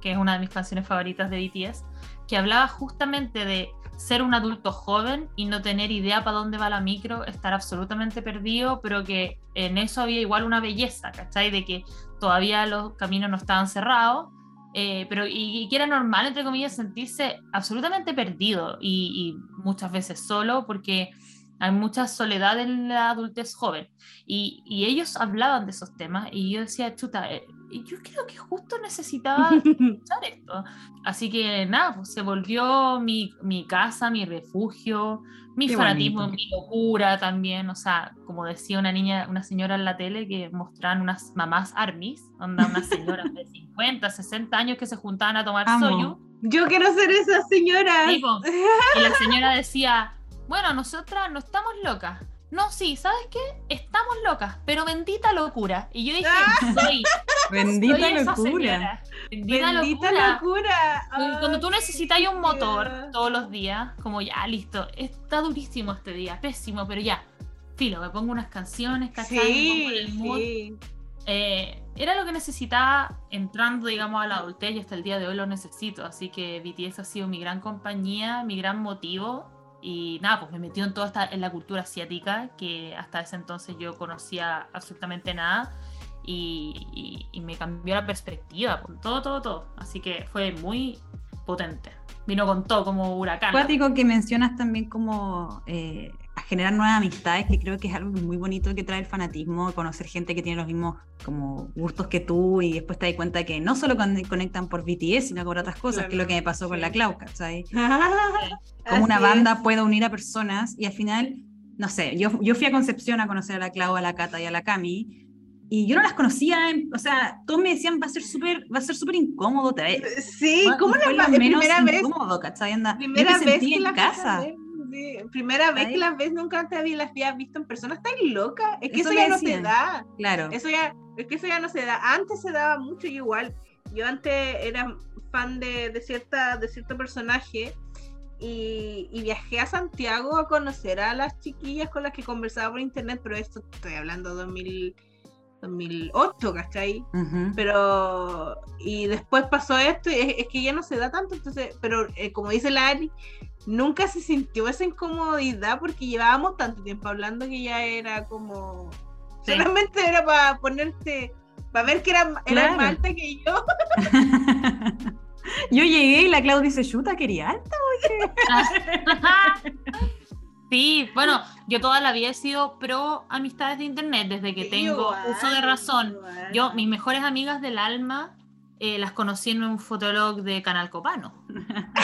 que es una de mis canciones favoritas de BTS, que hablaba justamente de ser un adulto joven y no tener idea para dónde va la micro, estar absolutamente perdido, pero que en eso había igual una belleza, ¿cachai? De que todavía los caminos no estaban cerrados, eh, pero y, y que era normal, entre comillas, sentirse absolutamente perdido y, y muchas veces solo porque hay mucha soledad en la adultez joven. Y, y ellos hablaban de esos temas y yo decía, chuta, eh, yo creo que justo necesitaba escuchar esto. Así que nada, pues se volvió mi, mi casa, mi refugio, mi Qué fanatismo, bonito. mi locura también. O sea, como decía una niña, una señora en la tele que mostraban unas mamás armies, onda unas señoras de 50, 60 años que se juntaban a tomar Amo. soyu. Yo quiero ser esa señora. Sí, po. y la señora decía, bueno, nosotras no estamos locas. No, sí, ¿sabes qué? Estamos locas, pero bendita locura. Y yo dije, soy, Bendita soy esa locura. Bendita, Bendita locura. locura. Cuando- tú necesitas un motor todos los días, como ya, listo, está durísimo este día, pésimo, pero ya, filo, me pongo unas canciones, ¿cachai? Me pongo el mood. sí. Eh, era lo que necesitaba entrando, digamos, a la adultez y hasta el día de hoy lo necesito. Así que BTS ha sido mi gran compañía, mi gran motivo. Y nada, pues me metió en toda esta, en la cultura asiática, que hasta ese entonces yo conocía absolutamente nada. Y, me cambió la perspectiva, con todo, todo, todo. Así que fue muy potente. Vino con todo como huracán. Cuático que mencionas también como eh, generar nuevas amistades, que creo que es algo muy bonito que trae el fanatismo, conocer gente que tiene los mismos como gustos que tú y después te das cuenta que no solo con- conectan por BTS, sino por otras cosas, que es lo que me pasó con la Clau, ¿cachai? Como una banda es. puede unir a personas y al final no sé, yo, yo fui a Concepción a conocer a la Clau, a la Cata y a la Cami, y yo no las conocía, o sea, todos me decían, va a ser súper, va a ser súper incómodo, te. Sí, ¿cómo fue la primera vez? incómodo, ¿cachai? Anda, yo Primera me vez sentí en las vas a casa. Sí, Primera vez que las ves, nunca te había, las había visto en persona. Estás loca. Es que Eso eso, ya no se decían. da. Claro. Eso ya, es que eso ya no se da. Antes se daba mucho y igual. Yo antes era fan de, de cierta, de cierto personaje y, y viajé a Santiago a conocer a las chiquillas con las que conversaba por internet, pero esto estoy hablando 2000, 2008, ¿cachai? Ujú. Pero, y después pasó esto y es, es que ya no se da tanto, entonces, pero eh, como dice la Ari, nunca se sintió esa incomodidad porque llevábamos tanto tiempo hablando que ya era como, Sí. solamente era para ponerte, para ver que era, era Claro. más alta que yo. yo llegué y la Clau dice, chuta, quería alta. Sí, bueno, yo toda la vida he sido pro amistades de internet desde que tengo Igual, uso de razón. igual. Yo, mis mejores amigas del alma, eh, las conocí en un fotolog de Canal Copano.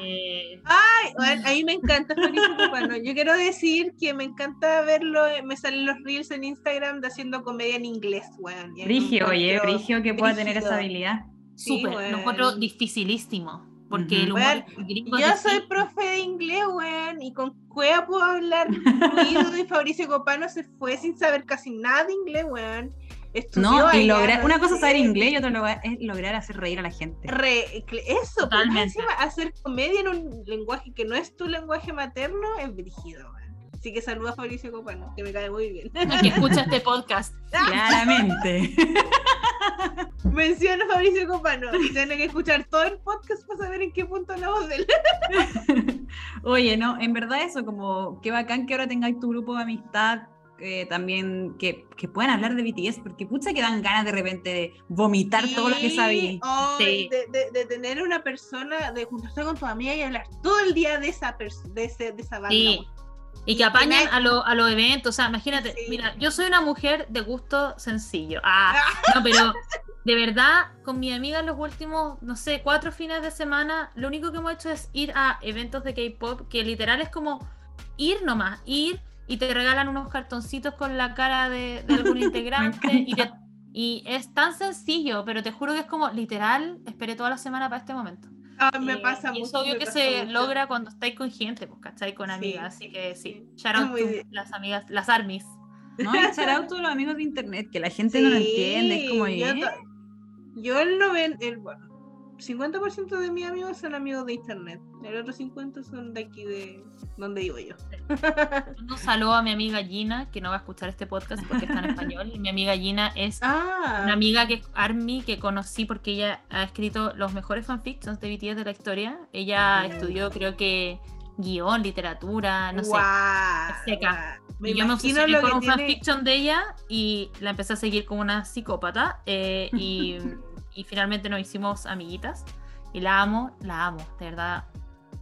Eh, Ay, bueno, a mí me encanta Fabricio Copano. Yo quiero decir que me encanta verlo, eh, me salen los reels en Instagram de haciendo comedia en inglés, weón. me Brigio, oye, Brigio que pueda tener esa habilidad. Sí, Súper, weón. lo encuentro dificilísimo. Porque Ujú. el humor gringo Yo soy difícil. profe de inglés, weón, y con cueva puedo hablar fluido y Fabricio Copano se fue sin saber casi nada de inglés, weón. Estudió No, y allá, lograr, no una cosa es saber inglés y otra lo- es lograr hacer reír a la gente. Re- eso, pues, Totalmente. encima hacer comedia en un lenguaje que no es tu lenguaje materno es brígido, weón. Así que saluda a Fabricio Copano, que me cae muy bien. El que escucha este podcast. Claramente. Menciona a Fabricio Copano. Tiene que escuchar todo el podcast para saber en qué punto hablamos de él. Oye, no, en verdad eso, como qué bacán que ahora tengáis tu grupo de amistad, eh, también que, que puedan hablar de BTS, porque pucha que dan ganas de repente de vomitar todo lo que Sí, sabí. oh, Sí. de, de- de tener una persona, de juntarse con tu amiga y hablar todo el día de esa, de, ese- de esa banda. Sí. Y que apañan a, lo- a los eventos. O sea, imagínate, Sí. mira, yo soy una mujer de gusto sencillo. Ah, no, pero de verdad, con mi amiga en los últimos, no sé, cuatro fines de semana, lo único que hemos hecho es ir a eventos de K-pop, que literal es como ir nomás, ir y te regalan unos cartoncitos con la cara de, de algún integrante. y, te- y es tan sencillo, pero te juro que es como literal, esperé toda la semana para este momento. Ah, me Eh, pasa y mucho. es obvio que se mucho. logra cuando estáis con gente, pues, ¿cachai? Con Sí, amigas. Así que sí, sí. shout out to las amigas, las armies. No, y shout out todos los amigos de internet, que la gente no lo Sí, entiende, es como, yo, ¿eh? ta- yo el, noven, el bueno, 50% de mis amigos son amigos de internet. El otro 50% son de aquí de donde vivo yo. Un saludo a mi amiga Gina, que no va a escuchar este podcast porque está en español. Y mi amiga Gina es Ah, una amiga que Army que conocí porque ella ha escrito los mejores fanfictions de BTS de la historia. Ella estudió, creo que, guion, literatura, no sé. guau, es seca. guau. Me y yo me obsesioné con un tiene- fanfiction de ella y la empecé a seguir como una psicópata eh, y, y finalmente nos hicimos amiguitas y la amo, la amo, de verdad,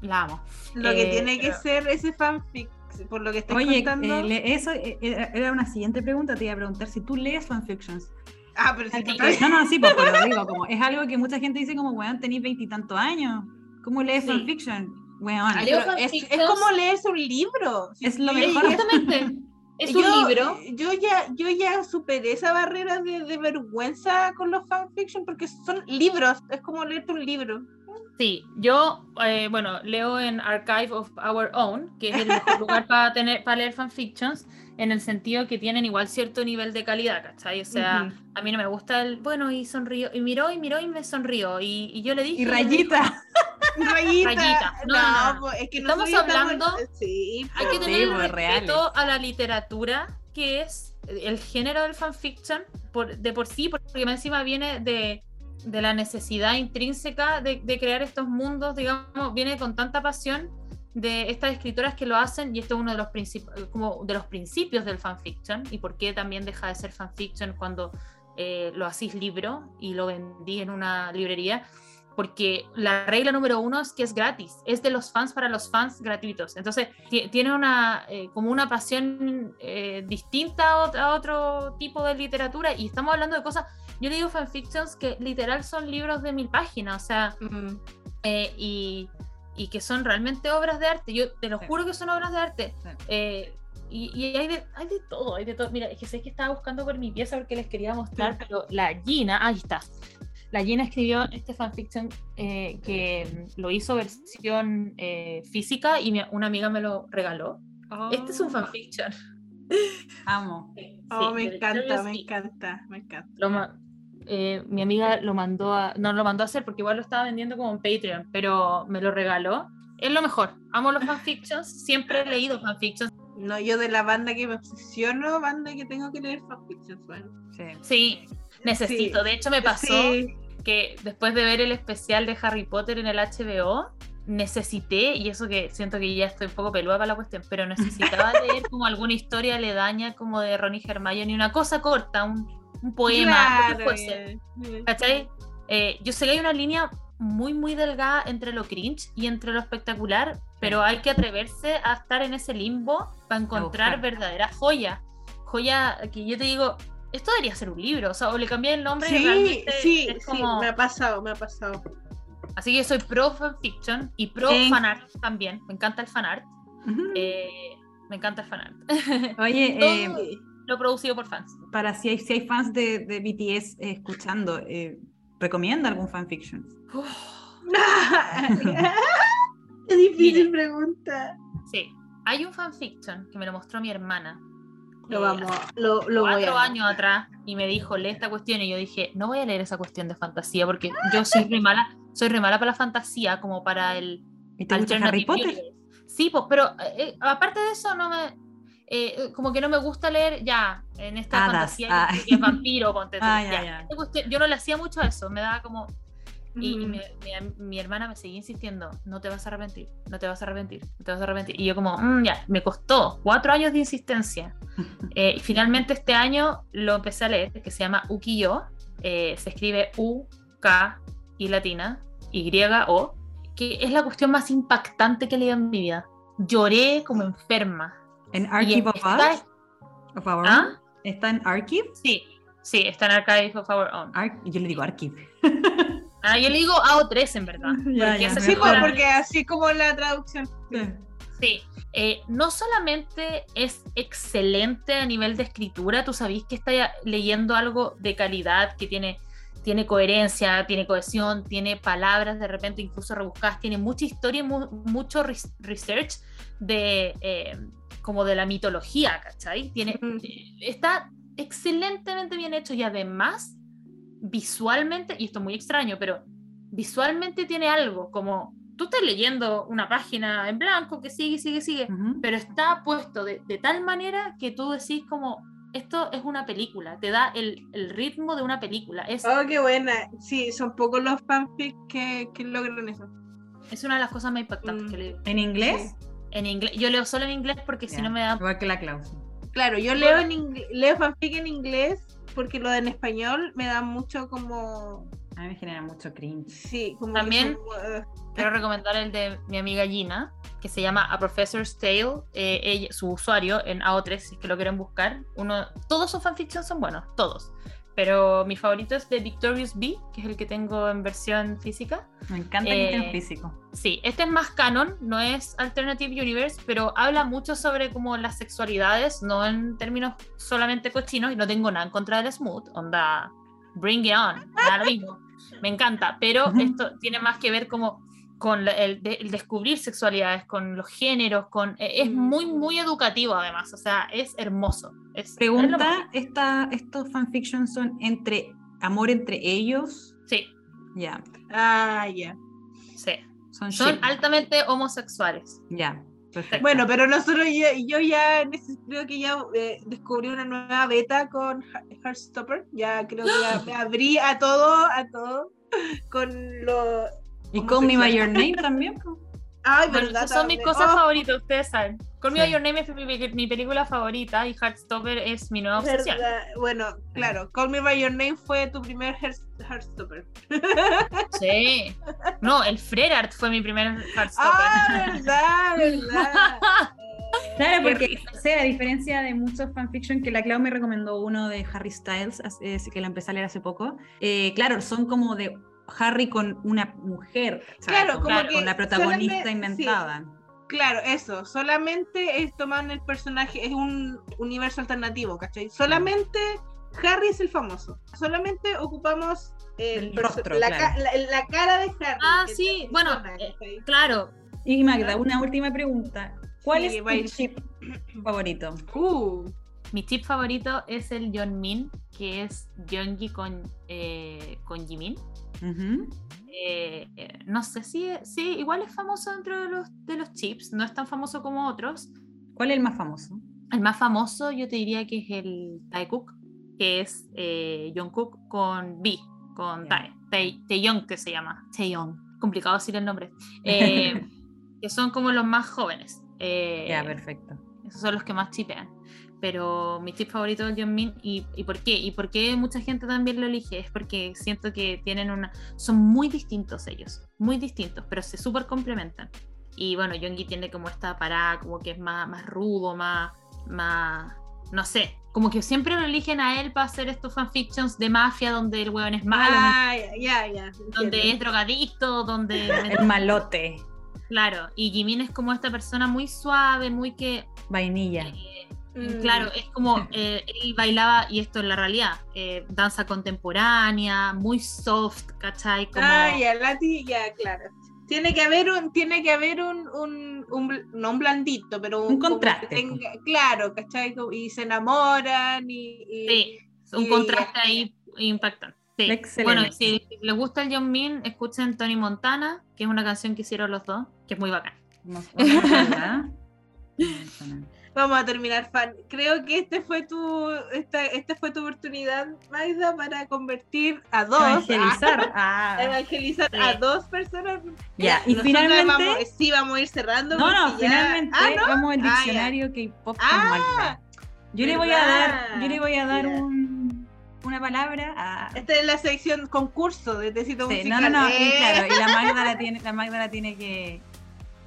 la amo. Lo que Eh, tiene que pero- ser ese fanfic, por lo que estás Oye, contando. eh, le- eso eh, era una siguiente pregunta, te iba a preguntar si tú lees fanfictions. Ah, pero si Sí. tú- No, no, sí, pues, pero digo, como, es algo que mucha gente dice como, weón, tenéis veintitantos años, ¿cómo lees Sí. fanfiction? Weón, es, es como leerse un libro. Si Es lo mejor. Justamente, es un yo, libro. Yo ya, yo ya superé esa barrera de, de vergüenza con los fanfiction porque son libros, es como leerte un libro. Sí, yo, eh, bueno, leo en Archive of Our Own, que es el mejor lugar para tener para leer fanfictions, en el sentido que tienen igual cierto nivel de calidad, ¿cachai? O sea, Ujú. a mí no me gusta el, bueno, y sonrió, y miró, y miró, y me sonrió, y, y yo le dije... y rayita. Rayita. Rayita. No, no, no. pues, es que Estamos hablando- Sí, Hay que tener Sí, pues, respeto a la literatura, que es el género del fanfiction, por, de por sí, porque encima viene de, de la necesidad intrínseca de, crear estos mundos, digamos, viene con tanta pasión de estas escritoras que lo hacen, y esto es uno de los, como de los principios del fanfiction, y por qué también deja de ser fanfiction cuando eh, lo hacís libro y lo vendí en una librería, porque la regla número uno es que es gratis, es de los fans para los fans gratuitos. Entonces, ti- tiene una, eh, como una pasión eh, distinta a, ot- a otro tipo de literatura y estamos hablando de cosas, yo le digo fanfictions que literal son libros de mil páginas, o sea, Mm. eh, y, y que son realmente obras de arte. Yo te lo Sí. juro que son obras de arte. Sí. Eh, y, y hay, de, hay de todo, hay de todo. Mira, es que sé que estaba buscando por mi pieza porque les quería mostrar, pero la Gina, ahí está. La Gina escribió este fanfiction eh, que lo hizo versión eh, física y mi- una amiga me lo regaló. Este es un fanfiction. Amo. Oh, Sí, me de encanta, me encanta, me encanta. Lo eh, mi amiga lo mandó a, no lo mandó a hacer porque igual lo estaba vendiendo como en Patreon, pero me lo regaló. Es lo mejor. Amo los fanfictions. Siempre he leído fanfictions. No, yo de la banda que me obsesiono, banda que tengo que leer fanfictions, bueno. Sí. Sí, necesito. Sí. De hecho, me pasó Sí, que después de ver el especial de Harry Potter en el HBO, necesité, y eso que siento que ya estoy un poco peluda para la cuestión, pero necesitaba leer como alguna historia aledaña como de Ron y Hermione, una cosa corta, un, un poema, claro, fuese. eh, ¿Cachai? Eh, yo sé que hay una línea muy, muy delgada entre lo cringe y entre lo espectacular, pero hay que atreverse a estar en ese limbo para encontrar buscar. verdadera joya. Joya que yo te digo, esto debería ser un libro, o sea, o le cambié el nombre y Sí, realmente sí, es sí, como... me ha pasado, me ha pasado. Así que soy pro fanfiction y pro Sí. fanart también. Me encanta el fanart. Ujú. Eh, me encanta el fanart. Oye, todo- eh, Lo producido por fans. para si hay, si hay fans de, de BTS eh, escuchando, eh, ¿recomienda algún fanfiction? Qué difícil Mire. pregunta. Sí. Hay un fanfiction que me lo mostró mi hermana. Lo vamos, lo, lo voy cuatro a años atrás y me dijo, lee esta cuestión. Y yo dije, no voy a leer esa cuestión de fantasía porque yo soy re mala, soy re mala para la fantasía como para el ¿Y te gusta Harry Potter? Sí, pues, pero eh, eh, aparte de eso, no me. eh, como que no me gusta leer ya en esta Hadas, fantasía ah. que es vampiro, ponte Ah, ya, ya. Yo no le hacía mucho a eso, me daba como. Y, y mi, mi- mi hermana me seguía insistiendo, no te vas a arrepentir, no te vas a arrepentir, no te vas a arrepentir. Y yo como, "Mm, ya, me costó cuatro años de insistencia. Eh, y finalmente este año lo empecé a leer, que se llama Ukiyo, eh, se escribe U, K y latina, Y-O, que es la cuestión más impactante que he leído en mi vida. Lloré como enferma. ¿En Y Archive of está- Us? Of Our ¿Ah? ¿Está en Archive? Sí, sí, está en Archive of Our Own. Ar- yo le digo Archive. Ah, yo le digo AO3 en verdad. Ya, porque ya, ese es Sí, mejor. porque así como la traducción. Sí, eh, no solamente es excelente a nivel de escritura, tú sabés que está leyendo algo de calidad, que tiene, tiene coherencia, tiene cohesión, tiene palabras de repente incluso rebuscadas, tiene mucha historia y mu- mucho res- research de eh, como de la mitología, ¿cachai? Tiene, Mm. eh, está excelentemente bien hecho y además visualmente, y esto es muy extraño, pero visualmente tiene algo como tú estás leyendo una página en blanco que sigue, sigue, sigue, pero está puesto de, de tal manera que tú decís como, esto es una película, te da el, el ritmo de una película, es, Oh, qué buena. Sí, son pocos los fanfics que, que logran eso. es una de las cosas más impactantes Mm. que leo. ¿En inglés? En inglés, yo leo solo en inglés porque si no me da... Igual que la Klaus. Claro, yo leo en leo fanfic en inglés porque lo de en español me da mucho como A mí me genera mucho cringe. sí, como También- son, Quiero recomendar el de mi amiga Gina, que se llama A Professor's Tale, eh, ella- su usuario en AO3, si es que lo quieren buscar. Uno, todos sus fanfictions son buenos, todos. Pero mi favorito es de Victorious B, que es el que tengo en versión física. Me encanta que esté en Eh, físico. Sí, este es más canon, no es Alternative Universe, pero habla mucho sobre como las sexualidades, no en términos solamente cochinos, y no tengo nada en contra del smooth, onda, bring it on, da lo mismo, me encanta, pero esto tiene más que ver como con la- el, de- el descubrir sexualidades, con los géneros, con eh, es Mm. muy, muy educativo además, o sea, es hermoso. Es, Pregunta, esta, ¿estos fanfictions son entre amor entre ellos? Sí, Ya, ah, ya. sí, son, altamente homosexuales. Ya, perfecto. Bueno, pero nosotros ya- yo ya creo que ya eh, descubrí una nueva beta con Heart- Heartstopper. Ya creo que ya me abrí a todo, a todo con lo ¿Y Call Me By. Your Name también? Ay, Bueno, verdad. esas son mis cosas Oh, favoritas, ustedes saben. Call Me By Sí. Your Name es mi, mi- mi película favorita y Heartstopper es mi nueva obsesión. verdad. Bueno, claro, Call Me By Your Name fue tu primer Heart- Heartstopper. Sí. No, el Frerart fue mi primer Heartstopper. Ah, verdad, verdad. Claro, porque, o sea, a diferencia de muchos fanfiction que la Clau me recomendó uno de Harry Styles, eh, que la empecé a leer hace poco, eh, claro, son como de Harry con una mujer. Claro, como con la protagonista inventada. claro, eso, solamente es tomar el personaje, es un universo alternativo, ¿cachai? Solamente Harry es el famoso, solamente ocupamos el rostro, la, claro. ca- la- la cara de Harry. Ah, sí, bueno, eh. Claro, Y Magda, una última pregunta. ¿Cuál Sí, es tu chip favorito? Uh, mi tip favorito es el Yeonmin, que es Yeongi con, eh, con Jimin. Ujú. Eh, eh, no sé si, sí, igual es famoso dentro de los, de los chips, no es tan famoso como otros. ¿Cuál es el más famoso? El más famoso yo te diría que es el Taekook, que es eh, Jungkook con B, con Ya. Tae, Tae, Taeyong que se llama, Taeyong, complicado decir el nombre, eh, que son como los más jóvenes. eh, Ya, perfecto. esos son los que más chipean. Pero mi tip favorito es Min ¿y, ¿y por qué? ¿Y por qué mucha gente también lo elige? Es porque siento que tienen una... Son muy distintos ellos, muy distintos, pero se súper complementan. Y bueno, Yongi tiene como esta parada, como que es más, más rudo, más, más... No sé, como que siempre lo eligen a él para hacer estos fanfictions de mafia donde el weón es malo, ah, ya, ya. ya, donde es drogadicto, donde... El malote. claro, y Jimin es como esta persona muy suave, muy que... Vainilla. eh, Mm. Claro, es como eh, él bailaba, y esto es la realidad, eh, danza contemporánea, muy soft, ¿cachai? Como, Ah, ya, Lati, ya, claro. Tiene que haber un, tiene que haber un, un, un no un blandito, pero Un que contraste, tenga- claro, ¿cachai? Y se enamoran y, y- Sí, un y- contraste ahí impactante. Sí. Excelente. Bueno, si les gusta el John Min, escuchen Tony Montana, que es una canción que hicieron los dos, que es muy bacán. Verla. Vamos a terminar fan. Creo que este fue tu, esta, esta fue tu oportunidad, Magda, para convertir a dos, Evangelizar. a, Ah. evangelizar Sí. a dos personas. Ya, y finalmente. vamos- sí, vamos a ir cerrando. No, no, ya- finalmente Ah, ¿no? vamos al Ah, diccionario K-pop con Ah, Magda. Yo le voy a dar, yo le voy a dar un, una palabra a. Esta es la sección concurso de Tecito Sí, no, Musical. no, no, y Eh. claro, y la Magda la tiene, la Magda la tiene que,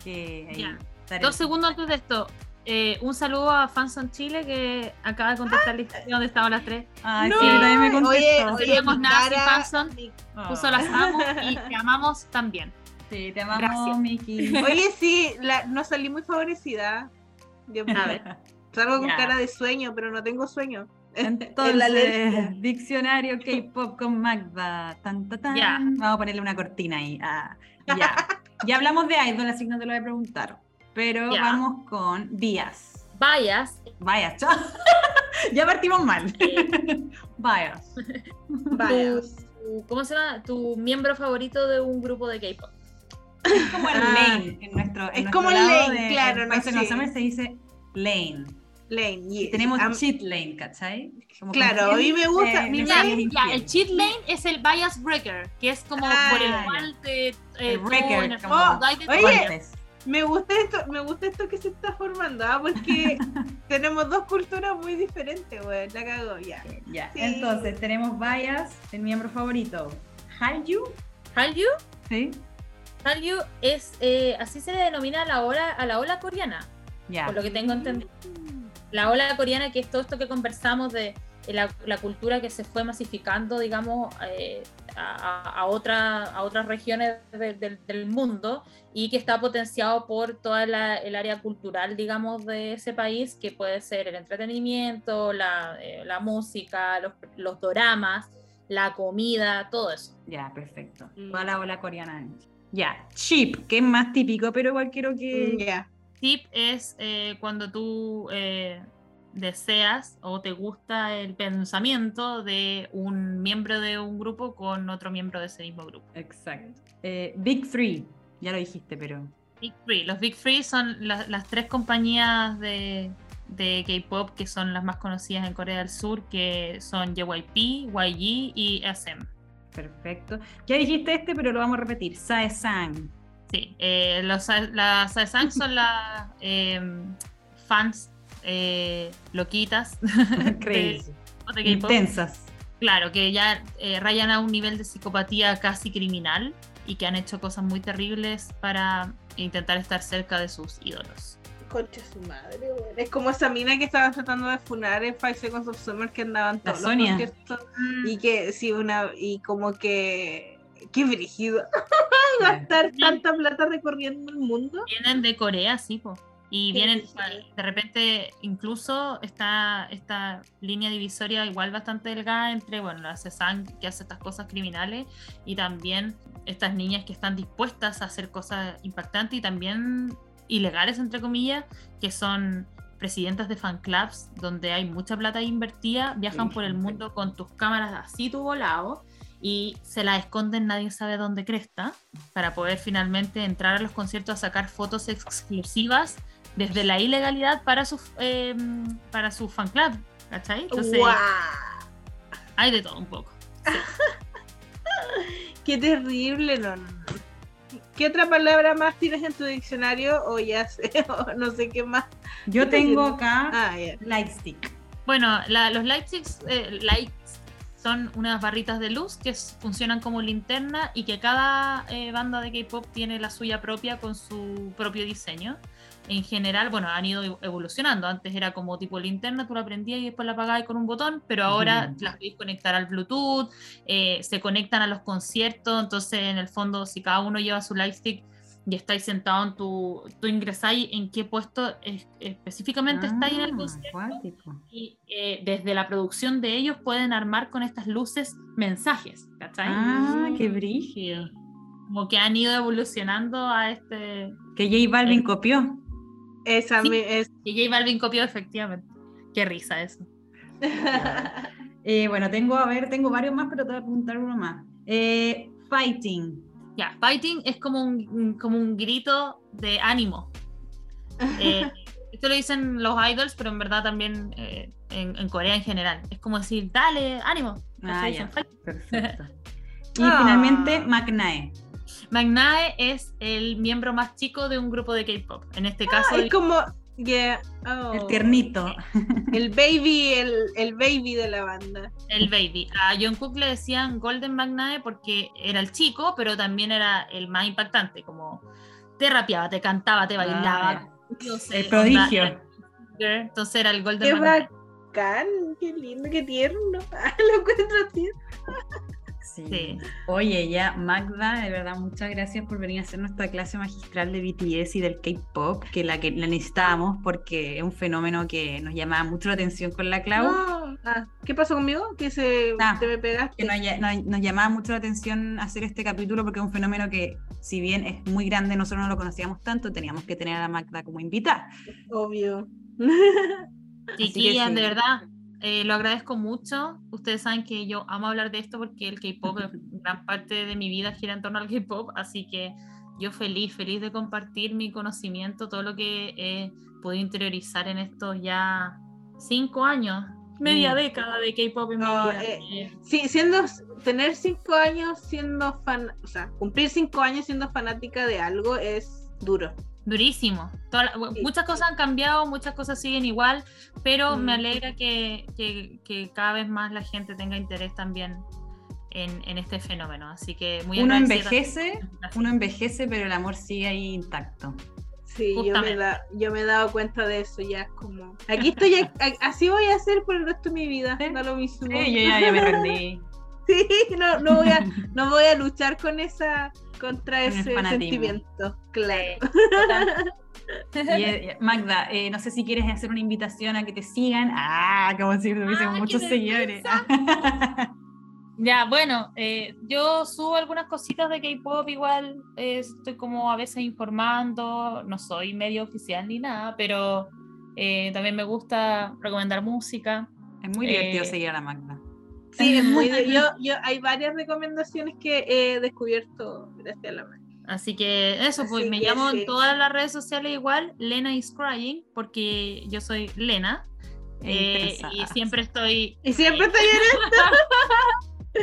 que Dos segundos antes de esto, eh, un saludo a Fanson Chile que acaba de contestar la historia donde estaban las tres. Ay, No. sí, también me Oye, contestó. oye, mi nada sin cara- Fanson. Oh. Puso las amo y te amamos también. Sí, te amamos, Gracias. Miki. Oye, sí, la- no salí muy favorecida. Yo A ver. salgo con Ya. cara de sueño, pero no tengo sueño. Entonces, la alergia. diccionario K-pop con Magda. Tan, tan, tan. Ya. Vamos a ponerle una cortina ahí. Ah, ya. ya hablamos de idol, así que no te lo voy a preguntar. Pero vamos con Díaz. Vayas, Vaya, chao. ya partimos mal. Vaya. tu- ¿cómo se llama? Tu miembro favorito de un grupo de K-pop. Es como el Ah. lane en nuestro. en Es nuestro como el lane, de- claro, en no sé. se dice lane. Lane, Y yes. tenemos cheat lane, ¿cachai? Como Claro, a mí me gusta- eh, mi Ya, ya, el cheat lane es el bias breaker, que es como Ah, por el cual te, eh, El tú breaker, en el como- tu Oye, bias. Me gusta esto, me gusta esto que se está formando, ¿ah? porque tenemos dos culturas muy diferentes, güey. La cago, ya. Ya, Sí. entonces tenemos Bias, el miembro favorito. Hallyu, Hallyu, ¿sí? Hallyu es, eh, así se le denomina a la ola, a la ola coreana, Ya. por lo que tengo entendido. La ola coreana, que es todo esto que conversamos de eh, la, la cultura que se fue masificando, digamos, eh, a, a- a otra- a otras regiones de- del- del mundo y que está potenciado por toda la- el área cultural, digamos, de ese país, que puede ser el entretenimiento, la, eh, la música, los, los doramas, la comida, todo eso. Ya, perfecto. Mm. Toda la ola coreana. Ya, chip, que es más típico, pero igual quiero que. Ya. Tip es eh, cuando tú eh, deseas o te gusta el pensamiento de un miembro de un grupo con otro miembro de ese mismo grupo. Exacto. Eh, Big Three, ya lo dijiste, pero. Big Three. Los Big Three son la- las tres compañías de, de K-pop que son las más conocidas en Corea del Sur, que son JYP, YG y SM. Perfecto. Ya dijiste este, pero lo vamos a repetir. Sae-san. Sí, eh, los, las Saesang son las em, fans eh, loquitas de, Crazy. de. Intensas. Claro, que ya eh, rayan a un nivel de psicopatía casi criminal y que han hecho cosas muy terribles para intentar estar cerca de sus ídolos. Concha su madre, güey. Es como esa mina que estaban tratando de funar en Five Seconds of Summer que andaban todos los Sonia. conciertos. Y que, sí, una. Y como que. qué brígido. Gastar tanta plata recorriendo el mundo. Vienen de Corea, sí, po. Y Qué vienen, brígido. de repente, incluso está esta línea divisoria igual bastante delgada entre, bueno, la CESAN que hace estas cosas criminales y también estas niñas que están dispuestas a hacer cosas impactantes y también ilegales, entre comillas, que son presidentas de fan clubs donde hay mucha plata invertida, viajan por el mundo con tus cámaras así tu volado y se la esconden, nadie sabe dónde cresta, para poder finalmente entrar a los conciertos a sacar fotos exclusivas desde la ilegalidad para su, eh, para su fan club, ¿cachai? Entonces ¡Guau! hay de todo un poco. Qué terrible, no, no, no. ¿Qué otra palabra más tienes en tu diccionario? O ya sé, o no sé qué más. Yo tengo acá Ah. Lightstick. Bueno, la- los lightsticks, eh, lights son unas barritas de luz que funcionan como linterna y que cada eh, banda de K-pop tiene la suya propia con su propio diseño. En general, bueno, han ido ev- evolucionando. Antes era como tipo linterna, tú la prendías y después la apagabas con un botón, pero ahora las podéis conectar al Bluetooth, eh, se conectan a los conciertos, entonces en el fondo si cada uno lleva su lightstick y estáis sentado en tu, tú ingresáis en qué puesto es- específicamente estáis en el Ah, concierto acuático. y eh, desde la producción de ellos pueden armar con estas luces mensajes, ¿cachai? Ah, qué brígido. Como que han ido evolucionando a este... Que J Balvin copió. Esa Sí. me- es. Y J Balvin copió efectivamente. Qué risa eso. Eh, bueno, tengo, a ver, tengo varios más, pero te voy a preguntar uno más. Eh, fighting. Ya, fighting es como un, como un grito de ánimo. Eh, esto lo dicen los idols, pero en verdad también eh, en, en Corea en general. Es como decir, dale, ánimo. Ah. Perfecto. Y Ah. finalmente, McNae. Magnae es el miembro más chico de un grupo de K-pop. En este caso, Ah, es como. yeah, oh. El tiernito. El baby, el, el baby de la banda. El baby. A Jungkook le decían Golden Magnae porque era el chico, pero también era el más impactante. Como te rapeaba, te cantaba, te bailaba. Ah, El prodigio. onda, era- Entonces era el Golden Qué Magnae. bacán, qué lindo, qué tierno. Ah, lo encuentro tierno. Sí. Sí. Oye, ya, Magda, de verdad, muchas gracias por venir a hacer nuestra clase magistral de BTS y del K-pop, que la que la necesitábamos porque es un fenómeno que nos llamaba mucho la atención con la Clau. No. Ah, ¿Qué pasó conmigo? Que se Ah, te me pegaste. que nos, lla- nos- nos llamaba mucho la atención hacer este capítulo porque es un fenómeno que, si bien es muy grande, nosotros no lo conocíamos tanto, teníamos que tener a la Magda como invitada. Obvio. Chiquillas, sí. de verdad, eh, lo agradezco mucho. Ustedes saben que yo amo hablar de esto porque el K-pop, es- gran parte de mi vida gira en torno al K-pop, así que yo feliz, feliz de compartir mi conocimiento, todo lo que he podido interiorizar en estos ya cinco años, media Mm. década de K-pop en No, mi vida. eh, Eh, Sí, siendo, tener cinco años siendo fan, o sea, cumplir cinco años siendo fanática de algo es duro. Durísimo. Toda la- Sí. Muchas cosas han cambiado, muchas cosas siguen igual, pero me alegra que, que- que cada vez más la gente tenga interés también en, en este fenómeno. Así que muy Uno envejece, uno envejece, pero el amor sigue ahí intacto. Sí, yo me, da, yo me he dado cuenta de eso ya, es como, aquí estoy, a- a- así voy a hacer por el resto de mi vida, Sí. da lo mismo. Sí, yo ya, ya me rendí. Sí, no, no, voy a, no voy a luchar con esa, contra ese sentimiento, claro. Y, eh, Magda, eh, no sé si quieres hacer una invitación a que te sigan. Ah, como si tuviésemos Ah, muchos seguidores. Ya, bueno, eh, yo subo algunas cositas de K-pop, igual eh, estoy como a veces informando, no soy medio oficial ni nada, pero eh, también me gusta recomendar música. es muy divertido Eh, seguir a la Magda. Sí, es muy de- yo, yo hay varias recomendaciones que he descubierto gracias a la mano. Así que eso, pues Así me llamo sí. en todas las redes sociales igual, Lena is Crying, porque yo soy Lena. eh, y siempre estoy... Y siempre estoy en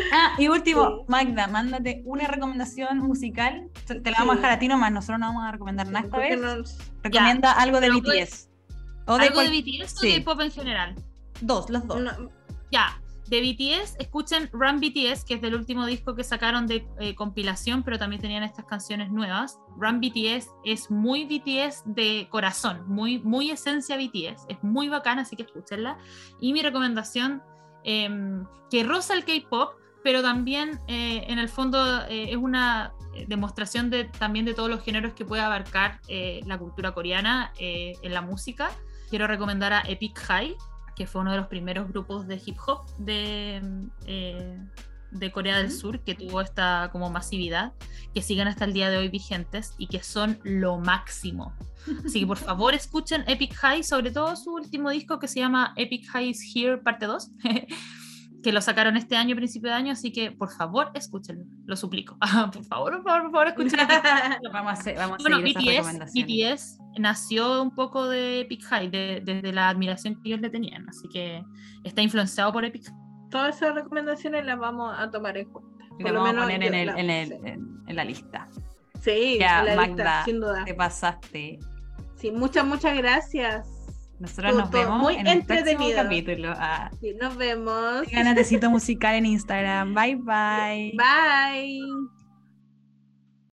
Ah, y último, Sí. Magda, mándate una recomendación musical. Te la vamos a dejar a ti nomás, nosotros no vamos a recomendar nada esta vez. Recomienda algo de pero BTS. O de ¿Algo cual- de BTS o sí. de pop en general? Dos, los dos. no- Ya, de BTS, escuchen Run BTS, que es del último disco que sacaron de eh, compilación, pero también tenían estas canciones nuevas. Run BTS es muy BTS de corazón, muy, muy esencia BTS, es muy bacana, así que escúchenla. Y mi recomendación, em, que roza el K-pop, pero también eh, en el fondo eh, es una demostración de, también de todos los géneros que puede abarcar la cultura coreana en la música. Quiero recomendar a Epic High, que fue uno de los primeros grupos de hip hop de, de Corea del Sur que tuvo esta como masividad, que siguen hasta el día de hoy vigentes y que son lo máximo. Así que por favor escuchen Epic High, sobre todo su último disco que se llama Epic High is Here parte 2, que lo sacaron este año, principio de año, así que por favor escúchenlo, lo suplico. por favor, por favor, por favor, escúchenlo. vamos a, hacer, vamos bueno, BTS, BTS nació un poco de Epic High, desde la admiración que ellos le tenían, así que está influenciado por Epic High todas esas recomendaciones las vamos a tomar en cuenta. Por lo vamos a poner en, el, en, el, en, la lista. Sí, ya, en la lista, sin duda. Te pasaste. Sí, muchas, muchas gracias. Nosotros nos vemos muy en el próximo capítulo. Ah. Sí, nos vemos. Necesito Musical en Instagram. Bye, bye. Bye.